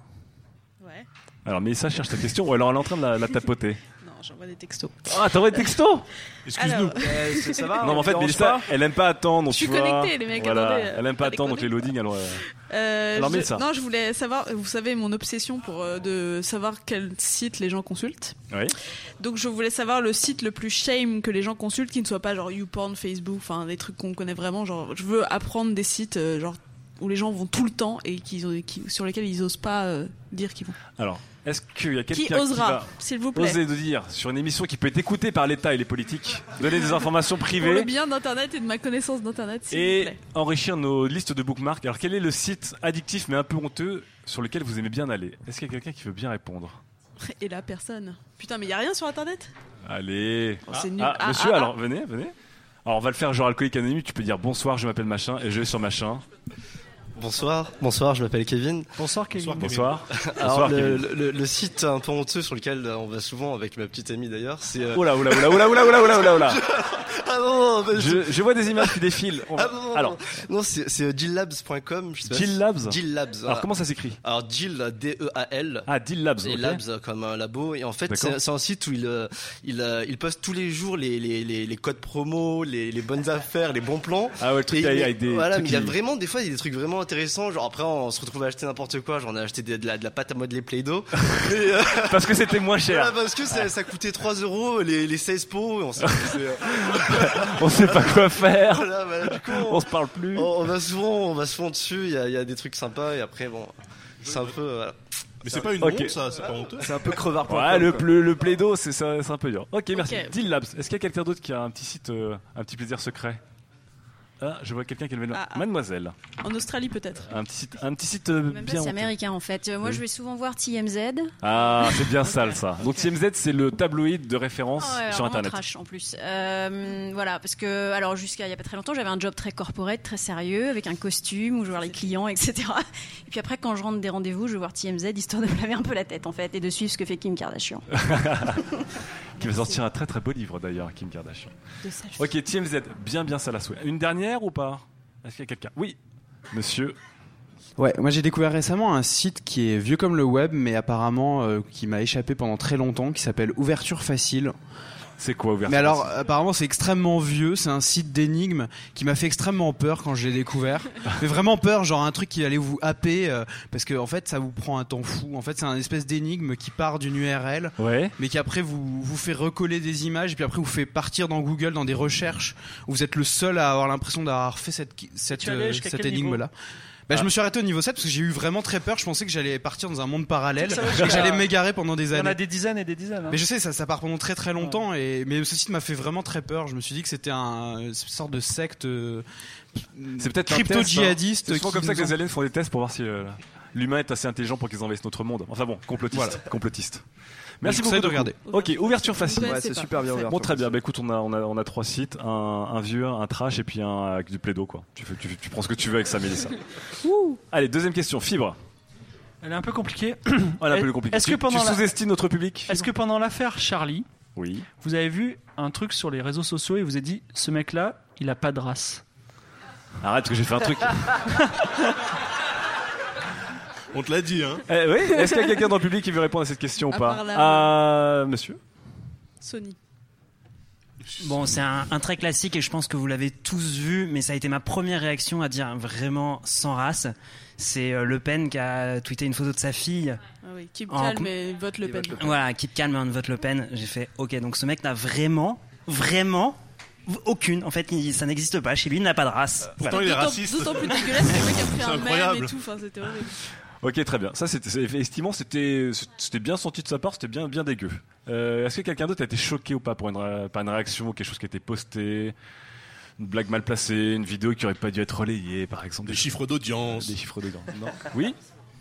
Ouais. alors Mélissa cherche ta question ou alors elle est en train de la, la tapoter? [LAUGHS] J'envoie des textos. Ah, t'envoies des textos [LAUGHS] Excuse-nous. Alors- Euh, ça- ça va, Non, mais en fait, Mélissa, elle aime pas attendre. Je suis tu vois. connectée, les mecs, Voilà. attendez, Elle aime pas pas attendre, donc les loadings, alors. euh, Euh, Alors, je- Mélissa. non, je voulais savoir, vous savez, mon obsession pour euh, de savoir quel site les gens consultent. Oui. Donc, je voulais savoir le site le plus shame que les gens consultent, qui ne soit pas genre YouPorn, Facebook, enfin des trucs qu'on connaît vraiment. Genre, je veux apprendre des sites euh, genre où les gens vont tout le temps et qui, qui- sur lesquels ils osent pas euh, dire qu'ils vont. Alors, est-ce qu'il y a Qui quelqu'un qui, osera, va s'il vous plaît oser de dire sur une émission qui peut être écoutée par l'État et les politiques, donner des informations Pour le privées bien d'Internet et de ma connaissance d'Internet, s'il vous et plaît. enrichir nos listes de bookmarks Alors, quel est le site addictif mais un peu honteux sur lequel vous aimez bien aller? Est-ce qu'il y a quelqu'un qui veut bien répondre? Et là, personne. Putain, mais y a rien sur Internet? Allez. Oh, c'est nul. Ah, Ah, monsieur, ah, alors ah. venez, venez. Alors, on va le faire genre alcoolique anonyme. Tu peux dire bonsoir, je m'appelle machin et je vais sur machin. Bonsoir, bonsoir, je m'appelle Kevin. Bonsoir Kevin. Bonsoir. bonsoir. Alors, le, site un peu honteux sur lequel euh, on va souvent avec ma petite amie d'ailleurs, c'est... Euh... Oh là, oh là, oh là, oh là, oh ah non, je... vois des images qui défilent. Ah non, Alors. Non, c'est, c'est euh, gillabs.com, je sais pas. Alors, comment ça s'écrit? Alors, Gill, euh, D-E-A-L. Ah, Gillabs, Et okay. Labs, comme un labo. Et en fait, c'est, un site où il, il, poste tous les jours les, les, les, codes promo, les, bonnes affaires, les bons plans. Ah ouais, le truc et, avec des... Voilà, mais il y a vraiment, des fois, il y a des trucs vraiment intéressants. Genre après, on se retrouve à acheter n'importe quoi. J'en ai acheté de, de la, de la pâte à modeler Play-Doh. [LAUGHS] Et, euh, Parce que c'était moins cher. Voilà, parce que ça, ça coûtait 3 euros les, les 16 pots. et On c'est, euh, [LAUGHS] On sait pas quoi faire. Voilà, voilà, du coup, On se parle plus. On, on va souvent, on va souvent dessus. Il y a, y a des trucs sympas et après bon, c'est un peu. voilà. Mais c'est pas une honte, ça, c'est pas honteux. C'est un peu crevard. Ouais, le, le, le plaido, c'est un peu dur. Ok, merci. Ok. Jill Labs. Est-ce qu'il y a quelqu'un d'autre qui a un petit site, euh, un petit plaisir secret? Ah, je vois quelqu'un qui a levé le Ah, ah. Mademoiselle. En Australie, peut-être. Un petit site, un petit site euh, Même bien. c'est américain en fait. Euh, Moi, Oui. je vais souvent voir TMZ. Ah, c'est bien [LAUGHS] sale ça. Donc TMZ, c'est le tabloïd de référence Ah ouais, sur Internet. trash en plus. Euh, voilà, parce que alors jusqu'à il y a pas très longtemps, j'avais un job très corporate, très sérieux, avec un costume où je vois les clients, etc. Et puis après, quand je rentre des rendez-vous, je vais voir TMZ histoire de me laver un peu la tête en fait et de suivre ce que fait Kim Kardashian. [LAUGHS] Qui va sortir un très très beau livre d'ailleurs, Kim Kardashian. De sale Ok, TMZ, bien bien sale à souhait. Une dernière ou pas? Est-ce qu'il y a quelqu'un? Oui, monsieur. Ouais, moi j'ai découvert récemment un site qui est vieux comme le web, mais apparemment euh, qui m'a échappé pendant très longtemps, qui s'appelle Ouverture Facile. C'est quoi Mais alors, apparemment, c'est extrêmement vieux. C'est un site d'énigmes qui m'a fait extrêmement peur quand je l'ai découvert. [LAUGHS] Mais vraiment peur, genre un truc qui allait vous happer euh, parce que en fait, ça vous prend un temps fou. En fait, c'est un espèce d'énigme qui part d'une URL, Ouais. mais qui après vous vous fait recoller des images, et puis après vous fait partir dans Google dans des recherches où vous êtes le seul à avoir l'impression d'avoir fait cette cette euh, cette énigme là. Bah, Je Ah. me suis arrêté au niveau 7 parce que j'ai eu vraiment très peur. Je pensais que j'allais partir dans un monde parallèle et j'allais m'égarer pendant des années. a des dizaines et des dizaines. hein. Mais je sais, ça, ça part pendant très très longtemps. Et, mais ce site m'a fait vraiment très peur. Je me suis dit que c'était un, une sorte de secte euh, C'est peut-être un crypto-djihadiste. test, hein. C'est souvent comme ça que les en- aliens font des tests pour voir si euh, l'humain est assez intelligent pour qu'ils envahissent notre monde. Enfin bon, complotiste. Voilà. complotiste. Merci beaucoup de regarder. Ok, ouverture facile. Ouais, c'est super bien, Bon, très bien. Bah écoute, on a, on a, on a trois sites, un, un vieux, un trash et puis un avec du plaido quoi. Tu, fais, tu, tu prends ce que tu veux avec ça, Mélissa. [LAUGHS] Allez, deuxième question. Fibre. Elle est un peu compliquée. [CLEARS THROAT] Elle est un peu compliquée. Est-ce Tu- que pendant tu la- sous-estimes notre public Est-ce que pendant l'affaire Charlie, Oui. vous avez vu un truc sur les réseaux sociaux et vous avez dit ce mec-là, il a pas de race? Arrête que j'ai fait un truc. [LAUGHS] On te l'a dit, hein. Eh, oui. Est-ce qu'il y a quelqu'un dans le public qui veut répondre à cette question ou pas là. Ah, Monsieur. Sony. Bon, c'est un, un très classique et je pense que vous l'avez tous vu, mais ça a été ma première réaction à dire vraiment sans race. C'est euh, Le Pen qui a tweeté une photo de sa fille. Ah oui, keep En calm et vote Le Pen. Voilà, keep calm and vote Le Pen. J'ai fait, ok, donc ce mec n'a vraiment, vraiment aucune. En fait, il- ça n'existe pas. Chez lui, il n'a pas de race. Pourtant, Voilà. il est raciste. D'autant plus dégueulasse que le mec a pris C'est un mème et tout. Enfin, c'était horrible. Ok, très bien. Ça, c'était, c'est- effectivement, c'était, c'était bien senti de sa part, c'était bien, bien dégueu. Euh, est-ce que quelqu'un d'autre a été choqué ou pas pour une, par une réaction ou quelque chose qui a été posté? Une blague mal placée, une vidéo qui aurait pas dû être relayée, par exemple? Des chiffres d'audience. Des chiffres d'audience. Non. [LAUGHS] Oui?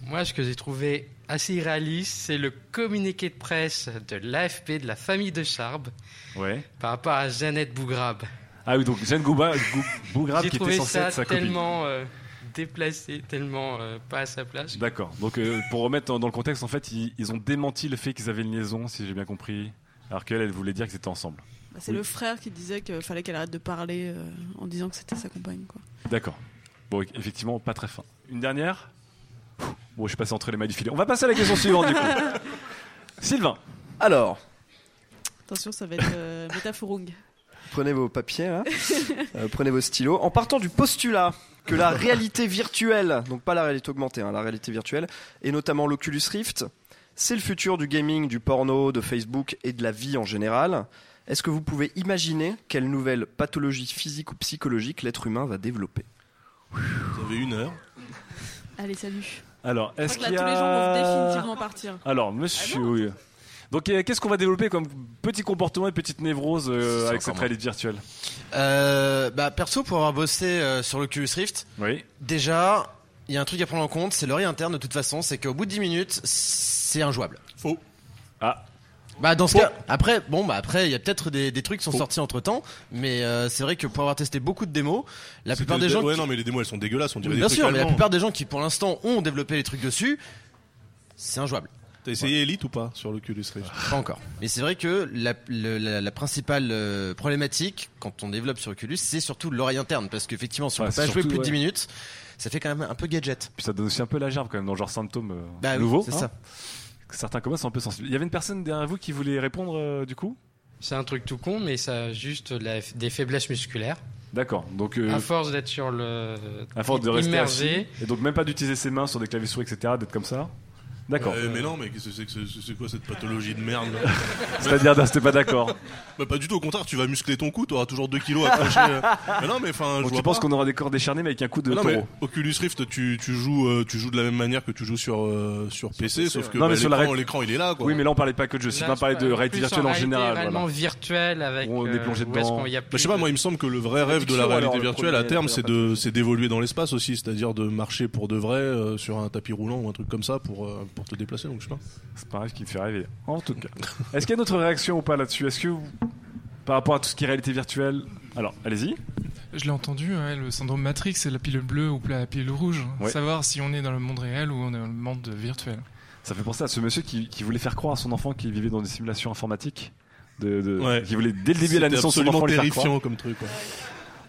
Moi, ce que j'ai trouvé assez irréaliste, c'est le communiqué de presse de l'AFP, de la famille de Charb, Ouais. par rapport à Jeannette Bougrabe. Ah oui, donc Jeanne Gouba, Gou- Bougrabe qui était censée être sa copine. tellement euh, déplacé, tellement euh, pas à sa place. D'accord. Donc, euh, pour remettre dans, le contexte, en fait, ils, ils ont démenti le fait qu'ils avaient une liaison, si j'ai bien compris. Alors qu'elle, elle voulait dire qu'ils étaient ensemble. Bah, c'est Oui. le frère qui disait qu'il fallait qu'elle arrête de parler euh, en disant que c'était sa compagne. Quoi. D'accord. Bon, effectivement, pas très fin. Une dernière? Bon, je suis passé entre les mailles du filet. On va passer à la question suivante, du coup. [LAUGHS] Sylvain. Alors, Attention, ça va être euh, métaphorung. prenez vos papiers, là. Euh, prenez vos stylos. En partant du postulat que la réalité virtuelle, donc pas la réalité augmentée, hein, la réalité virtuelle, et notamment l'Oculus Rift, c'est le futur du gaming, du porno, de Facebook et de la vie en général. Est-ce que vous pouvez imaginer quelle nouvelle pathologie physique ou psychologique l'être humain va développer? Vous avez une heure. Allez, salut. Alors, est-ce qu'il y a... tous les gens vont définitivement partir. Alors, monsieur... oui. Donc, euh, qu'est-ce qu'on va développer comme petit comportement et petite névrose euh, avec cette réalité virtuelle? Euh, bah, perso, pour avoir bossé euh, sur l'Oculus Rift, Oui. déjà, il y a un truc à prendre en compte, c'est l'oreille interne de toute façon, c'est qu'au bout de 10 minutes, c'est injouable. Faux. Ah. Bah dans ce cas, après, bon bah après, il y a peut-être des, des trucs qui sont sortis entre temps, mais euh, c'est vrai que pour avoir testé beaucoup de démos, la plupart des gens, Ouais, qui- non, mais les démos, elles sont dégueulasses. On dirait bien des trucs sûr, mais la plupart des gens qui pour l'instant ont développé les trucs dessus, c'est injouable. T'as essayé Elite ou pas sur l'Oculus Rift Pas encore. Mais c'est vrai que la, le- la, la principale euh, problématique quand on développe sur Oculus, c'est surtout l'oreille interne, parce qu'effectivement, si on Ouais, peut pas c'est jouer surtout, plus de 10 ouais. minutes, ça fait quand même un peu gadget. Puis ça donne aussi un peu la gerbe quand même dans le genre symptômes euh, Bah oui, nouveaux. c'est hein. ça. Certains communs sont un peu sensibles. Il y avait une personne derrière vous qui voulait répondre euh, du coup? C'est un truc tout con, mais ça a juste la- des faiblesses musculaires. D'accord. Donc euh, À force d'être sur le. à force de rester immergé, assis, et donc même pas d'utiliser ses mains sur des claviers souris etc. D'être comme ça. D'accord. Euh, mais non, mais qu'est-ce que c'est que ce- c'est quoi cette pathologie de merde là [LAUGHS] C'est-à-dire, non, c'était pas d'accord. [LAUGHS] Bah pas du tout, au contraire, tu vas muscler ton cou, t'auras toujours 2 kilos accrochés. euh. [LAUGHS] mais non, mais enfin, je Donc vois tu penses pas. qu'on aura des corps décharnés mais avec un coup de non, taureau mais Oculus Rift, tu, tu joues, euh, tu joues de la même manière que tu joues sur euh, sur PC, sauf que Non, mais bah, sur la l'écran, ré- l'écran, il est là. Quoi. Oui, mais là on parlait pas que de jeu, c'est Là, pas parler je de réalité virtuelle en général. réellement voilà. virtuelle avec. On est plongé où est-ce dedans. qu'on y a Bah, je sais plus pas, moi il me semble que le vrai rêve de la réalité alors, le virtuelle à premier, terme c'est de c'est d'évoluer dans l'espace aussi, c'est-à-dire de marcher pour de vrai euh, sur un tapis roulant ou un truc comme ça pour euh, pour te déplacer donc je sais pas. C'est pas rêve qui me fait rêver. En tout cas. Est-ce qu'il y a d'autres réactions ou pas là-dessus? Est-ce que vous- par rapport à tout ce qui est réalité virtuelle Alors, allez-y. Je l'ai entendu, ouais, le syndrome Matrix, c'est la pilule bleue ou la pilule rouge. Ouais. Savoir si on est dans le monde réel ou on est dans le monde virtuel. Ça fait penser à ce monsieur qui, qui voulait faire croire à son enfant qu'il vivait dans des simulations informatiques. De, de- Ouais. Qui voulait dès le début de la naissance son enfant lui faire terrifiant croire. comme truc. quoi.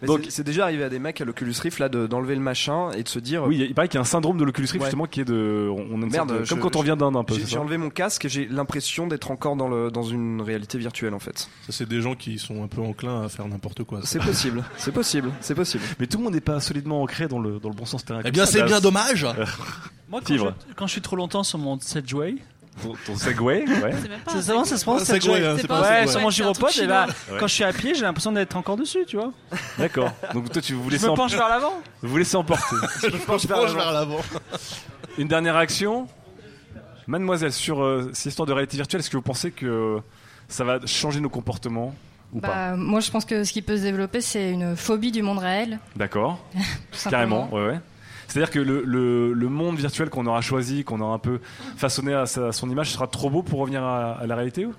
Donc- c'est- déjà arrivé à des mecs à l'Oculus Rift là de- d'enlever le machin et de se dire. Oui, il paraît qu'il y a un syndrome de l'Oculus Rift Ouais. justement qui est de. On on a une sorte Merde, de- je- comme quand on vient d'Inde un peu. J'ai enlevé mon casque et j'ai l'impression d'être encore dans, le, dans une réalité virtuelle en fait. Ça, c'est des gens qui sont un peu enclins à faire n'importe quoi. C'est possible, c'est possible, c'est possible. Mais tout le monde n'est pas solidement ancré dans le, dans le bon sens terrain. Eh bien, c'est bien dommage. [LAUGHS] Moi, quand je, quand je suis trop longtemps sur mon Segway. Ton, ton Segway, ouais. C'est comment ça se Segway, hein, c'est pas un Ouais, Segway. sur mon C'est un truc gyropode, et là, chinois. quand je suis à pied, j'ai l'impression d'être encore dessus, tu vois. D'accord. Donc toi, tu vous Je laissez me em- penche vers l'avant. Vous vous laissez emporter. [LAUGHS] Je me penche vers l'avant. Une dernière action. Mademoiselle, sur euh, ces histoires de réalité virtuelle, est-ce que vous pensez que ça va changer nos comportements ou pas Bah, moi, je pense que ce qui peut se développer, c'est une phobie du monde réel. D'accord. [LAUGHS] Tout Carrément, ouais, ouais. C'est-à-dire que le, le- le monde virtuel qu'on aura choisi, qu'on aura un peu façonné à, sa- son image, sera trop beau pour revenir à, à la réalité ou?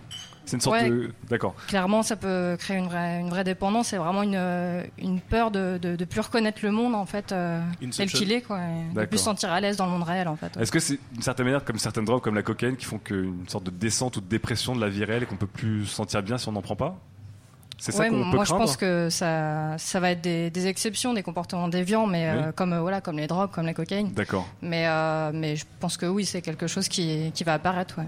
C'est une sorte Ouais. de. D'accord. Clairement, ça peut créer une vraie, une vraie dépendance. C'est vraiment une, euh, une peur de, de, de plus reconnaître le monde, en fait, euh, tel qu'il est, quoi. et De plus se sentir à l'aise dans le monde réel, en fait. Est-ce que c'est d'une certaine manière comme certaines drogues, comme la cocaïne, qui font qu'une sorte de descente ou de dépression de la vie réelle et qu'on peut plus se sentir bien si on n'en prend pas? C'est ça Ouais, qu'on peut moi, je pense que ça, ça va être des, des exceptions, des comportements déviants, mais euh, comme, euh, voilà, comme les drogues, comme la cocaïne. D'accord. Mais, euh, mais je pense que oui, c'est quelque chose qui, qui va apparaître, ouais.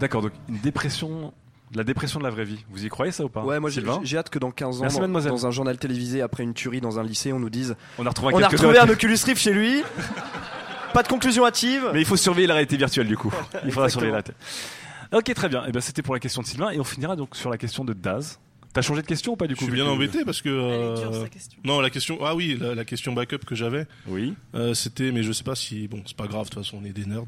D'accord, donc une dépression, la dépression de la vraie vie. Vous y croyez ça ou pas Ouais, moi j'ai hâte que dans 15 ans, Merci, dans, un journal télévisé après une tuerie dans un lycée, on nous dise On a retrouvé, On a retrouvé un. Oculus Rift chez lui. [LAUGHS] Pas de conclusion hâtive. Mais il faut surveiller la réalité virtuelle du coup. Il faudra surveiller la réalité. Ok, très bien. Et ben c'était pour la question de Sylvain et on finira donc sur la question de Daz. T'as changé de question ou pas du Je coup suis vu bien que- embêté parce que. euh, dure, sa question. Non, la question. Ah oui, la, la question backup que j'avais. Oui. Euh, C'était, mais je sais pas si. Bon, c'est pas grave, de toute façon, on est des nerds.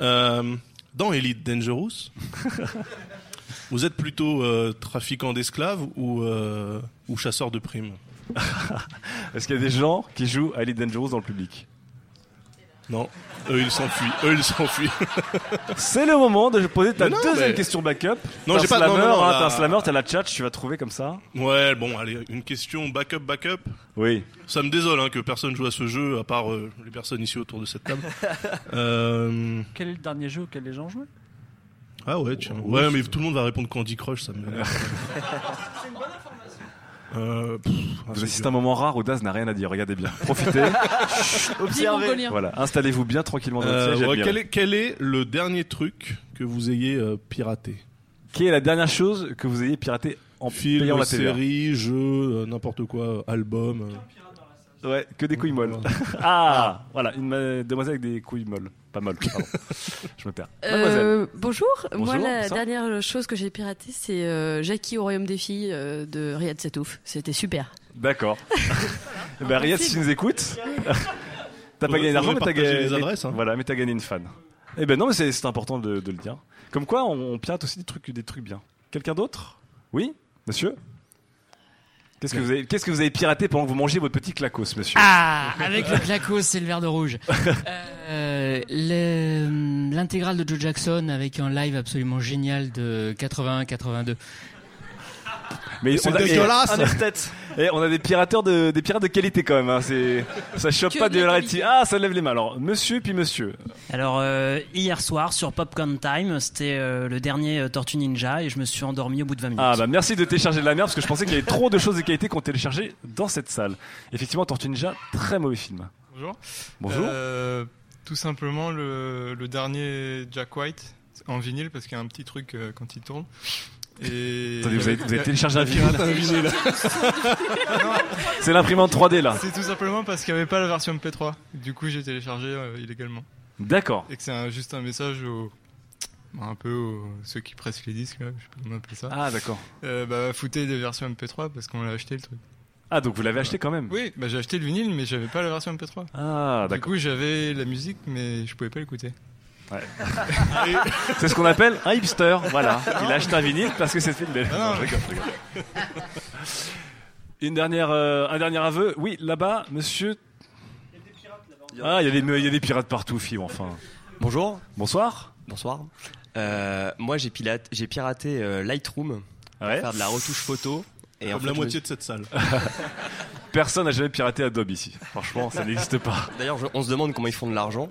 Euh, dans Elite Dangerous, [LAUGHS] vous êtes plutôt euh, trafiquant d'esclaves ou, euh, ou chasseur de primes? [LAUGHS] Est-ce qu'il y a des gens qui jouent à Elite Dangerous dans le public? Non. Eux, ils s'enfuient. Eux, ils s'enfuient. [LAUGHS] C'est le moment de poser ta non, deuxième mais- question backup. Non, T'as j'ai un pas- non, slammer, hein, T'as un slammer, t'as la chat, tu vas trouver comme ça. Ouais, bon, allez, une question backup, backup. Oui. Ça me désole hein, que personne joue à ce jeu, à part euh, les personnes ici autour de cette table. [LAUGHS] euh... Quel est le dernier jeu auquel les gens jouent Ah ouais, tiens. Ouais, mais tout le monde va répondre Candy Crush, ça me. [LAUGHS] Euh, pff, ah, Vous assistez à un moment rare où Daz n'a rien à dire. Regardez bien. Profitez. [LAUGHS] Observez. Voilà. Installez-vous bien tranquillement dans Euh, le siège. ouais, admirez. quel, est, quel est le dernier truc que vous ayez euh, piraté? Quelle est la dernière chose que vous ayez piraté en Film, payant la série, jeu, euh, n'importe quoi, album. Ouais, que des couilles molles. [LAUGHS] Ah, voilà, une demoiselle avec des couilles molles. Pas molles, pardon. [LAUGHS] Je me perds. Euh, bonjour. Moi, la ça dernière chose que j'ai piratée, c'est euh, Jackie au Royaume des Filles euh, de Riyad Satouf. C'était super. D'accord. bah, [LAUGHS] Riyad, si tu nous écoutes, t'as pas gagné d'argent, mais t'as gagné. les adresses, hein. Voilà, mais t'as gagné une fan. Eh ben non, mais c'est c'est important de, de le dire. Comme quoi, on, on pirate aussi des trucs, des trucs bien. Quelqu'un d'autre? Oui, monsieur? Qu'est-ce que vous avez, qu'est-ce que vous avez piraté pendant que vous mangez votre petit clacos, monsieur Ah, avec le clacos, c'est le verre de rouge. [LAUGHS] Euh, le- L'intégrale de Joe Jackson avec un live absolument génial de 81-82. Mais C'est on a, dégueulasse. et-. Et on a des pirateurs de, des pirates de qualité quand même. Hein. C'est, ça chope pas de la. Ah, ça lève les mains. Alors, monsieur puis monsieur. Alors euh, hier soir sur Popcorn Time, c'était euh, le dernier euh, Tortue Ninja et je me suis endormi au bout de 20 minutes. Ah bah merci de télécharger de la merde parce que je pensais qu'il y avait trop de choses de qualité qu'on téléchargeait dans cette salle. Effectivement, Tortue Ninja, très mauvais film. Bonjour. Bonjour. Euh, tout simplement le, le dernier Jack White en vinyle parce qu'il y a un petit truc euh, quand il tourne. Et Attendez, vous avez- vous avez téléchargé un un vinyle. [LAUGHS] C'est l'imprimante 3D là. C'est tout simplement parce qu'il n'y avait pas la version MP3. Du coup, j'ai téléchargé euh, illégalement. D'accord. Et que c'est un- juste un message aux un peu aux- ceux qui pressent les disques, là, je sais pas comment appeler ça. Ah, d'accord. Euh, bah, foutez des versions MP3 parce qu'on l'a acheté le truc. Ah donc vous l'avez acheté quand même Oui, bah, j'ai acheté le vinyle, mais j'avais pas la version MP3. Ah Du d'accord. coup, j'avais la musique, mais je pouvais pas l'écouter. Ouais. [LAUGHS] C'est ce qu'on appelle un hipster. Voilà. Il a acheté un vinyle parce que c'est fait une belle. Non, Non, je rigole, je rigole. [LAUGHS] Une dernière, euh, un dernier aveu. Oui, là-bas, monsieur. Ah, il y, a des, il y a des pirates partout, fille, enfin. Bonjour. Bonsoir. Bonsoir. Euh, moi, j'ai pilate- j'ai piraté euh, Lightroom pour Ouais. faire de la retouche photo. Et Comme en fait, la je moitié me- de cette salle. [LAUGHS] Personne n'a jamais piraté Adobe ici. Franchement, ça n'existe pas. D'ailleurs, je- on se demande comment ils font de l'argent.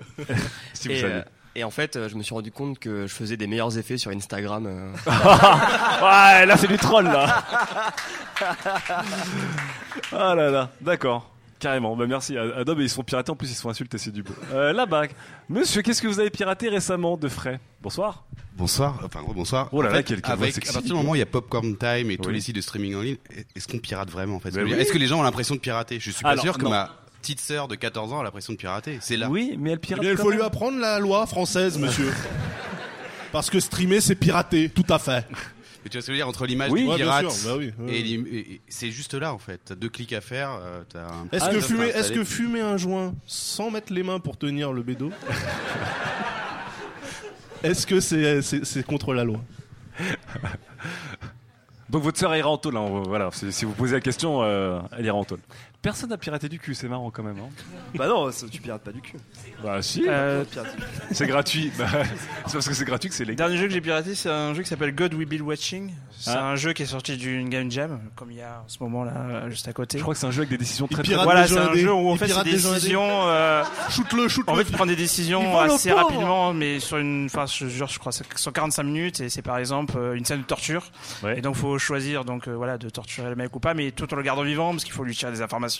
Si vous Et, savez. euh, Et en fait, euh, je me suis rendu compte que je faisais des meilleurs effets sur Instagram. euh. [LAUGHS] ouais, là c'est du troll là. Ah là là, d'accord. Carrément, bah merci. Adobe, ils se font pirater, en plus ils se font insulter, c'est du beau. Euh, Là-bas, monsieur, qu'est-ce que vous avez piraté récemment de frais? Bonsoir. Bonsoir, enfin bonsoir. Oh là En là, fait, avec, sexy. à partir du moment où il y a Popcorn Time et tous Oui. les sites de streaming en ligne, est-ce qu'on pirate vraiment en fait? Oui. Est-ce que les gens ont l'impression de pirater? Je suis pas Alors, sûr que non. ma petite sœur de 14 ans a l'impression de pirater. C'est là. Oui, mais elle Eh pirate. bien, il faut même. lui apprendre la loi française, monsieur. [LAUGHS] Parce que streamer, c'est pirater, tout à fait. Mais tu vois ce que je veux dire entre l'image Oui, du pirate sûr, bah oui, ouais, et, et- et c'est juste là en fait. T'as deux clics à faire. euh, Est-ce Ah, que fumer, est-ce que fumer un joint sans mettre les mains pour tenir le bédo, [LAUGHS] est-ce que c'est c'est c'est contre la loi Donc votre sœur ira en tôle, hein, voilà. Si, si vous posez la question, euh, elle ira en tôle. Personne n'a piraté du cul, c'est marrant quand même. Hein. Bah non, ça- tu pirates pas du cul. Bah si. Euh, C'est gratuit. Bah, c'est parce que c'est gratuit que c'est Le légal. dernier jeu que j'ai piraté, c'est un jeu qui s'appelle God We Build Watching. C'est Ah. un jeu qui est sorti d'une game jam, comme il y a en ce moment là, juste à côté. Je crois que c'est un jeu avec des décisions très très pirate Voilà, c'est un jeu où en fait c'est des décisions. Euh... Shoot-le, shoot En fait, tu prends des décisions assez rapidement, mais sur une, enfin, je jure, je crois, c'est 145 minutes, et c'est par exemple euh, une scène de torture. Et donc, faut choisir, donc euh, voilà, de torturer le mec ou pas, mais tout en le gardant vivant, parce qu'il faut lui tirer des informations,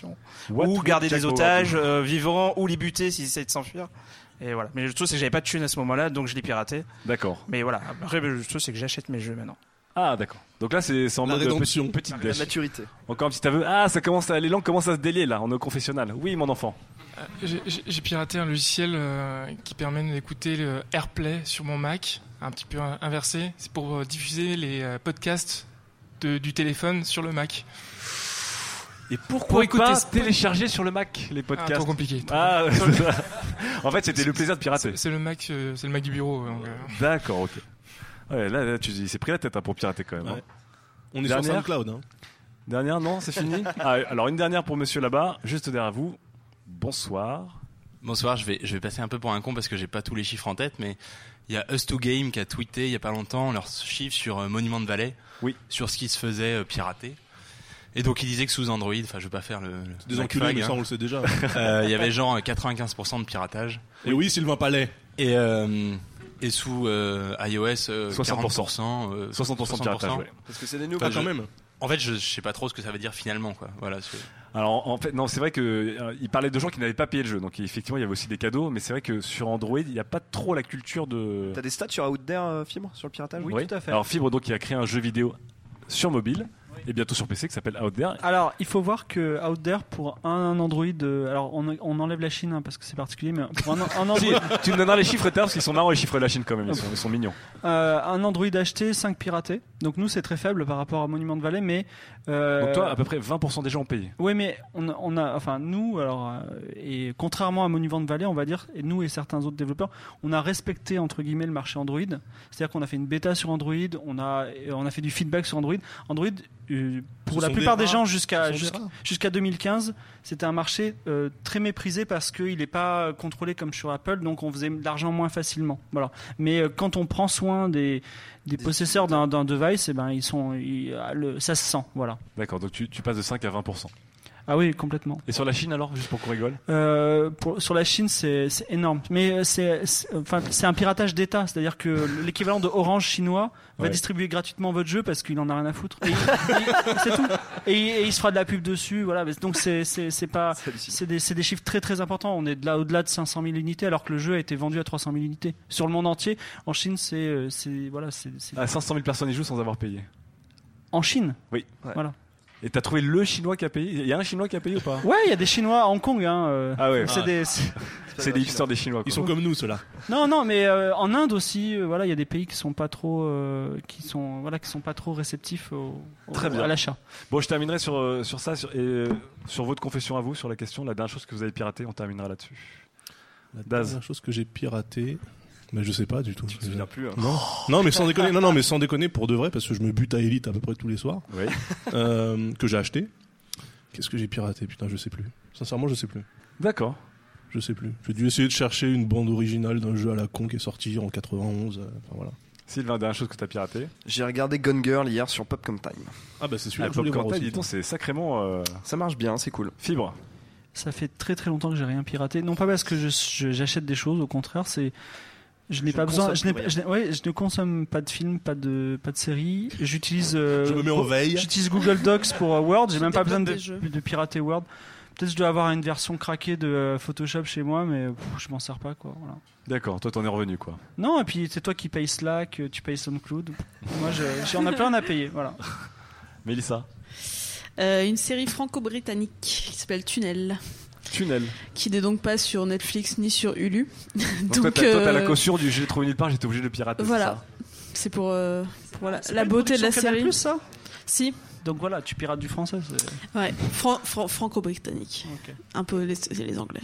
What ou garder des otages euh, vivants, ou les buter s'ils essaient de s'enfuir. Et voilà. Mais le truc, c'est que j'avais pas de thune à ce moment-là, donc je l'ai piraté. D'accord. Mais voilà. Après, le truc, c'est que j'achète mes jeux maintenant. Ah d'accord. Donc là c'est en La mode rédemption. petite, petite La maturité. Encore un petit aveu. Ah ça commence à, les langues commencent à se délier là. On est au confessionnal. Oui mon enfant. Euh, J'ai- piraté un logiciel euh, qui permet d'écouter le AirPlay sur mon Mac, un petit peu in- inversé. C'est pour euh, diffuser les euh, podcasts de- du téléphone sur le Mac. Et pourquoi Pour écouter pas télécharger sur le Mac les podcasts Ah, trop compliqué. trop Ah, compliqué. [LAUGHS] en fait c'était le plaisir de pirater. C'est- le Mac, euh, c'est le Mac du bureau. euh. D'accord ok. Ouais là, là tu il s'est pris la tête hein, pour pirater quand même. hein. On est sur SoundCloud, hein. Dernière non c'est fini. [LAUGHS] Ah, alors une dernière pour Monsieur là-bas juste derrière vous. Bonsoir. Bonsoir, je vais, je vais passer un peu pour un con parce que j'ai pas tous les chiffres en tête, mais il y a Us2Game qui a tweeté il y a pas longtemps leurs chiffres sur euh, Monument de Valley, oui. sur ce qui se faisait euh, pirater. Et donc il disait que sous Android, enfin je veux pas faire le, le Des enculés, mais ça, hein. on le sait déjà. Euh, Il y avait genre euh, 95% de piratage. Et oui, Sylvain Palais. Et, euh, et sous euh, iOS, euh, 60%. 40%, euh, 60% de piratage, ouais. Parce que c'est des Enfin, nouveaux. je- quand même. En fait, je, je sais pas trop ce que ça veut dire finalement, quoi. Voilà. Alors en fait non c'est vrai que euh, il parlait de gens qui n'avaient pas payé le jeu donc effectivement il y avait aussi des cadeaux mais c'est vrai que sur Android il n'y a pas trop la culture de T'as des stats sur Out There euh, Fibre sur le piratage? Oui, Alors Fibre donc il a créé un jeu vidéo sur mobile et bientôt sur PC qui s'appelle Out There. Alors, il faut voir que Out There, pour un Android, euh, alors on, on enlève la Chine hein, parce que c'est particulier, mais pour un, un [LAUGHS] Android, tu me donneras les chiffres tard parce qu'ils sont marrants les chiffres de la Chine quand même ils sont, ils sont mignons. euh, un Android acheté, 5 piratés. Donc nous, c'est très faible par rapport à Monument de Valley, mais. Euh, Donc toi à peu près 20% des gens ont payé. Oui, mais on, a- on a, enfin nous, alors, euh, et contrairement à Monument de Valley, on va dire, et nous et certains autres développeurs, on a respecté entre guillemets le marché Android. C'est-à-dire qu'on a fait une bêta sur Android, on a, on a fait du feedback sur Android. Android, euh, pour Ce la plupart des des, gens jusqu'à jusqu'à 2015, c'était un marché euh, très méprisé parce qu'il n'est pas contrôlé comme sur Apple, donc on faisait de l'argent moins facilement. Voilà. Mais euh, quand on prend soin des, des possesseurs d'un device, eh ben ils sont, ils- ah, le, ça se sent. Voilà. D'accord donc tu, tu passes de 5 à 20%. Ah oui, complètement. Et sur la Chine alors juste pour qu'on rigole? Euh, pour, sur la Chine, c'est énorme. Mais c'est c'est- enfin, c'est un piratage d'État. C'est-à-dire que l'équivalent de Orange chinois va Ouais. distribuer gratuitement votre jeu parce qu'il en a rien à foutre. Et il- il- c'est tout. Et, il- et il se fera de la pub dessus. Voilà. Donc c'est pas c'est des, c'est des chiffres très très importants. On est de là au-delà de 500 000 unités alors que le jeu a été vendu à 300 000 unités sur le monde entier. En Chine, c'est euh, c'est voilà c'est c'est- À 500 000 personnes y jouent sans avoir payé. en Chine? Oui. Voilà. Et t'as trouvé le chinois qui a payé? Il y a un chinois qui a payé ou pas? Ouais, il y a des Chinois à Hong Kong. Hein, euh, Ah ouais. C'est Ah. des [LAUGHS] c'est- des hipsters des chinois. Ils sont comme nous, ceux-là. Non, non, mais euh, en Inde aussi, euh, voilà, il y a des pays qui sont pas trop, euh, qui sont, voilà, qui sont pas trop réceptifs au, au- Très bien. à l'achat. Bon, je terminerai sur, sur ça sur, et sur votre confession à vous, sur la question, la dernière chose que vous avez piratée, on terminera là-dessus. La Daz. dernière chose que j'ai piratée, mais je sais pas du tout. Tu te souviens plus, hein. Non, non, mais sans déconner, non, non, mais sans déconner pour de vrai, parce que je me bute à Elite à peu près tous les soirs. Oui. [LAUGHS] Euh, que j'ai acheté. Qu'est-ce que j'ai piraté? Putain, je sais plus. Sincèrement, je sais plus. D'accord. Je sais plus. J'ai dû essayer de chercher une bande originale d'un jeu à la con qui est sorti en 91. euh, enfin, voilà. Sylvain, dernière chose que t'as piraté? J'ai regardé Gone Girl hier sur Popcorn Time. Ah bah c'est Ah, Popcorn Time, dis donc, c'est sacrément. euh, Ça marche bien, c'est cool. Fibre. Ça fait très très longtemps que j'ai rien piraté. Non pas parce que j'achète des choses, au contraire, c'est Je n'ai pas ne besoin. consomme Je, ouais, ne consomme pas de films, pas de, pas de séries. J'utilise. euh, Je me mets en veille. J'utilise Google Docs pour euh, Word. J'ai même pas besoin de, pirater Word. Peut-être que je dois avoir une version craquée de euh, Photoshop chez moi, mais pff, je m'en sers pas quoi. Voilà. D'accord, toi t'en es revenu quoi. Non, et puis c'est toi qui payes Slack, euh, tu payes SoundCloud. Moi, je- j'en ai plein à payer. Voilà. [LAUGHS] Mélissa? Euh, une série franco-britannique qui s'appelle Tunnel. Tunnel. Qui n'est donc pas sur Netflix ni sur Hulu. [LAUGHS] Donc, toi, t'as, toi, t'as la euh, caution du j'ai trouvé nulle part, j'étais obligé de pirater. c'est Voilà. C'est pour euh, voilà, C'est la beauté de la série. ça? Si. Donc voilà, tu pirates du français. c'est- Ouais, Fran- fran- franco-britannique. Un peu les, les Anglais.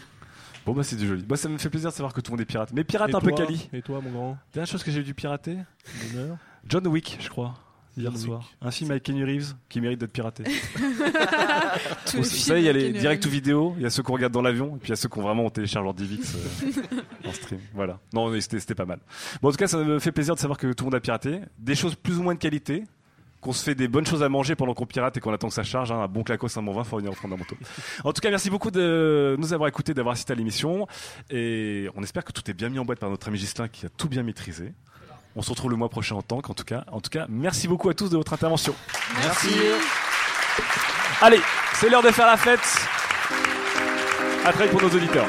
Bon bah c'est du joli. Moi ça me fait plaisir de savoir que tout le monde est pirate. Mais pirate Et un peu toi quali. Et toi, mon grand? Dernière chose que j'ai dû pirater. John Wick, je crois. Hier John soir. Wick. Un film avec Kenny Reeves qui mérite d'être piraté. [LAUGHS] Vous savez, il y a les direct to Kenny vidéo, il y a ceux qu'on regarde dans l'avion, et puis il y a ceux qu'on vraiment on télécharge leur DivX euh, [LAUGHS] en stream. Voilà. Non, mais c'était pas mal. Bon, en tout cas, ça me fait plaisir de savoir que tout le monde a piraté. Des choses plus ou moins de qualité, qu'on se fait des bonnes choses à manger pendant qu'on pirate et qu'on attend que ça charge. hein. Un bon clacos, un bon vin, faut revenir aux fondamentaux. [LAUGHS] En tout cas, merci beaucoup de nous avoir écoutés, d'avoir assisté à l'émission. Et on espère que tout est bien mis en boîte par notre ami Gislain qui a tout bien maîtrisé. On se retrouve le mois prochain en tank, en tout cas. En tout cas, merci beaucoup à tous de votre intervention. Merci. Allez, c'est l'heure de faire la fête. À très pour nos auditeurs.